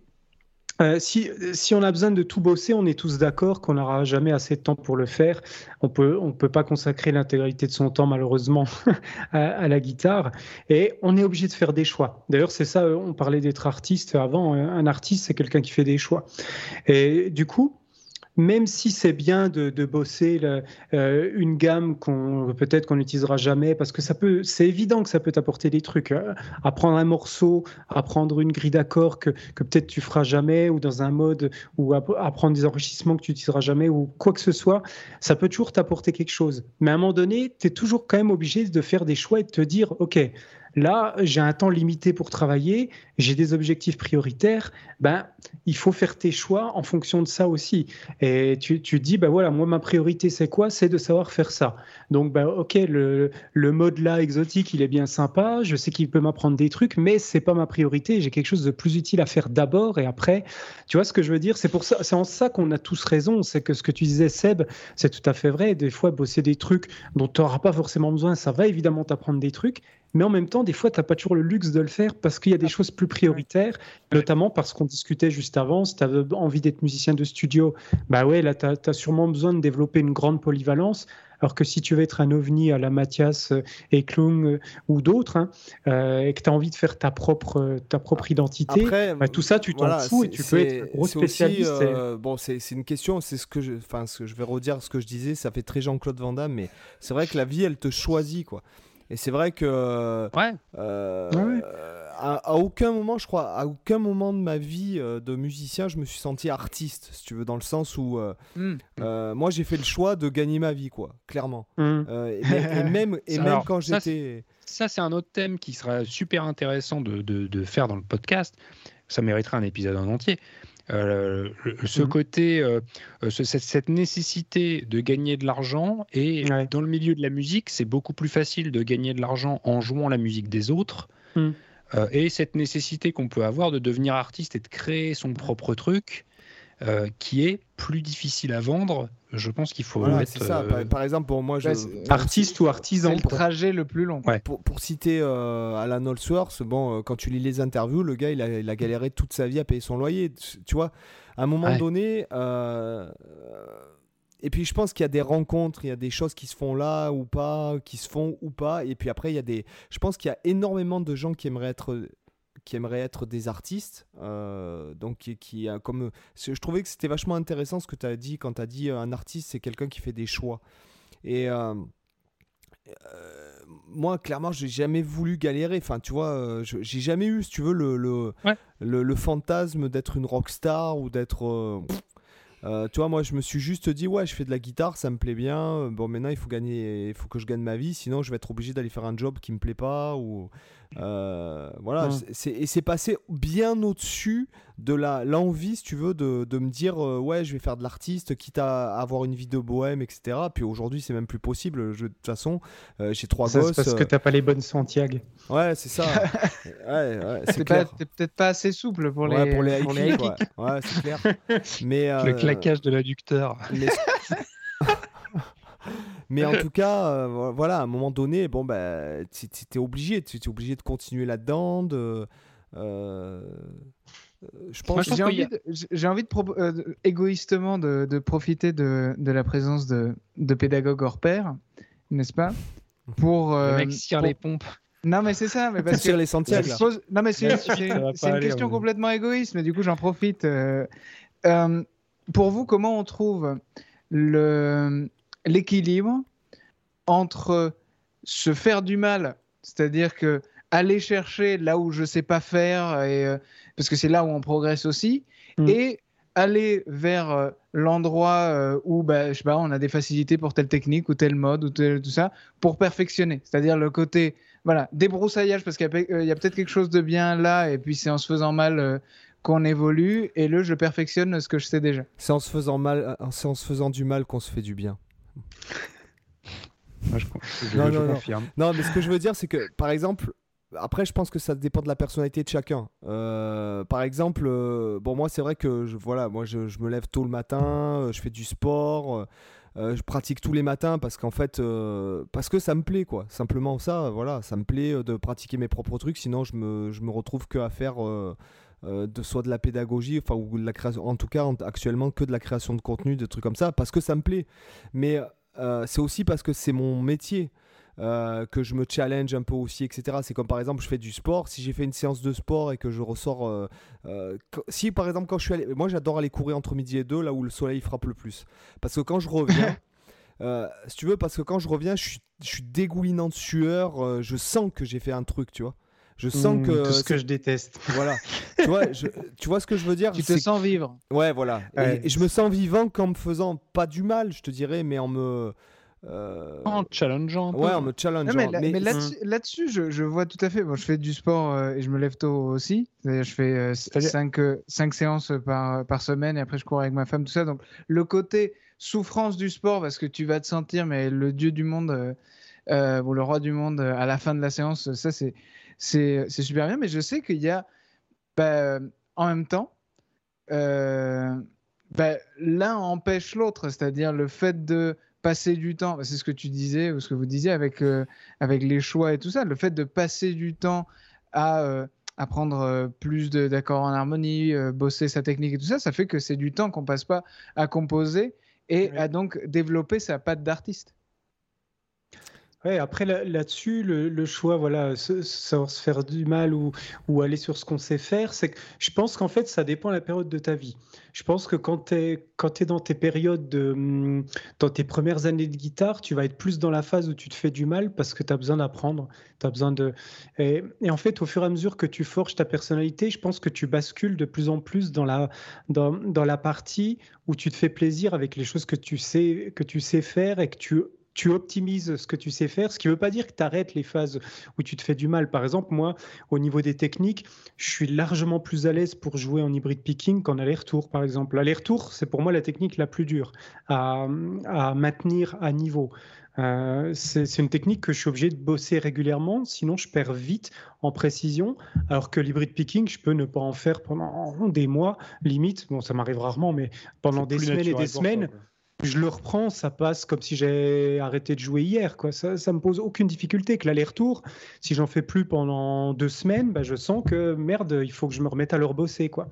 euh, si, si on a besoin de tout bosser, on est tous d'accord qu'on n'aura jamais assez de temps pour le faire. On peut, on peut pas consacrer l'intégralité de son temps, malheureusement, *laughs* à, à la guitare. Et on est obligé de faire des choix. D'ailleurs, c'est ça, on parlait d'être artiste avant. Un artiste, c'est quelqu'un qui fait des choix. Et du coup, même si c'est bien de, bosser euh, une gamme qu'on peut-être qu'on n'utilisera jamais, parce que ça peut, c'est évident que ça peut t'apporter des trucs. hein. Apprendre un morceau, apprendre une grille d'accords que, que peut-être tu feras jamais, ou dans un mode, ou app- apprendre des enrichissements que tu utiliseras jamais, ou quoi que ce soit, ça peut toujours t'apporter quelque chose. Mais à un moment donné, tu es toujours quand même obligé de faire des choix et de te dire, OK, là, j'ai un temps limité pour travailler, j'ai des objectifs prioritaires, ben, il faut faire tes choix en fonction de ça aussi. Et tu, tu dis, bah voilà, moi, ma priorité, c'est quoi? C'est de savoir faire ça. Donc, bah, ok, le, le mode là, exotique, il est bien sympa. Je sais qu'il peut m'apprendre des trucs, mais c'est pas ma priorité. J'ai quelque chose de plus utile à faire d'abord et après. Tu vois ce que je veux dire? C'est pour ça, c'est en ça qu'on a tous raison. C'est que ce que tu disais, Seb, c'est tout à fait vrai. Des fois, bosser des trucs dont tu n'auras pas forcément besoin, ça va évidemment t'apprendre des trucs. Mais en même temps, des fois, tu n'as pas toujours le luxe de le faire parce qu'il y a des choses plus prioritaires, notamment parce qu'on discutait juste avant. Si tu avais envie d'être musicien de studio, bah ouais, là, tu as, sûrement besoin de développer une grande polyvalence. Alors que si tu veux être un ovni à la Mathias euh, et Klung euh, ou d'autres, hein, euh, et que tu as envie de faire ta propre, ta propre identité, Après, bah, tout ça, tu t'en voilà, fous et tu peux être un gros aussi, spécialiste. et- bon, c'est c'est une question, c'est ce que je, enfin, ce que je vais redire ce que je disais, ça fait très Jean-Claude Van Damme, mais c'est vrai que la vie, elle te choisit, quoi. Et c'est vrai que Ouais. euh, Ouais, ouais. à, à aucun moment, je crois, à aucun moment de ma vie euh, de musicien, je me suis senti artiste, si tu veux, dans le sens où euh, Hmm. euh, moi j'ai fait le choix de gagner ma vie, quoi, clairement. Euh, et, même- et *laughs* même, et Ça, même alors, quand j'étais. Ça, c'est un autre thème qui sera super intéressant de, de- de faire dans le podcast. Ça mériterait un épisode en entier. Euh, ce Mhm. côté, euh, euh, ce- cette, cette nécessité de gagner de l'argent, et Ouais. dans le milieu de la musique, c'est beaucoup plus facile de gagner de l'argent en jouant la musique des autres. Mhm. Euh, et cette nécessité qu'on peut avoir de devenir artiste et de créer son propre truc, euh, qui est plus difficile à vendre. Je pense qu'il faut Voilà, ça. euh, Par, par exemple, pour moi, je, Bah, Artiste ou C'est artisan. le trajet le plus long. Ouais. pour, pour citer euh, Alan Holsworth, bon, euh, quand tu lis les interviews, le gars, il a, il a galéré toute sa vie à payer son loyer. Tu vois, à un moment Ouais. donné. et puis, je pense qu'il y a des rencontres, il y a des choses qui se font là ou pas, qui se font ou pas. Et puis après, il y a des. Je pense qu'il y a énormément de gens qui aimeraient être qui aimeraient être des artistes. euh, donc, qui, comme. Je trouvais que c'était vachement intéressant ce que tu as dit quand tu as dit euh, un artiste, c'est quelqu'un qui fait des choix. Et euh, euh, moi, clairement, j'ai jamais voulu galérer. Enfin, tu vois, euh, j'ai jamais eu, si tu veux, le, le, Ouais. le, le fantasme d'être une rockstar ou d'être. euh, tu vois, moi, je me suis juste dit, ouais, je fais de la guitare, ça me plaît bien. Bon, maintenant, il faut gagner, il faut que je gagne ma vie, sinon, je vais être obligé d'aller faire un job qui me plaît pas. Ou euh, voilà. C'est- c'est- et c'est passé bien au-dessus de la l'envie, si tu veux, de, de me dire, euh, ouais, je vais faire de l'artiste, quitte à avoir une vie de bohème, etc. Puis aujourd'hui, c'est même plus possible. Je- de toute façon, euh, j'ai trois Ça, c'est gosses. parce que t'as pas les bonnes Santiago. Ouais, c'est ça. *laughs* ouais, ouais, c'est T'es pas- clair. t'es peut-être pas assez souple pour Ouais, les, pour les pour les ouais. Ouais, c'est clair. *laughs* Mais, Le claquage de l'adducteur. mais... *laughs* mais en *laughs* tout cas, euh, vo- voilà, à un moment donné, bon, bah, tu es obligé, tu es obligé de continuer là-dedans. De, euh, euh, je pense J'ai envie, a- envie de, euh, égoïstement de, de profiter de, de la présence de, de pédagogues hors pair, n'est-ce pas? *laughs* Pour, Le mec pour- les pompes. Non, mais c'est ça. Mais parce sur que les Santiago. je là. pose- Non, mais c'est une aller, question ouais. complètement égoïste, mais du coup, j'en profite. euh, euh, pour vous, comment on trouve le- l'équilibre entre se faire du mal, c'est-à-dire que aller chercher là où je sais pas faire, et, euh, parce que c'est là où on progresse aussi, Mm. et aller vers euh, l'endroit euh, où bah, je sais pas, on a des facilités pour telle technique ou tel mode ou tel- tout ça, pour perfectionner. C'est-à-dire le côté voilà, débroussaillage, parce qu'il y a, peut-être quelque chose de bien là, et puis c'est en se faisant mal qu'on évolue, et le je perfectionne ce que je sais déjà. C'est en se faisant mal, c'est en se faisant du mal qu'on se fait du bien. Moi, *laughs* je, je- Non, je non, non. confirme. Non, mais ce que je veux dire, c'est que, par exemple, après, je pense que ça dépend de la personnalité de chacun. Euh, par exemple, euh, bon, moi, c'est vrai que, je, voilà, moi, je, je me lève tôt le matin, euh, je fais du sport, euh, je pratique tous les matins parce qu'en fait, parce que ça me plaît, quoi. Simplement ça, voilà, ça me plaît de pratiquer mes propres trucs. Sinon, je me, je me retrouve que à faire. Euh, de soit de la pédagogie, enfin ou de la création, en tout cas en- actuellement que de la création de contenu, des trucs comme ça, parce que ça me plaît. Mais euh, c'est aussi parce que c'est mon métier. euh, que je me challenge un peu aussi, etc. C'est comme par exemple, je fais du sport. Si j'ai fait une séance de sport et que je ressors. euh, euh, si par exemple, quand je suis allé. Moi, j'adore aller courir entre midi et deux, là où le soleil frappe le plus. Parce que quand je reviens. *laughs* si tu veux, parce que quand je reviens, je suis, je suis dégoulinant de sueur. je sens que j'ai fait un truc, tu vois. Je sens Mmh, que. Tout ce que je déteste. *laughs* Voilà. tu, vois, je- tu vois ce que je veux dire? Tu te sens vivre. Ouais, voilà. Et- Ouais. Et, je me sens vivant qu'en me faisant pas du mal, je te dirais, mais en me. euh, En challengeant un peu. ouais, en me challengeant. Non, mais là- Mais- mais là-dessus, là-dessus, je, je vois tout à fait. Bon, je fais du sport euh, et je me lève tôt aussi. Je fais C'est-à-dire 5 séances par, par semaine et après, je cours avec ma femme, tout ça. Donc, le côté souffrance du sport, parce que tu vas te sentir, mais le dieu du monde euh, euh, ou le roi du monde euh, à la fin de la séance, ça, c'est c'est super bien. Mais je sais qu'il y a, bah, en même temps, euh, bah, l'un empêche l'autre, c'est-à-dire le fait de passer du temps, bah, c'est ce que tu disais ou ce que vous disiez avec, euh, avec les choix et tout ça, le fait de passer du temps à euh, apprendre euh, plus de- d'accords en harmonie, euh, bosser sa technique et tout ça, ça fait que c'est du temps qu'on passe pas à composer et à donc développer sa patte d'artiste. Ouais, après là- là-dessus, le, choix, voilà, savoir se faire du mal ou, aller sur ce qu'on sait faire, c'est que je pense qu'en fait, ça dépend de la période de ta vie. Je pense que quand tu es, quand tu dans tes périodes, de, hum, dans tes premières années de guitare, tu vas être plus dans la phase où tu te fais du mal parce que tu as besoin d'apprendre. De. Et, et en fait, au fur et à mesure que tu forges ta personnalité, je pense que tu bascules de plus en plus dans la, dans, dans la partie où tu te fais plaisir avec les choses que tu sais, que tu sais faire et que tu tu optimises ce que tu sais faire, ce qui ne veut pas dire que tu arrêtes les phases où tu te fais du mal. Par exemple, moi, au niveau des techniques, je suis largement plus à l'aise pour jouer en hybride picking qu'en aller-retour, par exemple. L'aller-retour, c'est pour moi la technique la plus dure à, à maintenir à niveau. Euh, c'est une technique que je suis obligé de bosser régulièrement, sinon je perds vite en précision, alors que l'hybride picking, je peux ne pas en faire pendant des mois, limite, bon ça m'arrive rarement, mais pendant des semaines et des semaines. Je le reprends, ça passe comme si j'ai arrêté de jouer hier. Quoi. Ça, ça me pose aucune difficulté. Que l'aller-retour, si j'en fais plus pendant deux semaines, bah, je sens que merde, il faut que je me remette à leur bosser. Quoi.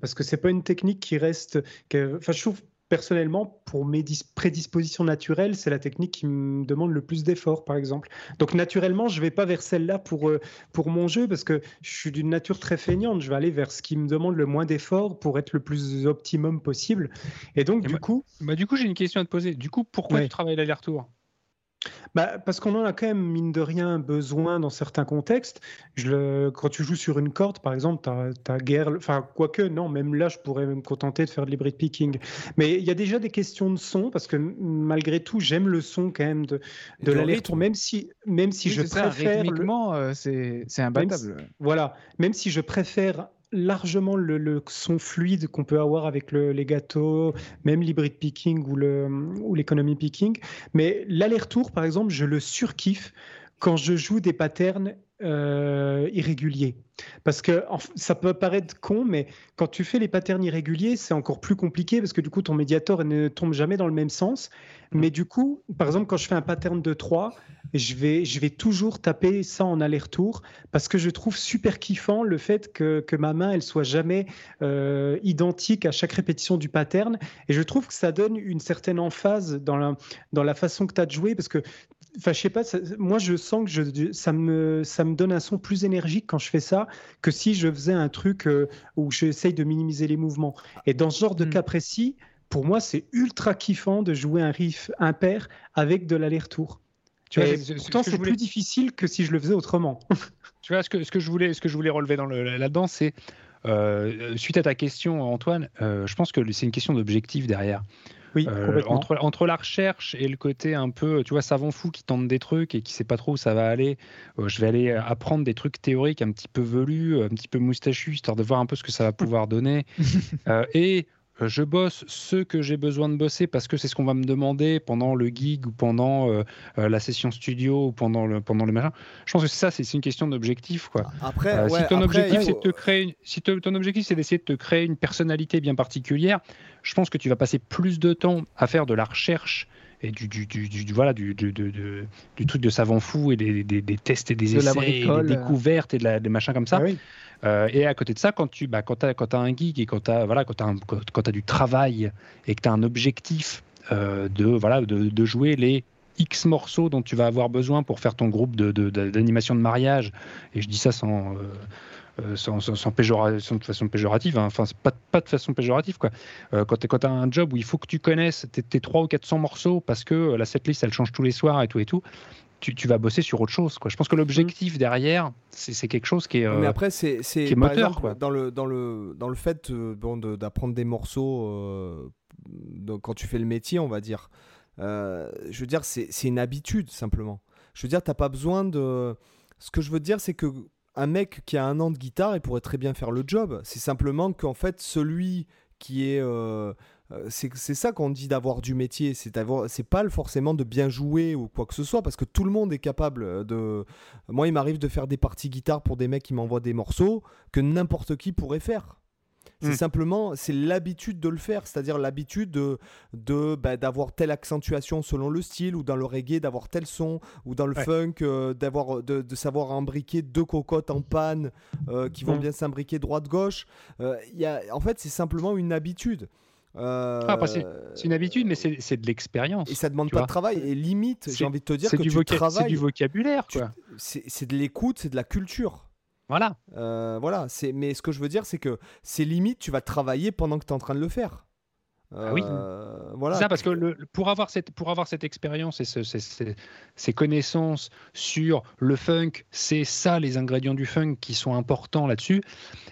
Parce que c'est pas une technique qui reste. Enfin, je trouve personnellement, pour mes dis- prédispositions naturelles, c'est la technique qui me demande le plus d'efforts, par exemple. Donc naturellement, je vais pas vers celle-là pour, euh, pour mon jeu parce que je suis d'une nature très feignante. Je vais aller vers ce qui me demande le moins d'efforts pour être le plus optimum possible. Et donc, Et du coup, Bah, du coup, j'ai une question à te poser. Du coup, pourquoi Ouais. tu travailles l'aller-retour? Bah, parce qu'on en a quand même, mine de rien, besoin dans certains contextes. Je le... Quand tu joues sur une corde, par exemple, tu as, guère. Enfin, quoique, non, même là, je pourrais me contenter de faire de l'hybrid picking. Mais il y a déjà des questions de son, parce que malgré tout, j'aime le son quand même de, de l'aller-retour, même si, même si je préfère. rythmiquement, euh, c'est imbattable. voilà. Même si je préfère largement le, son fluide qu'on peut avoir avec les gâteaux, même l'hybrid picking ou, le, ou l'économy picking. Mais l'aller-retour, par exemple, je le surkiffe quand je joue des patterns euh, irréguliers. Parce que ça peut paraître con, mais quand tu fais les patterns irréguliers, c'est encore plus compliqué parce que du coup, ton médiator ne tombe jamais dans le même sens. Mm. Mais du coup, par exemple, quand je fais un pattern de 3, je vais, je vais toujours taper ça en aller-retour parce que je trouve super kiffant le fait que, que ma main, elle soit jamais euh, identique à chaque répétition du pattern. Et je trouve que ça donne une certaine emphase dans la, dans la façon que tu as de jouer parce que Enfin, je sais pas, moi je sens que je, ça, me, ça me donne un son plus énergique quand je fais ça que si je faisais un truc euh, où j'essaye de minimiser les mouvements. Et dans ce genre de mm. cas précis, pour moi, c'est ultra kiffant de jouer un riff impair avec de l'aller-retour. Tu vois, pourtant, c'est plus difficile que si je le faisais autrement. *laughs* tu vois, ce que, ce que, je, voulais, ce que je voulais relever dans le, là-dedans, c'est euh, suite à ta question, Antoine, euh, je pense que c'est une question d'objectif derrière. Oui, euh, entre, entre, la recherche et le côté un peu, tu vois, savant fou qui tente des trucs et qui sait pas trop où ça va aller, euh, je vais aller apprendre des trucs théoriques un petit peu velus, un petit peu moustachus, histoire de voir un peu ce que ça va pouvoir donner. *laughs* euh, et euh, je bosse ce que j'ai besoin de bosser parce que c'est ce qu'on va me demander pendant le gig ou pendant euh, euh, la session studio ou pendant le, pendant le machin. Je pense que ça, c'est une question d'objectif. Quoi. Après, si ton objectif, c'est de te créer, si ton objectif, c'est d'essayer de te créer une personnalité bien particulière, je pense que tu vas passer plus de temps à faire de la recherche et du, du, du, du voilà du, du, du, truc de savant fou et des, des, des tests et des essais et des découvertes et de la, des machins comme ça. Ah oui. Euh, et à côté de ça, quand tu bah, quand as, quand as un geek et quand tu as, voilà, quand as, quand as du travail et que tu as un objectif euh, de, voilà, de, de, jouer les X morceaux dont tu vas avoir besoin pour faire ton groupe d'animation de, de, mariage, et je dis ça sans. Euh, sans, sans, sans, de façon péjorative, hein. enfin, pas, pas de façon péjorative. Quoi. Euh, quand tu as un job où il faut que tu connaisses tes, tes 300 ou 400 morceaux parce que la setlist elle change tous les soirs et tout et tout, tu, vas bosser sur autre chose. Quoi. Je pense que l'objectif derrière, c'est quelque chose qui est. Mais après, c'est moteur. quoi. Dans, le, dans, le, dans le fait euh, bon, d'apprendre des morceaux euh, quand tu fais le métier, on va dire, euh, je veux dire, c'est une habitude simplement. Je veux dire, tu n'as pas besoin de. Ce que je veux dire, c'est que un mec qui a un an de guitare, il pourrait très bien faire le job. C'est simplement qu'en fait, celui qui est euh, c'est ça qu'on dit d'avoir du métier, c'est pas forcément de bien jouer ou quoi que ce soit, parce que tout le monde est capable de. Moi, il m'arrive de faire des parties guitare pour des mecs qui m'envoient des morceaux que n'importe qui pourrait faire. C'est hmm. simplement, c'est l'habitude de le faire, c'est-à-dire l'habitude de, de bah, d'avoir telle accentuation selon le style, ou dans le reggae d'avoir tel son, ou dans le funk euh, d'avoir de, de, savoir imbriquer deux cocottes en panne euh, qui vont hmm. bien s'imbriquer droite-gauche. y a, en fait, c'est simplement une habitude. Euh, ah, c'est une habitude, mais c'est de l'expérience. Et ça demande pas de travail. Et limite, j'ai envie de te dire que du tu travailles. C'est du vocabulaire, C'est de l'écoute, c'est de la culture. Voilà. Euh, voilà. Mais ce que je veux dire, c'est que c'est limite, tu vas travailler pendant que tu es en train de le faire. Ah oui. Euh, voilà. Ça, parce que le, pour avoir cette, pour avoir cette expérience et ce, ces, ces, connaissances sur le funk, c'est ça les ingrédients du funk qui sont importants là-dessus.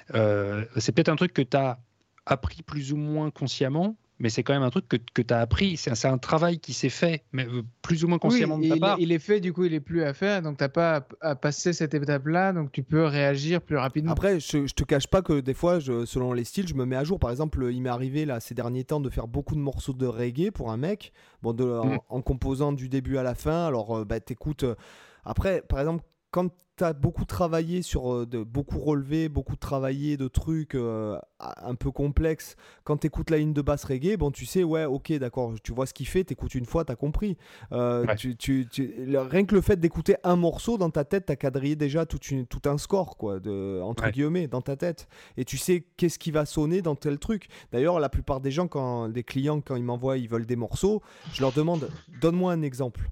c'est peut-être un truc que tu as appris plus ou moins consciemment, mais c'est quand même un truc que, que tu as appris. C'est un, travail qui s'est fait, mais euh, plus ou moins consciemment de ta il, part. Il est fait, du coup, il est plus à faire, donc tu n'as pas à, passer cette étape-là, donc tu peux réagir plus rapidement. Après, je, je te cache pas que des fois, je, selon les styles, je me mets à jour. Par exemple, il m'est arrivé là ces derniers temps de faire beaucoup de morceaux de reggae pour un mec, bon, de, en, mm. composant du début à la fin. Alors, euh, bah, t'écoutes. Euh, après, par exemple, quand as beaucoup travaillé sur euh, de, beaucoup relevé, beaucoup travaillé de trucs euh, un peu complexes, quand tu écoutes la ligne de basse reggae, bon, tu sais, ouais, ok, d'accord, tu vois ce qu'il fait, tu écoutes une fois, tu as compris. Euh, tu, tu, rien que le fait d'écouter un morceau dans ta tête, tu as quadrillé déjà tout, une, tout un score, quoi, de, entre guillemets, dans ta tête. Et tu sais qu'est-ce qui va sonner dans tel truc. D'ailleurs, la plupart des gens, quand des clients, quand ils m'envoient, ils veulent des morceaux, je leur demande, donne-moi un exemple.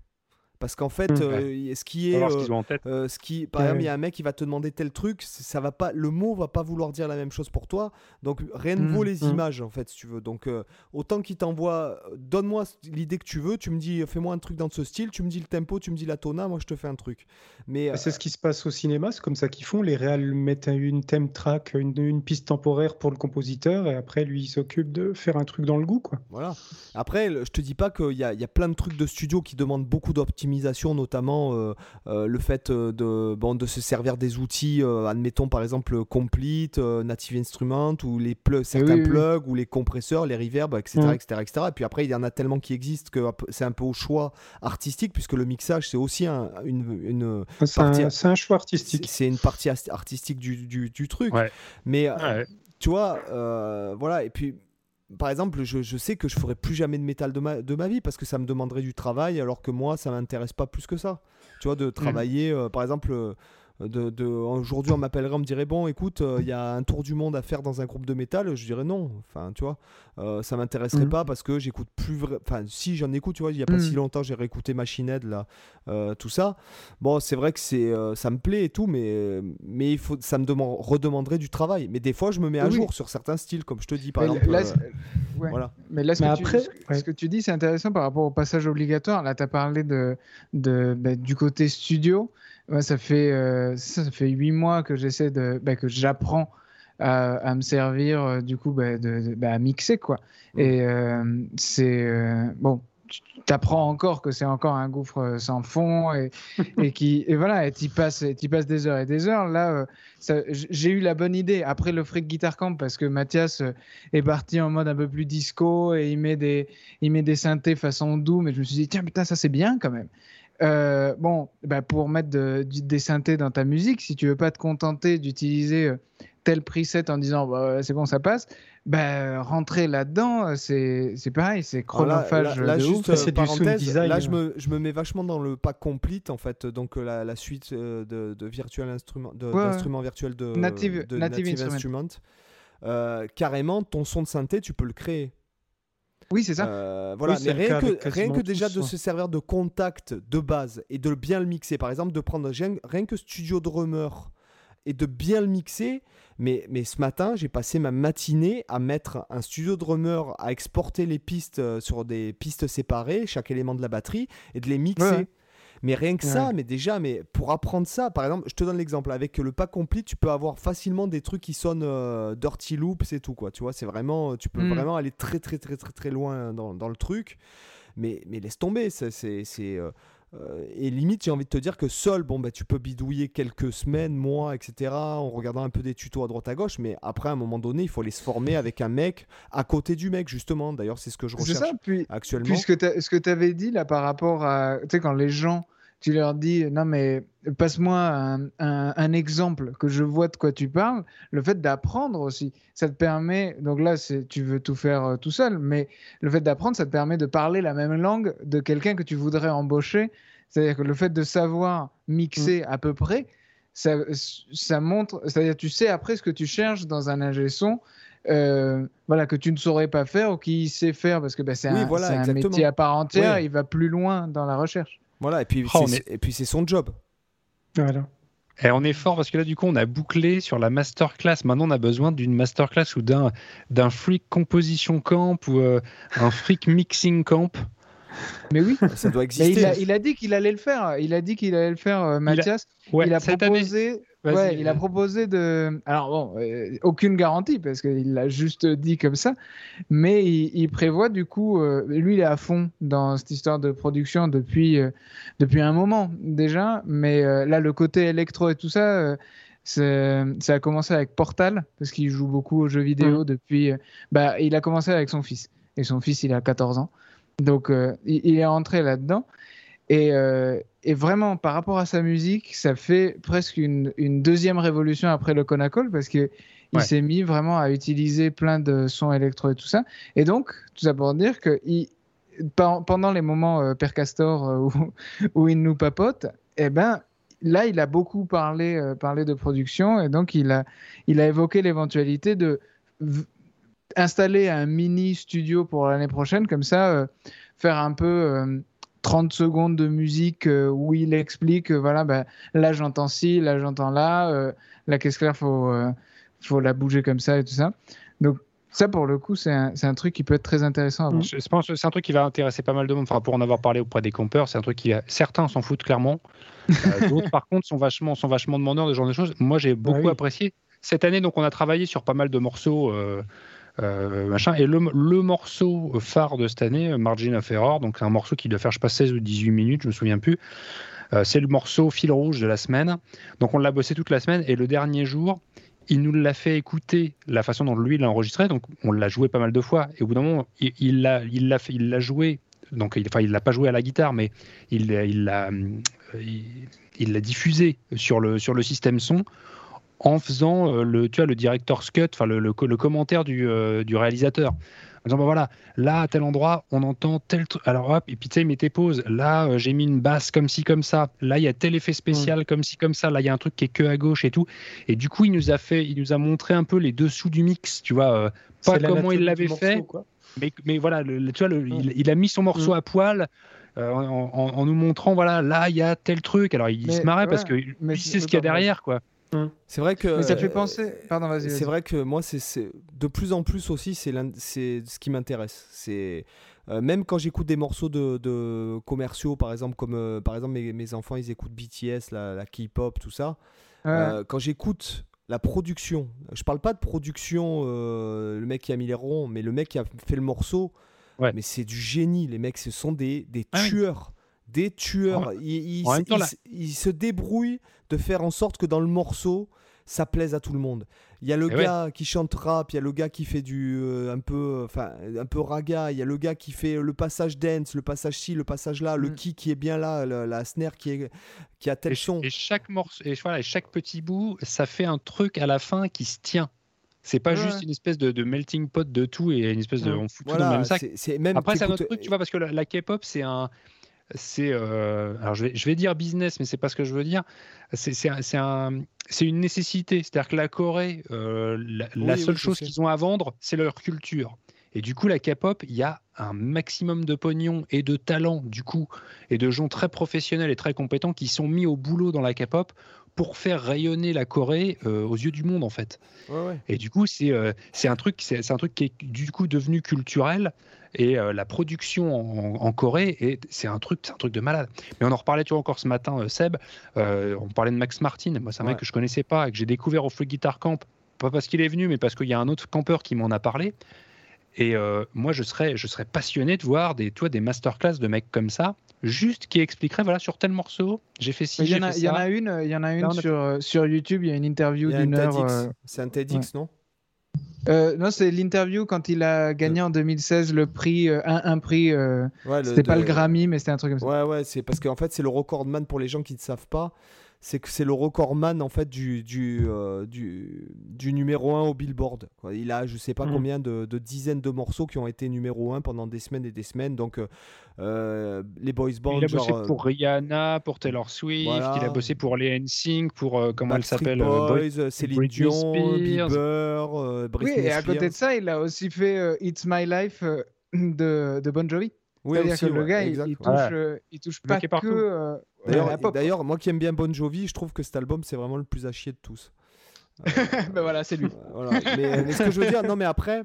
Parce qu'en fait, Mm. euh, ce qui est. ce euh, qu'ils ont en tête. euh, ce qui, par Ouais, exemple, il y a un mec qui va te demander tel truc, ça va pas, le mot va pas vouloir dire la même chose pour toi. Donc rien ne Mm, vaut les mm. images en fait, si tu veux. Donc euh, autant qu'il t'envoie, donne-moi l'idée que tu veux. Tu me dis, fais-moi un truc dans ce style. Tu me dis le tempo, tu me dis la tona, moi je te fais un truc. Mais euh, C'est ce qui se passe au cinéma, c'est comme ça qu'ils font. Les réals mettent une thème track, une, une piste temporaire pour le compositeur, et après lui il s'occupe de faire un truc dans le goût, quoi. Voilà. Après, je te dis pas qu'il y a, il y a plein de trucs de studio qui demandent beaucoup d'optimisation, notamment euh, euh, le fait euh, de, bon, de se servir des outils, euh, admettons par exemple Complete, euh, Native Instrument, ou les plug, certains oui, oui. plugs, ou les compresseurs, les reverbs, etc., etc., etc. Et puis après, il y en a tellement qui existent que c'est un peu au choix artistique, puisque le mixage, c'est aussi un- une, une- C'est un, Partir- c'est un choix artistique. c'est une partie artistique du, du- du truc. Ouais. Mais Ouais. tu vois, euh, voilà, et puis par exemple, je, je sais que je ferai plus jamais de métal de ma, de ma vie parce que ça me demanderait du travail, alors que moi, ça m'intéresse pas plus que ça. Tu vois, de travailler, euh, par exemple, euh, de, de- aujourd'hui, on m'appellerait, on me dirait, bon, écoute, euh, il y a un tour du monde à faire dans un groupe de métal, je dirais non. Enfin, tu vois, euh, ça m'intéresserait Mhm. pas parce que j'écoute plus. vra- Enfin, si j'en écoute, tu vois, il y a pas Mhm. si longtemps, j'ai réécouté Machine Head, là, euh, tout ça. Bon, c'est vrai que c'est, euh, ça me plaît et tout, mais, mais il faut, ça me demande, redemanderait du travail. Mais des fois, je me mets à Oui. jour sur certains styles, comme je te dis, par Mais exemple. là, euh, c'est- ouais. voilà. Mais là, ce, Mais que, après, tu, ce que- ouais. ce que tu dis, c'est intéressant par rapport au passage obligatoire. Là, tu as parlé de, de, bah, du côté studio. Moi, ça fait, euh, ça, ça fait huit mois que j'essaie de, bah, que j'apprends à, à me servir, euh, du coup, bah, de, de- bah, à mixer, quoi. Mm. Et euh, c'est euh, bon. Tu apprends encore que c'est encore un gouffre sans fond et, *laughs* et qui et voilà et t'y passes t'y passes des heures et des heures là j'ai eu la bonne idée après le Freak Guitar Camp parce que Mathias est parti en mode un peu plus disco et il met des, il met des synthés façon doux, mais je me suis dit, tiens, putain, ça c'est bien quand même. Euh, bon, bah, pour mettre de- des synthés dans ta musique, si tu veux pas te contenter d'utiliser euh, tel preset en disant bah, c'est bon, ça passe, bah, rentrer là-dedans, euh, c'est c'est pareil, c'est là- chronophage. là, là, de juste ouf. euh, C'est du sound parenthèse, design. là je me, je me mets vachement dans le pack complete en fait, donc la, la suite de, de virtual instrument, Ouais, d'instruments virtuels de Native- Native Instrument. Instrument. Euh, carrément, ton son de synthé, tu peux le créer. Oui, c'est ça. Euh, voilà, Oui, mais rien que, rien que déjà de ouais. se servir de contact de base et de bien le mixer, par exemple, de prendre rien, rien que Studio Drummer et de bien le mixer. Mais, mais ce matin, j'ai passé ma matinée à mettre un Studio Drummer, à exporter les pistes euh, sur des pistes séparées, chaque élément de la batterie, et de les mixer. Ouais. Mais rien que ça, mais déjà, mais pour apprendre ça, par exemple, je te donne l'exemple, avec le pack complete, tu peux avoir facilement des trucs qui sonnent euh, dirty loop, c'est tout, quoi. Tu vois, c'est vraiment, tu peux Mm. vraiment aller très, très, très, très, très loin dans, dans le truc. Mais, mais laisse tomber, c'est. c'est- c'est, euh, et limite, j'ai envie de te dire que seul, bon, bah, tu peux bidouiller quelques semaines, mois, etc., en regardant un peu des tutos à droite à gauche, mais après, à un moment donné, il faut aller se former avec un mec à côté du mec, justement. D'ailleurs, c'est ce que je recherche ça. Puis, actuellement. Puisque t'as- ce que tu avais dit là par rapport à. Tu sais, quand les gens, tu leur dis non, mais passe-moi un, un- un exemple que je vois de quoi tu parles, le fait d'apprendre aussi, ça te permet. Donc là, tu veux tout faire euh, tout seul, mais le fait d'apprendre, ça te permet de parler la même langue de quelqu'un que tu voudrais embaucher. C'est-à-dire que le fait de savoir mixer à peu près, ça, ça montre. C'est-à-dire, tu sais après ce que tu cherches dans un ingé son. euh, voilà, que tu ne saurais pas faire ou qui sait faire parce que bah, c'est Oui, un, voilà, un métier à part entière, Oui. il va plus loin dans la recherche. Voilà, et puis, Oh, c'est, est- et puis c'est son job. Voilà. Et on est fort parce que là, du coup, on a bouclé sur la masterclass. Maintenant, on a besoin d'une masterclass ou d'un, d'un freak composition camp ou euh, un freak mixing camp. Mais oui, Ça doit mais exister. il a, il a dit qu'il allait le faire. Il a dit qu'il allait le faire, euh, Mathias. Ouais, il a proposé. Ouais, il a euh, proposé de. Alors bon, euh, aucune garantie parce qu'il l'a juste dit comme ça, mais il, il prévoit du coup, euh, lui il est à fond dans cette histoire de production depuis euh, depuis un moment déjà, mais euh, là le côté électro et tout ça, euh, ça a commencé avec Portal parce qu'il joue beaucoup aux jeux vidéo depuis. euh, bah, il a commencé avec son fils et son fils il a 14 ans, donc euh, il, il est entré là-dedans. Et, euh, et vraiment, par rapport à sa musique, ça fait presque une, une deuxième révolution après le Conacol parce que il Ouais. s'est mis vraiment à utiliser plein de sons électro et tout ça. Et donc, tout ça pour dire que il, pendant les moments euh, Père Castor euh, *laughs* où, où il nous papote, eh ben, là, il a beaucoup parlé, parlé de production et donc il a, il a évoqué l'éventualité de installer un mini studio pour l'année prochaine, comme ça, euh, faire un peu. euh, 30 secondes de musique euh, où il explique, euh, voilà, bah, là j'entends ci, là j'entends là, la caisse claire, faut, faut la bouger comme ça et tout ça. Donc ça, pour le coup, c'est un, un truc qui peut être très intéressant à voir. Je pense que c'est un truc qui va intéresser pas mal de monde. Enfin, pour en avoir parlé auprès des compeurs, c'est un truc qui certains s'en foutent clairement. *laughs* D'autres, par contre, sont vachement, sont vachement demandeurs de ce genre de choses. Moi, j'ai beaucoup oui. apprécié. Cette année, donc, on a travaillé sur pas mal de morceaux. euh, machin. Et le, le morceau phare de cette année, euh, Margin of Error, donc un morceau qui doit faire, je sais pas, 16 ou 18 minutes, je me souviens plus. Euh, c'est le morceau fil rouge de la semaine. Donc on l'a bossé toute la semaine et le dernier jour, il nous l'a fait écouter la façon dont lui l'a enregistré. Donc on l'a joué pas mal de fois et au bout d'un moment, il l'a il il l'a joué. Donc il, enfin il l'a pas joué à la guitare, mais il l'a hum, il, il diffusé sur le sur le système son en faisant euh, le tu vois le director's cut, enfin le, le, co- le commentaire du, euh, du réalisateur. En disant, bah voilà, là, à tel endroit, on entend tel truc. Alors, hop, et puis tu sais, il mettait pause. Là, euh, j'ai mis une basse comme ci, comme ça. Là, il y a tel effet spécial comme ci, comme ça. Là, il y a un truc qui est que à gauche et tout. Et du coup, il nous a fait, il nous a montré un peu les dessous du mix, tu vois, euh, pas comment il l'avait morceau, fait, quoi. mais, mais voilà, le, tu vois, le- il, il a mis son morceau Mm. à poil. euh, en, en- en nous montrant, voilà, là, il y a tel truc. Alors, il Mais, se marrait parce que lui, il sait ce qu'il y a derrière, quoi. C'est vrai que. Mais ça fait euh, penser. Pardon, vas-y. C'est vrai que moi, c'est- c'est de plus en plus aussi, c'est ce qui m'intéresse. C'est euh, même quand j'écoute des morceaux de, de commerciaux, par exemple, comme euh, par exemple mes, mes enfants, ils écoutent BTS, la, la K-pop, tout ça. Ouais. Euh, quand j'écoute la production, je parle pas de production, euh, le mec qui a mis les ronds, mais le mec qui a fait le morceau. Ouais. Mais c'est du génie, les mecs, ce sont des, des Ah oui. Des tueurs. Ils, ils- en même temps, ils- là- ils se débrouillent de faire en sorte que dans le morceau, ça plaise à tout le monde. Il y a le Eh ouais. gars qui chante rap, il y a le gars qui fait du euh, un peu enfin un peu raga, il y a le gars qui fait le passage dance, le passage ci, le passage là, le Mm. kick qui est bien là, le- la snare qui est qui a tel Et, son. et chaque morceau, et voilà, chaque petit bout, ça fait un truc à la fin qui se tient. C'est pas Ouais, juste une espèce de, de melting pot de tout et une espèce de Ouais. on fout tout dans le même sac. même Après, c'est un autre truc, tu vois, parce que la, la K-pop, c'est un. C'est. euh, alors, je vais, je vais dire business, mais c'est pas ce que je veux dire. C'est c'est un- c'est un- c'est une nécessité. C'est-à-dire que la Corée, euh, la, seule oui, chose qu'ils ont à vendre, c'est leur culture. Et du coup, la K-pop, il y a un maximum de pognon et de talent, du coup, et de gens très professionnels et très compétents qui sont mis au boulot dans la K-pop pour faire rayonner la Corée euh, aux yeux du monde, en fait. Ouais, ouais. Et du coup, c'est euh, c'est un truc, c'est c'est un truc qui est du coup devenu culturel. Et euh, la production en, en Corée, c'est un truc, c'est un truc de malade. Mais on en reparlait tu vois encore ce matin, euh, Seb. euh, on parlait de Max Martin. Moi, c'est un mec que je connaissais pas et que j'ai découvert au Free Guitar Camp. Pas parce qu'il est venu, mais parce qu'il y a un autre campeur qui m'en a parlé. Et euh, moi, je serais, je serais passionné de voir des, toi, des masterclass de mecs comme ça, juste qui expliqueraient, voilà, sur tel morceau, j'ai fait ci, Il y, j'ai en a, fait il y en ça. a une, il y en a une Là, on a sur, sur YouTube. Il y a une interview d'une heure. TEDx. euh, C'est un TEDx, non? Euh, non, c'est l'interview quand il a gagné en 2016 le prix, euh, un, un prix. euh, Ouais, c'était pas de- le Grammy, mais c'était un truc comme ça. Ouais, ouais, c'est parce qu'en fait, c'est le recordman pour les gens qui ne savent pas. C'est que c'est le recordman en fait du, du, euh, du, du numéro 1 au Billboard. Il a je sais pas Mhm. combien de, de dizaines de morceaux qui ont été numéro 1 pendant des semaines et des semaines. Donc euh, euh, les boys bands, Il a bossé genre pour Rihanna, pour Taylor Swift, Voilà. il a bossé pour les NSYNC, pour euh, comment elle s'appelle Boy- Boys, euh, Céline Britney Dion, Spears. Bieber, euh, Oui, Britney et à côté de ça, il a aussi fait euh, It's My Life euh, de, de Bon Jovi. Oui, C'est-à-dire aussi, que le gars, il- exact, il, ouais. touche, Ouais. euh, il touche pas que euh, D'ailleurs, moi qui aime bien Bon Jovi, je trouve que cet album c'est vraiment le plus à chier de tous. *laughs* ben voilà, c'est lui. Euh, voilà. mais, mais ce que je veux dire, non, mais après,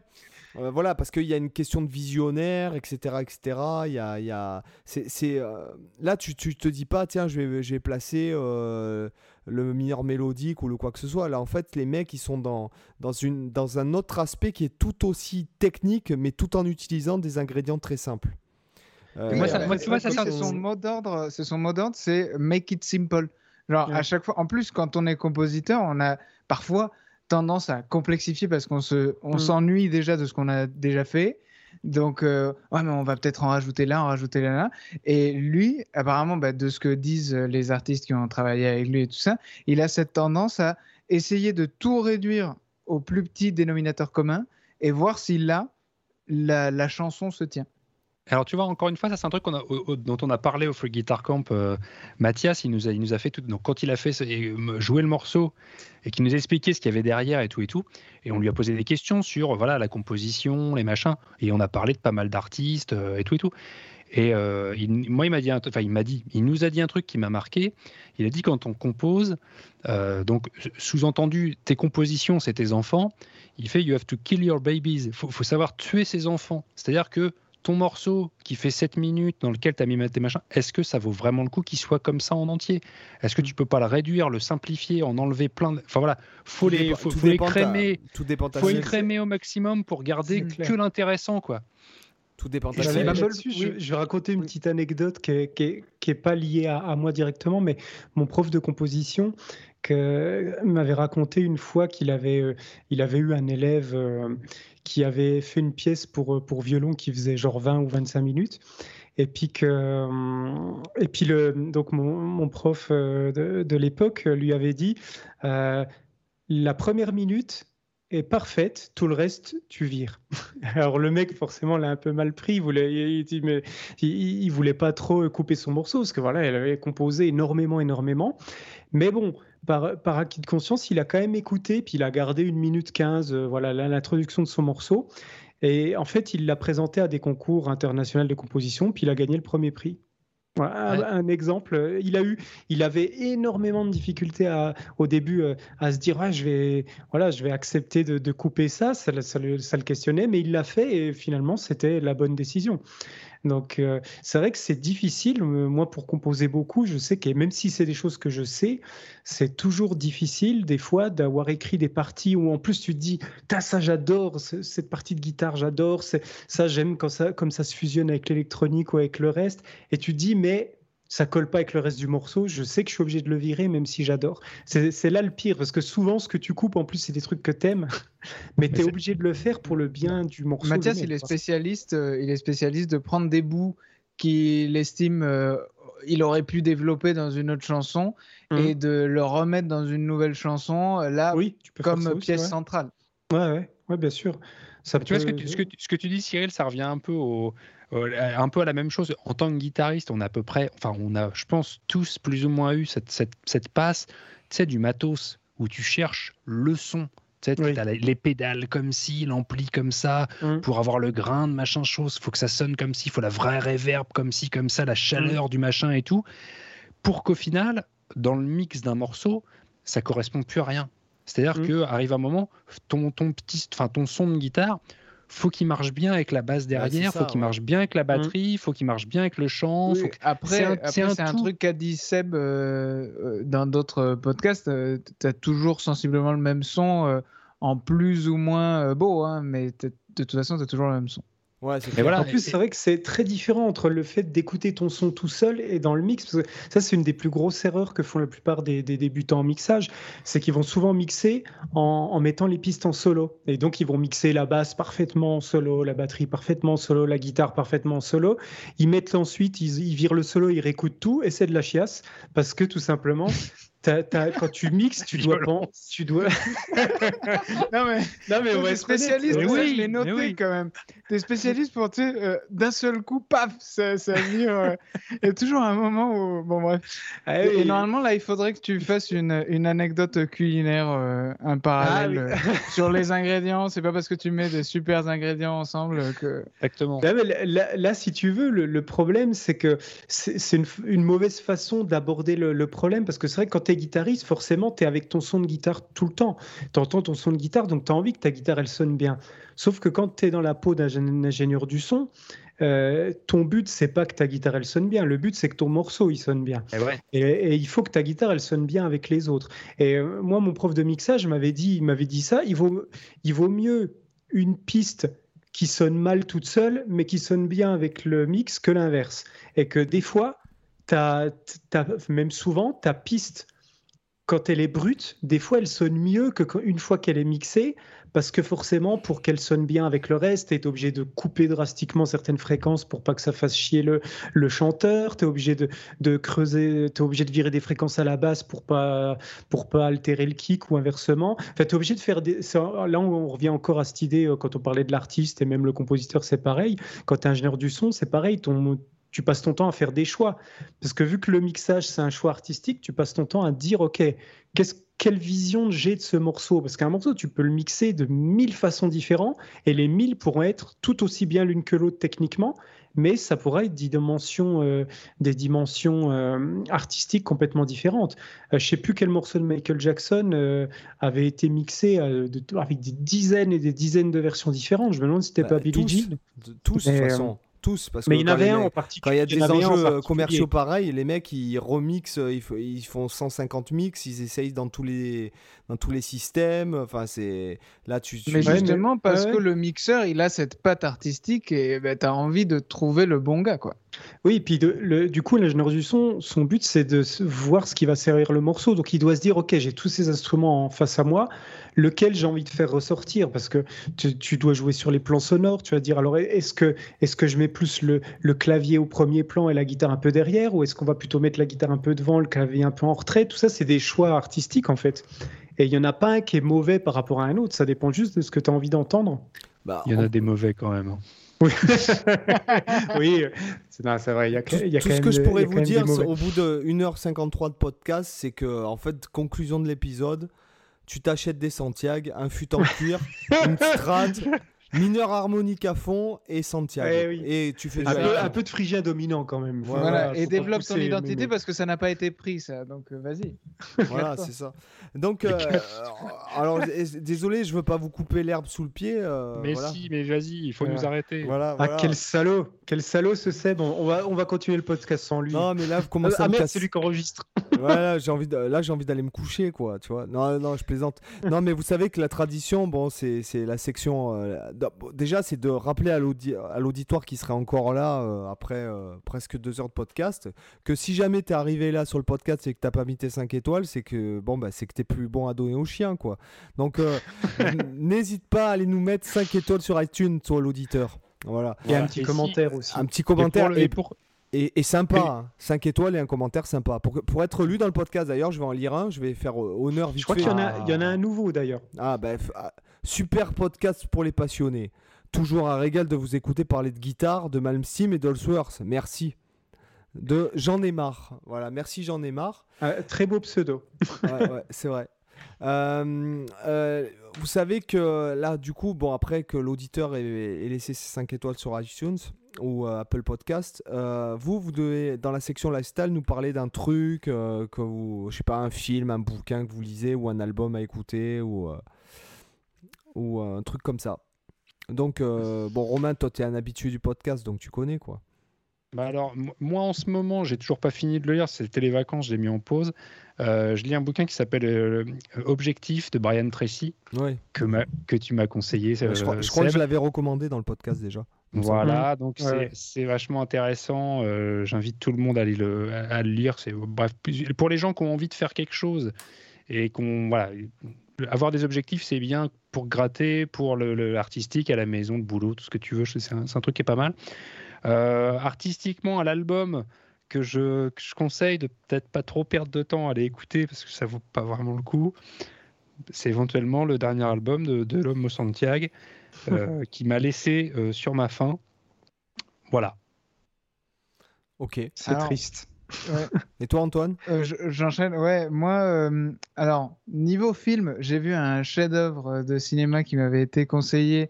euh, voilà, parce qu'il y a une question de visionnaire, etc., etc. Il y a, il y a, c'est, c'est, euh, là, tu, tu te dis pas, tiens, je vais, je vais placer euh, le mineur mélodique ou le quoi que ce soit. Là, en fait, les mecs, ils sont dans, dans, une, dans un autre aspect qui est tout aussi technique, mais tout en utilisant des ingrédients très simples. Euh, moi, ça- euh, moi, tu vois, ça, oui, ça- c'est son mot d'ordre, c'est son mot d'ordre, c'est make it simple. Genre Ouais. à chaque fois, en plus quand on est compositeur, on a parfois tendance à complexifier parce qu'on se, on Mm. s'ennuie déjà de ce qu'on a déjà fait. Donc euh, ouais, mais on va peut-être en rajouter là, en rajouter là, là. Et lui, apparemment, bah, de ce que disent les artistes qui ont travaillé avec lui et tout ça, il a cette tendance à essayer de tout réduire au plus petit dénominateur commun et voir si là la, la chanson se tient. Alors tu vois, encore une fois, ça c'est un truc dont on a parlé au Free Guitar Camp. euh, Mathias, il nous, a, il nous a fait tout. Donc quand il a fait jouer le morceau et qu'il nous a expliqué ce qu'il y avait derrière et tout et tout, et on lui a posé des questions sur voilà la composition, les machins, et on a parlé de pas mal d'artistes euh, et tout et tout. Et euh, moi, il m'a dit, enfin, il m'a dit, il nous a dit un truc qui m'a marqué. Il a dit quand on compose, donc sous-entendu, tes compositions, c'est tes enfants. Il fait, you have to kill your babies. Faut, faut savoir tuer ses enfants. C'est-à-dire que ton morceau qui fait 7 minutes dans lequel tu as mis tes machins, est-ce que ça vaut vraiment le coup qu'il soit comme ça en entier? Est-ce que tu peux pas le réduire, le simplifier, en enlever plein de... Enfin voilà, faut Tout les, faut, tout faut les ta- crémer, Tout dépend de ta faut les crémer au maximum pour garder que l'intéressant quoi. Tout dépend de je, oui. je vais raconter une petite anecdote qui est, qui est- qui est pas liée à, à moi directement, mais mon prof de composition que- m'avait raconté une fois qu'il avait, euh, il avait eu un élève euh, qui avait fait une pièce pour, euh, pour violon qui faisait genre 20 ou 25 minutes. Et puis, que, euh, et puis le, donc mon, mon prof euh, de, de l'époque lui avait dit la première minute est parfaite, tout le reste, tu vires. *laughs* Alors le mec, forcément, l'a un peu mal pris. Il voulait, il voulait pas trop couper son morceau parce que voilà, elle avait composé énormément, énormément. Mais bon, par, par acquis de conscience, il a quand même écouté, puis il a gardé une minute 15, euh, voilà, l'introduction de son morceau. Et en fait, il l'a présenté à des concours internationaux de composition, puis il a gagné le premier prix. Voilà, un- Ouais. un, exemple, euh, il a eu, il avait énormément de difficultés à, au début euh, à se dire, je vais, voilà, je vais accepter de, de couper ça, ça, le- ça le, ça le questionnait, mais il l'a fait et finalement c'était la bonne décision. Donc euh, c'est vrai que c'est difficile. Euh, Moi, pour composer beaucoup, je sais que même si c'est des choses que je sais, c'est toujours difficile des fois d'avoir écrit des parties où en plus tu te dis, ça j'adore, ce- cette partie de guitare j'adore, ça j'aime quand ça, comme ça se fusionne avec l'électronique ou avec le reste, et tu te dis, mais ça colle pas avec le reste du morceau, je sais que je suis obligé de le virer même si j'adore. C'est là le pire, parce que souvent ce que tu coupes en plus c'est des trucs que t'aimes, *laughs* mais tu es c'est- obligé de le faire pour le bien du morceau. Mathias, il est spécialiste, euh, il est spécialiste de prendre des bouts qu'il estime euh, il aurait pu développer dans une autre chanson Mhm. et de le remettre dans une nouvelle chanson euh, là Oui, tu peux faire comme aussi, pièce ouais. centrale. Ouais, ouais, ouais, bien sûr. Ça Tu vois ce que tu, ce, que, tu- ce que tu dis, Cyril, ça revient un peu au- un peu à la même chose. En tant que guitariste, on a à peu près, enfin, on a, je pense, tous plus ou moins eu cette, cette, cette passe, tu sais, du matos où tu cherches le son. Tu sais, Oui. as les pédales comme ci, l'ampli comme ça, Mhm. pour avoir le grain de machin chose. faut que ça sonne comme ci, il faut la vraie réverb comme ci, comme ça, la chaleur du machin et tout. Pour qu'au final, dans le mix d'un morceau, ça correspond plus à rien. C'est-à-dire Mhm. que arrive un moment, ton, ton, petit, enfin, ton son de guitare, faut qu'il marche bien avec la basse derrière, c'est faut qu'il ouais. marche bien avec la batterie, faut qu'il marche bien avec le chant. Oui, faut que- Après, c'est un- truc qu'a dit Seb euh, euh, dans d'autres podcasts. tu as toujours sensiblement le même son euh, en plus ou moins euh, beau, hein, mais de toute façon, tu as toujours le même son. Ouais, c'est Mais clair. voilà, En plus, c'est vrai que c'est très différent entre le fait d'écouter ton son tout seul et dans le mix. Parce que ça, c'est une des plus grosses erreurs que font la plupart des, des débutants en mixage. C'est qu'ils vont souvent mixer en, en mettant les pistes en solo. Et donc, ils vont mixer la basse parfaitement en solo, la batterie parfaitement en solo, la guitare parfaitement en solo. Ils mettent ensuite, ils, ils virent le solo, ils réécoutent tout et c'est de la chiasse. Parce que tout simplement, quand tu mixes, tu *laughs* dois. Violent. Tu dois... *laughs* Non, mais non, mais être spécialiste. Mais ça, oui, je l'ai noté oui. quand même. T'es spécialiste pour, tu sais, euh, d'un seul coup, paf, ça, ça vire. euh, *laughs* Il y a toujours un moment où. Bon, bref. Ah Et, oui. et normalement, là, il faudrait que tu fasses une, une anecdote culinaire, euh, un parallèle Ah oui. euh, sur les ingrédients. C'est pas parce que tu mets des super ingrédients ensemble que. Exactement. Là, mais là- là- là, si tu veux, le, le problème, c'est que c'est c'est une, une mauvaise façon d'aborder le, le problème parce que c'est vrai que quand tu guitariste, forcément, tu es avec ton son de guitare tout le temps. Tu entends ton son de guitare, donc tu as envie que ta guitare, elle sonne bien. Sauf que quand tu es dans la peau d'un ingé- ingénieur du son, euh, ton but, c'est pas que ta guitare, elle sonne bien. Le but, c'est que ton morceau, il sonne bien. Et ouais. Et, et il faut que ta guitare, elle sonne bien avec les autres. Et euh, moi, mon prof de mixage m'avait dit, il m'avait dit ça. Il vaut, il vaut mieux une piste qui sonne mal toute seule, mais qui sonne bien avec le mix que l'inverse. Et que des fois, t'as, t'as- même souvent, ta piste, quand elle est brute, des fois, elle sonne mieux que quand- une fois qu'elle est mixée, parce que forcément, pour qu'elle sonne bien avec le reste, tu es obligé de couper drastiquement certaines fréquences pour pas que ça fasse chier le, le chanteur, tu es obligé de, de creuser, tu obligé de virer des fréquences à la basse pour pas, pour pas altérer le kick ou inversement. Enfin, tu obligé de faire des... Là, on revient encore à cette idée, euh, quand on parlait de l'artiste et même le compositeur, c'est pareil. Quand tu es ingénieur du son, c'est pareil. Tu passes ton temps à faire des choix. Parce que vu que le mixage, c'est un choix artistique, tu passes ton temps à dire, OK, qu'est-ce, quelle vision j'ai de ce morceau? Parce qu'un morceau, tu peux le mixer de mille façons différentes, et les mille pourront être tout aussi bien l'une que l'autre techniquement, mais ça pourrait être des dimensions, euh, des dimensions euh, artistiques complètement différentes. Euh, je sais plus quel morceau de Michael Jackson euh, avait été mixé euh, de- avec des dizaines et des dizaines de versions différentes. Je me demande si c'était Bah, pas Billie tous, Jean. de- tous, de toute euh, façon. Tous. Parce Mais que il y en avait un mecs- en particulier. Quand il y a il des en enjeux euh, commerciaux pareils, les mecs ils remixent, euh, ils, font 150 mix, ils essayent dans tous les, dans tous les systèmes. Enfin, c'est là tu. tu- Mais justement, parce ouais, que le mixeur, il a cette patte artistique et bah, tu as envie de trouver le bon gars, quoi. Oui, puis de- le- du coup, l'ingénieur du son, son but, c'est de voir ce qui va servir le morceau. Donc, il doit se dire, OK, j'ai tous ces instruments en face à moi, lequel j'ai envie de faire ressortir? Parce que tu, tu dois jouer sur les plans sonores. Tu vas dire, alors, est-ce que, est que je mets plus le, le clavier au premier plan et la guitare un peu derrière? Ou est-ce qu'on va plutôt mettre la guitare un peu devant, le clavier un peu en retrait? Tout ça, c'est des choix artistiques, en fait. Et il n'y en a pas un qui est mauvais par rapport à un autre. Ça dépend juste de ce que tu as envie d'entendre. bah, Il y en on- a des mauvais quand même. Oui, *laughs* oui c'est vrai. Il y a, Tout, il y a tout quand ce même que je pourrais vous dire au bout de 1h53 de podcast, c'est que, en fait, conclusion de l'épisode, tu t'achètes des Santiago, un fut en cuir, *laughs* une Strad, mineur harmonique à fond et Santiago. Eh oui. Et tu fais du Un peu, high-tech. un peu de phrygien dominant quand même. Voilà, et développe ton pousser, identité mais- parce que ça n'a pas été pris, ça. Donc, euh, vas-y. Voilà, c'est ça. Donc, euh, *laughs* alors, désolé, je veux pas vous couper l'herbe sous le pied. euh, mais voilà. si, mais vas-y, il faut Voilà. nous arrêter. Voilà, Ah, quel salaud Quel salaud ce Seb on, on va, on va continuer le podcast sans lui. Non, mais là, vous commencez ah à me merde, casser. c'est lui qui enregistre. *laughs* Voilà, j'ai envie de- là j'ai envie d'aller me coucher quoi, tu vois. Non non, je plaisante. Non mais vous savez que la tradition, bon, c'est c'est la section euh, déjà c'est de rappeler à l'audi- à l'auditoire qui serait encore là euh, après euh, presque deux heures de podcast que si jamais t'es arrivé là sur le podcast et que t'as pas mis tes 5 étoiles, c'est que bon bah c'est que t'es plus bon à donner aux chiens quoi. Donc euh, *laughs* n'hésite pas à aller nous mettre 5 étoiles sur iTunes toi l'auditeur. Voilà. Il y a un petit Et si- commentaire aussi. Un petit Et pour commentaire le- et et pour- et, et sympa, 5 étoiles et un commentaire sympa. Pour, être lu dans le podcast d'ailleurs, je vais en lire un, je vais faire honneur vite Je crois qu'il y, en a- il y en a un nouveau d'ailleurs. Ah, bah, f- ah, super podcast pour les passionnés. Toujours un régal de vous écouter parler de guitare, de Malmsteen et d'Allsworth. Merci. De J'en ai marre. Voilà, merci J'en ai marre. Un très beau pseudo. Ouais, ouais, c'est vrai. Euh, euh, vous savez que là, du coup, bon, après que l'auditeur ait, ait laissé ses 5 étoiles sur iTunes ou euh, Apple Podcast, vous, vous devez, dans la section lifestyle, nous parler d'un truc, que vous, je sais pas, un film, un bouquin que vous lisez ou un album à écouter ou, ou un truc comme ça. Donc, euh, bon, Romain, toi, tu es un habitué du podcast, donc tu connais, quoi. Bah alors, moi en ce moment, j'ai toujours pas fini de le lire. C'était les vacances, je l'ai mis en pause. Euh, je lis un bouquin qui s'appelle euh, Objectif de Brian Tracy Ouais. que, m'a- que tu m'as conseillé. je crois, euh, je crois que je l'avais recommandé dans le podcast déjà. Voilà, donc Ouais, c'est- vachement intéressant. Euh, J'invite tout le monde à, aller le, à, à le lire. C'est bref pour les gens qui ont envie de faire quelque chose et qu'on voilà, avoir des objectifs, c'est bien pour gratter, pour le- le- l'artistique, à la maison, le boulot, tout ce que tu veux. C'est un, truc qui est pas mal. Euh, artistiquement, à l'album que je, que je conseille de peut-être pas trop perdre de temps à aller écouter parce que ça vaut pas vraiment le coup. C'est éventuellement le dernier album de, de l'homme au Santiago euh, *laughs* qui m'a laissé euh, sur ma faim. Voilà. Ok. C'est Alors, *laughs* Et toi, Antoine? Euh, je- J'enchaîne. Ouais, moi, euh, alors, niveau film, j'ai vu un chef-d'œuvre de cinéma qui m'avait été conseillé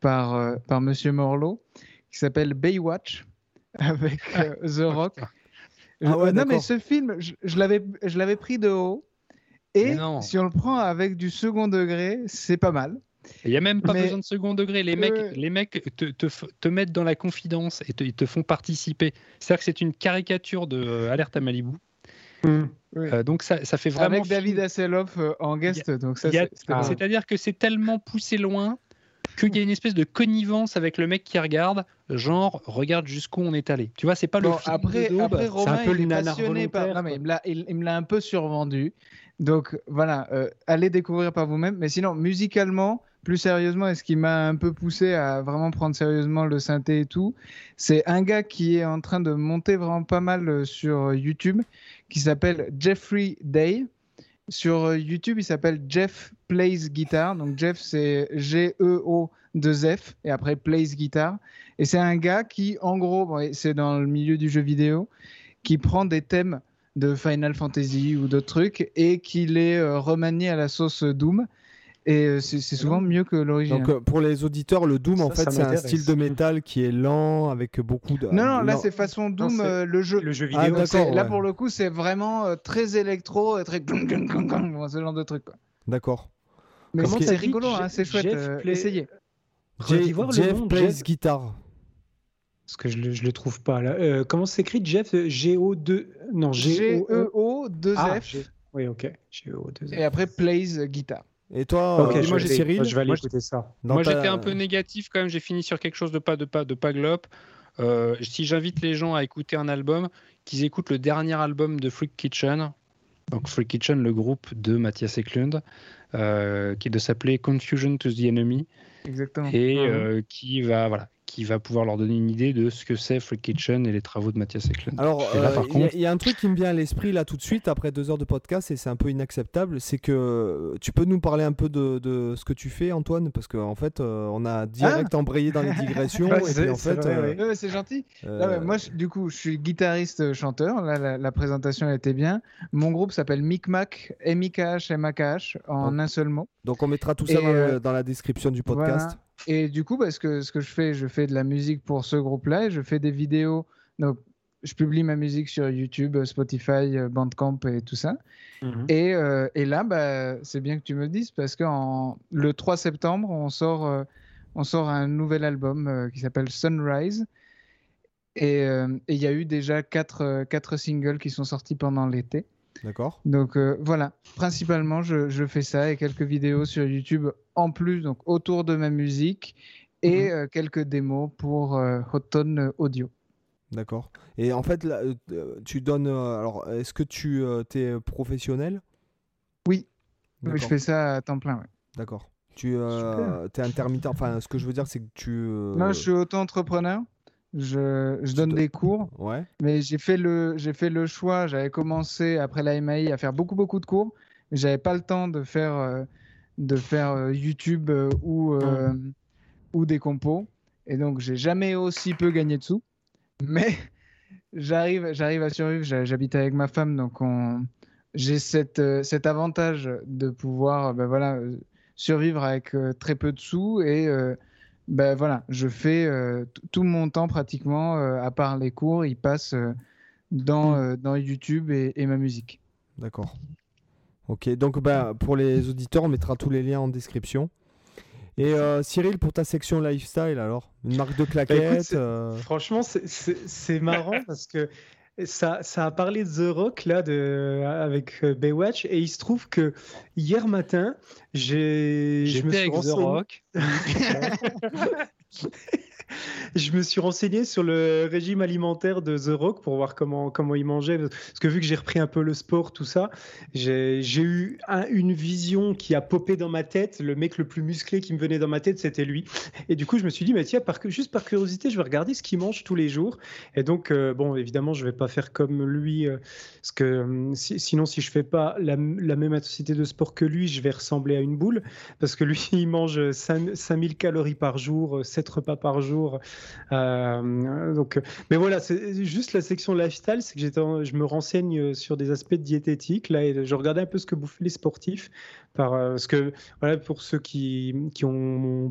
par, euh, par Monsieur Morlot, qui s'appelle Baywatch, *laughs* avec euh, The Rock. Je- Ah ouais, euh, non, mais ce film, je, je l'avais je l'avais pris de haut. Et si on le prend avec du second degré, c'est pas mal. Il n'y a même pas Mais- besoin de second degré. Les mecs, les mecs te, te te mettent dans la confidence et te, ils te font participer. C'est-à-dire que c'est une caricature de euh, Alerte à Malibu. Oui. Euh, donc ça, ça fait vraiment. avec David. Hasselhoff euh, en guest. donc ça, a- Ah. C'est-à-dire que c'est tellement poussé loin qu'il y a une espèce de connivence avec le mec qui regarde, genre regarde jusqu'où on est allé. Tu vois, c'est pas le film après, de daube. après Romain, peu il est passionné par. Non, mais quoi. il me l'a- il, il me l'a un peu survendu. Donc voilà, euh, allez découvrir par vous-même. Mais sinon, musicalement, plus sérieusement, et ce qui m'a un peu poussé à vraiment prendre sérieusement le synthé et tout, c'est un gars qui est en train de monter vraiment pas mal euh, sur YouTube, qui s'appelle Jeffrey Day. Sur euh, YouTube, il s'appelle Jeff Plays Guitar. Donc Jeff, c'est G-E-O-2-F et après Plays Guitar. Et c'est un gars qui, en gros, c'est dans le milieu du jeu vidéo, qui prend des thèmes de Final Fantasy ou d'autres trucs et qui les euh, remanie à la sauce Doom. Et euh, c'est souvent mieux que l'original. Donc euh, pour les auditeurs, le Doom, en fait, c'est un style de métal qui est lent, avec beaucoup de... non, non, là c'est façon Doom, euh, le jeu. Le jeu Ah, vidéo. d'accord. C'est- Là ouais. pour le coup, c'est vraiment euh, très électro, et très ce genre de truc. D'accord. Mais Comment bon, c'est rigolo, hein, c'est chouette. Jeff euh, Play- Essayez. Voir le Jeff nom, plays Jeff. guitar. Parce que je le, je le trouve pas là. Euh, comment s'écrit Jeff G-O-2 Non, G-O-E. G-E-O, 2 Ah. G- Oui, ok. G-O-2 Et après, plays guitare. Et toi, Ok, euh, moi, vais- j'ai- Cyril, je vais aller moi, écouter ça. dans Moi, ta- j'étais un peu négatif quand même. J'ai fini sur quelque chose de pas de pas de pas glop. Euh, si j'invite les gens à écouter un album, qu'ils écoutent le dernier album de Freak Kitchen. Donc Freak Kitchen, le groupe de Mathias Eklund, euh, qui de s'appeler Confusion to the Enemy Exactement. et Mhm. euh, qui va voilà, qui va pouvoir leur donner une idée de ce que c'est Freak Kitchen et les travaux de Mathias Eklund. Alors, euh, il y a- y, a un truc qui me vient à l'esprit là tout de suite après deux heures de podcast et c'est un peu inacceptable. C'est que euh, tu peux nous parler un peu de, de ce que tu fais, Antoine, parce qu'en fait, euh, on a direct embrayé dans les *laughs* digressions Ouais, c'est- en fait, euh, ouais. Gentil. euh, Là, moi, je- du coup, je suis guitariste-chanteur. Là, la, la présentation était bien. Mon groupe s'appelle Micmac, M-I-K-H, M-A-K-H, en Donc, un seul mot. donc on mettra tout ça dans, euh, la description du podcast. Voilà. Et du coup, parce que ce que je fais, je fais de la musique pour ce groupe-là et je fais des vidéos. Donc, je publie ma musique sur YouTube, Spotify, euh, Bandcamp et tout ça. Mhm. Et, euh, et là, bah, c'est bien que tu me le dises parce que en- le 3 septembre, on sort, euh, on sort un nouvel album euh, qui s'appelle Sunrise. Et euh, il y a eu déjà quatre, euh, quatre singles qui sont sortis pendant l'été. D'accord. Donc euh, voilà, principalement, je, je fais ça et quelques vidéos sur YouTube en plus, donc autour de ma musique et euh, quelques démos pour euh, Hot Tone Audio. D'accord. Et en fait, là, euh, tu donnes. alors, est-ce que tu es professionnel? Oui. Je fais ça à temps plein. ouais. D'accord. Tu es intermittent. Enfin, ce que je veux dire, c'est que tu. Non, je suis auto-entrepreneur. Je, je donne des cours, Ouais. mais j'ai fait le, j'ai fait le choix. J'avais commencé après la MAI à faire beaucoup, beaucoup de cours, mais j'avais pas le temps de faire, euh, de faire euh, YouTube euh, ou, ou des compos. Et donc, j'ai jamais aussi peu gagné de sous. Mais *laughs* j'arrive, j'arrive à survivre. J'ha- J'habite avec ma femme, donc on, j'ai cette, cet avantage de pouvoir, ben voilà, survivre avec très peu de sous et ben voilà, je fais euh, tout mon temps pratiquement, euh, à part les cours, il passe euh, dans, euh, dans YouTube et, et ma musique. D'accord. Ok, donc bah, pour les auditeurs, on mettra tous les liens en description. Et euh, Cyril, pour ta section lifestyle, alors? Une marque de claquettes c'est- euh, Franchement, c'est marrant parce que ça, ça a parlé de The Rock là, de, avec euh, Baywatch et il se trouve que hier matin, j'ai je me suis avec The Rock. *laughs* *laughs* je me suis renseigné sur le régime alimentaire de The Rock pour voir comment, comment il mangeait. Parce que vu que j'ai repris un peu le sport, tout ça, j'ai eu un- une vision qui a popé dans ma tête. Le mec le plus musclé qui me venait dans ma tête, c'était lui. Et du coup, je me suis dit, mais tiens, juste par curiosité, je vais regarder ce qu'il mange tous les jours. Et donc, euh, bon, évidemment, je vais pas faire comme lui. euh, parce que si- sinon, si je fais pas la, même intensité de sport que lui, je vais ressembler à une boule. Parce que lui, *laughs* il mange 5 5000 calories par jour, 7 repas par jour. Euh, donc, mais voilà, c'est juste la section lifestyle, c'est que j'étais je me renseigne sur des aspects de diététique là, et je regardais un peu ce que bouffent les sportifs. Par, euh, parce que voilà, pour ceux qui qui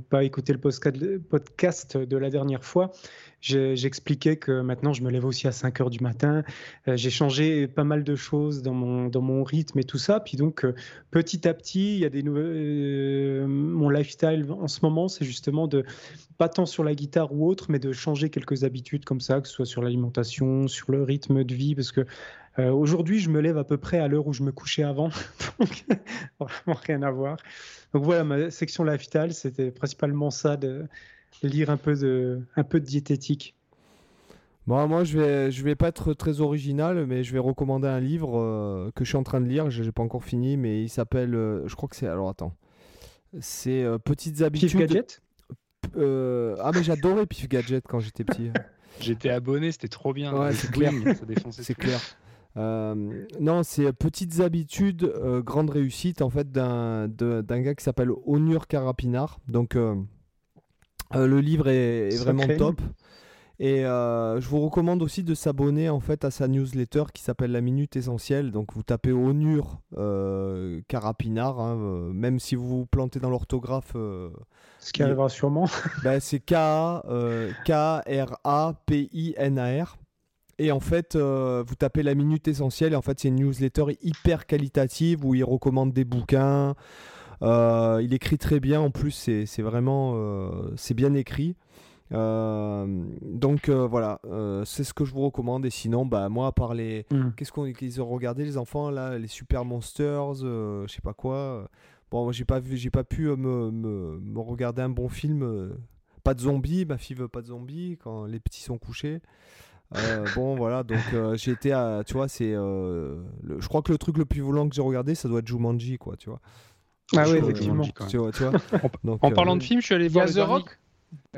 pas écouté le podcast de la dernière fois, j'expliquais que maintenant je me lève aussi à 5 heures du matin. Euh, j'ai changé pas mal de choses dans mon dans mon rythme et tout ça. Puis donc euh, petit à petit, il y a des nouvelles. euh, mon lifestyle en ce moment, c'est justement de pas tant sur la guitare ou autre, mais de changer quelques habitudes comme ça, que ce soit sur l'alimentation, sur le rythme de vie, parce que aujourd'hui, je me lève à peu près à l'heure où je me couchais avant, *laughs* donc vraiment rien à voir. Donc voilà, ma section lifestyle, c'était principalement ça, lire un peu de, un peu de diététique. Bon, moi, je vais, je vais pas être très original, mais je vais recommander un livre euh, que je suis en train de lire. Je n'ai pas encore fini, mais il s'appelle. euh, je crois que c'est. Alors, attends. C'est euh, Petites Pif habitudes. Gadget? Euh, Ah, mais j'adorais Pif Gadget quand j'étais petit. *laughs* J'étais abonné, c'était trop bien. Ouais, c'est clair. swing, ça défonçait C'est clair. Euh, non, c'est Petites habitudes, euh, grande réussite en fait d'un gars qui s'appelle Onur Karapinar. Donc le livre est, est vraiment top. Et euh, je vous recommande aussi de s'abonner en fait à sa newsletter qui s'appelle La Minute Essentielle. Donc vous tapez Onur euh, Carapinard, hein, euh, même si vous vous plantez dans l'orthographe, euh, Ce qui arrivera sûrement. *laughs* bah, c'est K-R-A-P-I-N-A-R. Et en fait, euh, vous tapez La Minute Essentielle. Et en fait, c'est une newsletter hyper qualitative où il recommande des bouquins. Euh, il écrit très bien. En plus, c'est vraiment euh, c'est bien écrit. Euh, donc euh, voilà, euh, c'est ce que je vous recommande. Et sinon, bah moi, à part les, Mm. qu'est-ce qu'on qu'ils ont regardé les enfants là, les Super Monsters, je sais pas quoi. Bon, moi, j'ai pas vu, j'ai pas pu me, me- me regarder un bon film. pas de zombies, ma fille veut pas de zombies quand les petits sont couchés. Bon voilà, donc j'ai été à, tu vois, c'est, je crois que le truc le plus volant que j'ai regardé, ça doit être Jumanji, quoi, tu vois. Ah oui, effectivement. Jumanji, quand même. Tu vois, tu vois. *laughs* Donc, En euh, parlant de film, je suis allé Il y voir The Rock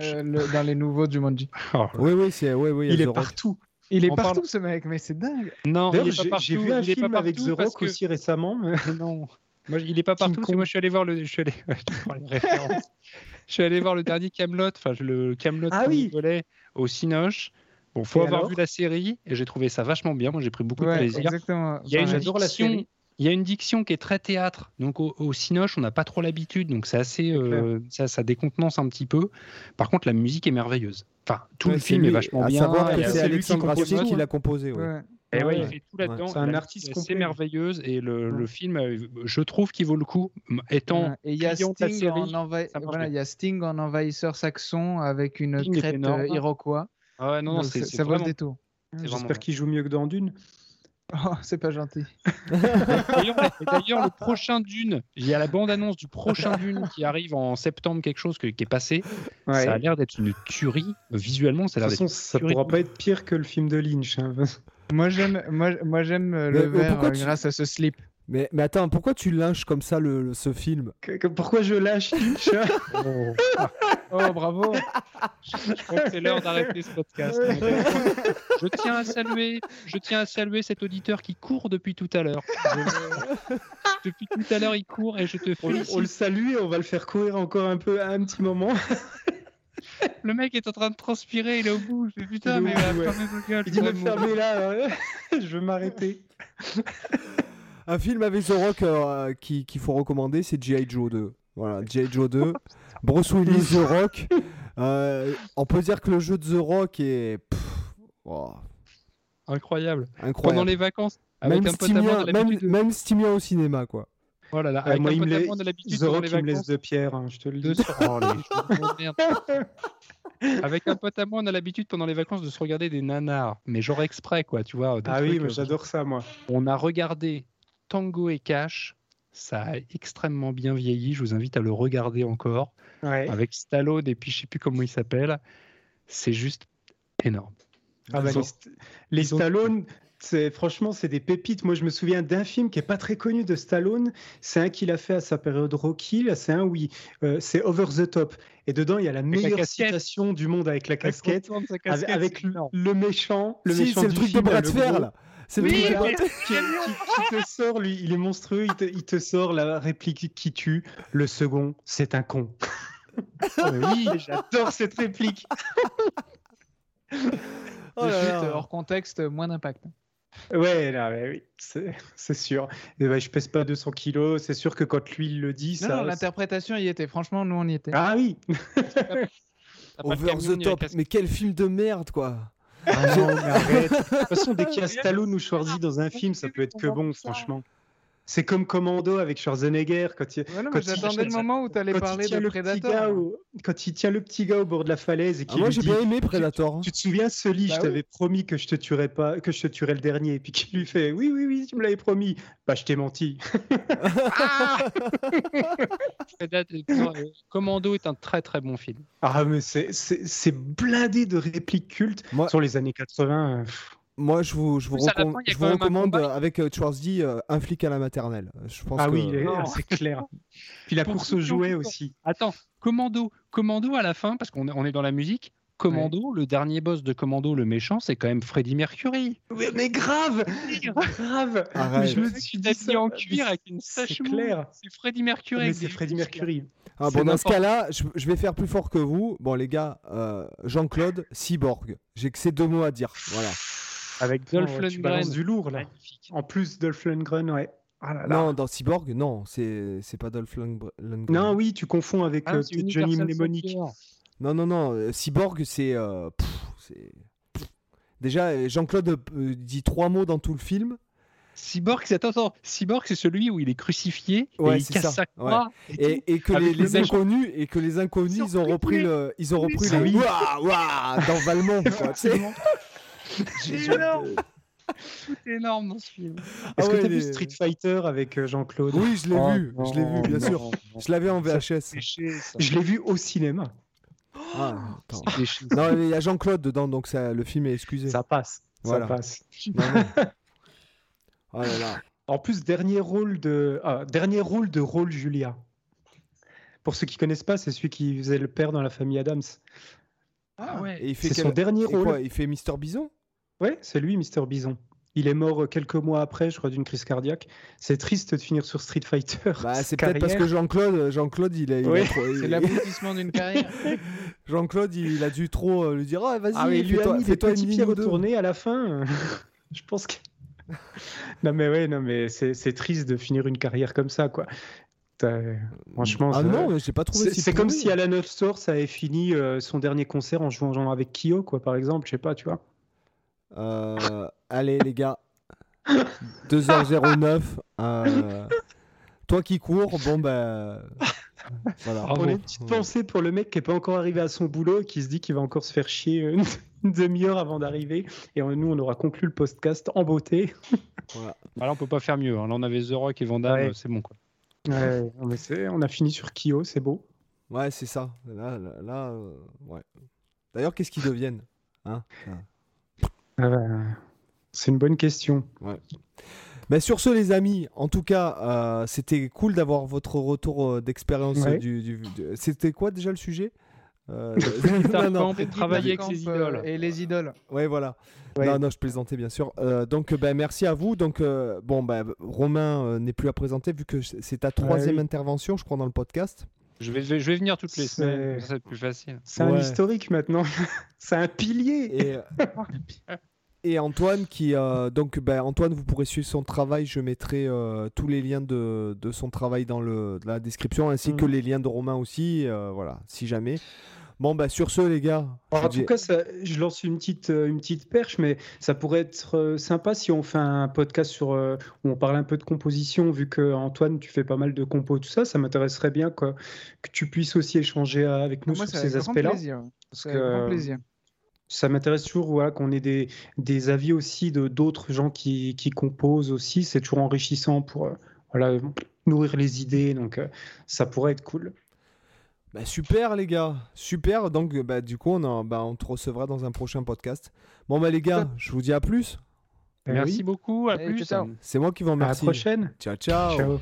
euh, le- dans les nouveaux Jumanji. *laughs* Oh, Oui, oui, c'est, oui, oui, il y a Il The est Rock. partout. Il est On partout parle- ce mec, mais c'est dingue. Non, il est pas partout. j'ai vu un il est pas film avec partout The Rock que- aussi récemment. mais- *laughs* Non. Moi, il est pas partout. parce que Kong. Moi, je suis allé voir le. Je suis allé. je suis allé voir le dernier Camelot. Enfin, le Camelot Ah oui. au Cinoche. Bon, faut Et avoir vu la série et j'ai trouvé ça vachement bien. Moi, j'ai pris beaucoup de plaisir. exactement. Il y a une Enfin, j'adore la série. Il y a une diction qui est très théâtre. Donc au, au Cinoche, on n'a pas trop l'habitude, donc c'est assez, euh, ça, ça décontenance un petit peu. Par contre, la musique est merveilleuse. Enfin, tout Ouais, le film lui- est vachement à bien. savoir Il que c'est qui Alexandre qui hein. l'a composé. ouais. ouais. Et ouais, il Ouais. fait tout là-dedans. Ouais. C'est un artiste assez merveilleuse et le, Ouais. le film, euh, je trouve qu'il vaut le coup. Étant. Et il y a client de la Sting, série, en envahi- ça marche voilà, bien. il y a Sting en envahisseur saxon avec une Sting crête euh, iroquois. Ah ouais, non, non, c'est ça, vaut le détour. J'espère qu'il joue mieux que dans Dune. Oh, c'est pas gentil. D'ailleurs, et d'ailleurs, le prochain Dune, il y a la bande-annonce du prochain Dune qui arrive en septembre, quelque chose que- qui est passé. Ouais. Ça a l'air d'être une tuerie. Visuellement, ça De a toute l'air façon, d'être. ça tuerie. pourra pas être pire que le film de Lynch. hein. Moi j'aime, moi, moi j'aime euh, le mais verre pourquoi euh, tu- grâce à ce slip. Mais, mais attends, pourquoi tu lynches comme ça le, le- ce film? Que- que- Pourquoi je lâche? *laughs* Lynch hein Oh, Oh bravo. je crois que c'est l'heure d'arrêter ce podcast. *laughs* Je tiens à saluer, je tiens à saluer cet auditeur qui court depuis tout à l'heure. Je- *laughs* Depuis tout à l'heure, il court et je te on, on le félicite. salue et on va le faire courir encore un peu, un petit moment. Le mec est en train de transpirer, il est au bout. Je fais putain, mais ouais. fermer vos gueules. Il je dit vais me fermer là, ouais. je veux m'arrêter. Un film avec The Rock euh, qui- qu'il faut recommander, c'est G.I. Joe 2. Voilà, G.I. Joe 2. Bruce Willis, The Rock. Euh, on peut dire que le jeu de The Rock est pff, oh, Incroyable. Pendant incroyable. les vacances, avec Même un pote à même, même Stimien au cinéma, quoi. Oh là là, Ouais, avec moi, un il me pote à a l'habitude The pendant Rock, les il me laisse vacances de pierre, hein, je te le dis. Oh, les *laughs* merde. Avec un pote à moi, on a l'habitude pendant les vacances de se regarder des nanars, mais genre exprès, quoi, tu vois. Ah oui, trucs, mais euh, j'adore ça, moi. On a regardé Tango et Cash. Ça a extrêmement bien vieilli. Je vous invite à le regarder encore Ouais. avec Stallone et puis je sais plus comment il s'appelle. C'est juste énorme. Ah bah, ont- les, Stallone, c'est franchement, c'est des pépites. Moi, je me souviens d'un film qui est pas très connu de Stallone. C'est un qu'il a fait à sa période Rocky. Là, c'est un oui, euh, c'est Over the Top. Et dedans, il y a la la meilleure casquette. citation du monde avec la casquette, Avec, le, méchant, le si, méchant c'est le du truc de bras de fer, là. C'est le Oui, bras de- *laughs* qui, qui- qui te sort, lui, il est monstrueux. Il te, il te sort la réplique qui tue. Le second, c'est un con. *laughs* Oui, *laughs* J'adore cette réplique. Oh là là. hors contexte, moins d'impact. Ouais, là, ouais, oui, c'est c'est sûr. Et ouais, je pèse pas 200 kilos. C'est sûr que quand lui il le dit, Non, ça. non, l'interprétation y était. Franchement, nous on y était. Ah oui. Le Over camion the top. Mais quel film de merde, quoi. Ah non, mais arrête. De toute façon, dès qu'il y a Stallone ou Schwarzy dans un film, ça peut être que bon, franchement. C'est comme Commando avec Schwarzenegger quand il, non, quand J'attendais le moment où tu allais parler tient de le petit Predator. gars moi. au, quand il tient le petit gars au bord de la falaise et Ah, moi, j'ai dit bien aimé Predator. hein. Tu te souviens, Sully, Bah je oui. t'avais promis que je te tuerais pas, que je te tuerais le dernier, et puis qu'il lui fait Oui, oui, oui, tu me l'avais promis. Bah, je t'ai menti. *laughs* Predator- non, euh, Commando est un très très bon film. Ah, mais c'est- blindé de répliques cultes Moi- sur les années 80. euh, pff. Moi, je vous, je vous, plus, à la recomm- fin, je vous recommande combat. euh, avec euh, Schwarzy euh, un flic à la maternelle. Je pense Ah que... oui, c'est clair. *laughs* Puis la Pour course le temps. aussi. Attends, Commando, Commando à la fin, parce qu'on est- on est dans la musique. Commando, le dernier boss de Commando, le méchant, c'est quand même Freddy Mercury. Oui, mais grave, grave. *laughs* Arrête. Mais je me suis ça. en mais cuir avec une sache mou. clair. C'est Freddy Mercury. Mais c'est Freddie. Mercury. Ah, bon, dans ce cas-là, je, je vais faire plus fort que vous. Bon, les gars, euh, Jean-Claude, Cyborg. J'ai que ces deux mots à dire. Voilà. Avec Dolph balances Lundgren. du lourd là. Magnifique. En plus, Dolph Lundgren, ouais. Ah là là. Non, dans Cyborg, non, c'est c'est pas Dolph Lundgren. Non, oui, tu confonds avec Ah, euh, Johnny Mnemonic. Non, non, non. euh, Cyborg, c'est. euh. Déjà, euh, Jean-Claude euh, dit trois mots dans tout le film. Cyborg, c'est attends, attends. Cyborg, c'est celui où il est crucifié Ouais, et il casse ça, sa croix. et tout. Et, et que les, inconnus et que les inconnus Ils ont ils ont repris le ils ont repris le Oui. Ouah, ouah dans Valmont *laughs* tu. C'est énorme. Tout est énorme dans ce film. Ah Est-ce ouais, que t'as les- vu Street Fighter avec euh, Jean-Claude? Oui, je l'ai Oh, vu, je l'ai vu bien non, sûr. non, Je l'avais en VHS. Péché. Je l'ai vu au cinéma. Ah. C'est péché. Non, il y a Jean-Claude dedans donc ça, le film est excusé. Ça passe. Voilà. Ça passe. Non, non. *laughs* Oh là là. En plus, dernier rôle de ah, dernier rôle de rôle Julia. Pour ceux qui connaissent pas, c'est celui qui faisait le père dans la famille Adams. Ah ouais. Et il fait C'est quel- son dernier rôle. quoi, il fait Mister Bison? Ouais, c'est lui, Mister Bison. Il est mort euh, quelques mois après, je crois, d'une crise cardiaque. C'est triste de finir sur Street Fighter. Bah, c'est peut-être parce que. Jean-Claude, Jean-Claude, il a, Oui, C'est l'aboutissement d'une carrière. *laughs* Jean-Claude, il a dû trop euh, lui dire, ah, vas-y, Ah, il lui a mis des petits pieds retournés à la fin. *laughs* je pense que. *laughs* non, mais ouais, non, mais c'est c'est triste de finir une carrière comme ça, quoi. T'as- Franchement, Ah ça- non, j'ai pas trouvé c'est si c'est comme si Alan Source avait fini euh, son dernier concert en jouant genre avec Kyo, quoi, par exemple. Je sais pas, tu vois. Euh, allez, les gars. 2h09. euh, toi qui cours, bon, ben. voilà. Bravo. On a une petite pensée pour le mec qui est pas encore arrivé à son boulot et qui se dit qu'il va encore se faire chier une, *laughs* une demi-heure avant d'arriver. Et on- nous, on aura conclu le podcast en beauté. Voilà. Bah là, on peut pas faire mieux. hein. Là, on avait The Rock et Van Damme, Ouais. c'est bon quoi. Ouais, non, mais c'est- on a fini sur Kyo, c'est beau. Ouais, c'est ça. Là, là, là, euh, ouais. D'ailleurs, qu'est-ce qu'ils deviennent hein Ça. Euh, c'est une bonne question. Ben, sur ce, les amis, en tout cas, euh, c'était cool d'avoir votre retour euh, d'expérience. Ouais. Du, du- du- C'était quoi déjà le sujet? Euh, *laughs* non, non. Travailler avec ses euh, idoles. Et les idoles. Ouais, voilà. Ouais. Non, non, je plaisantais bien sûr. Euh, donc, ben, merci à vous. Donc, euh, bon, ben, Romain euh, n'est plus à présenter vu que c'est ta troisième oui. intervention, je crois, dans le podcast. Je vais, je vais venir toutes les semaines, ça, c'est plus facile. C'est un historique maintenant. *laughs* c'est un pilier. Et, euh, *laughs* et Antoine, qui, euh, donc, ben, Antoine, vous pourrez suivre son travail. Je mettrai euh, tous les liens de, de son travail dans le, dans la description, ainsi Mm. que les liens de Romain aussi. euh, voilà, si jamais. Bon, ben, sur ce, les gars. En tout cas, ça- je lance une petite, euh, une petite perche, mais ça pourrait être euh, sympa si on fait un podcast sur, euh, où on parle un peu de composition, vu que Antoine, tu fais pas mal de compos, tout ça, ça m'intéresserait bien quoi, que tu puisses aussi échanger avec nous Moi, sur ces aspects-là. C'est avec grand plaisir. ça m'intéresse toujours voilà, qu'on ait des, des avis aussi de d'autres gens qui, qui composent aussi. C'est toujours enrichissant pour euh, voilà, nourrir les idées, donc euh, ça pourrait être cool. Bah, super les gars, super. Donc bah, du coup on, en- bah, on te recevra dans un prochain podcast. Bon bah les gars, je vous dis à plus. Merci oui. beaucoup, à plus. C'est moi qui vous À la remercie. prochaine. ciao. ciao. Ciao.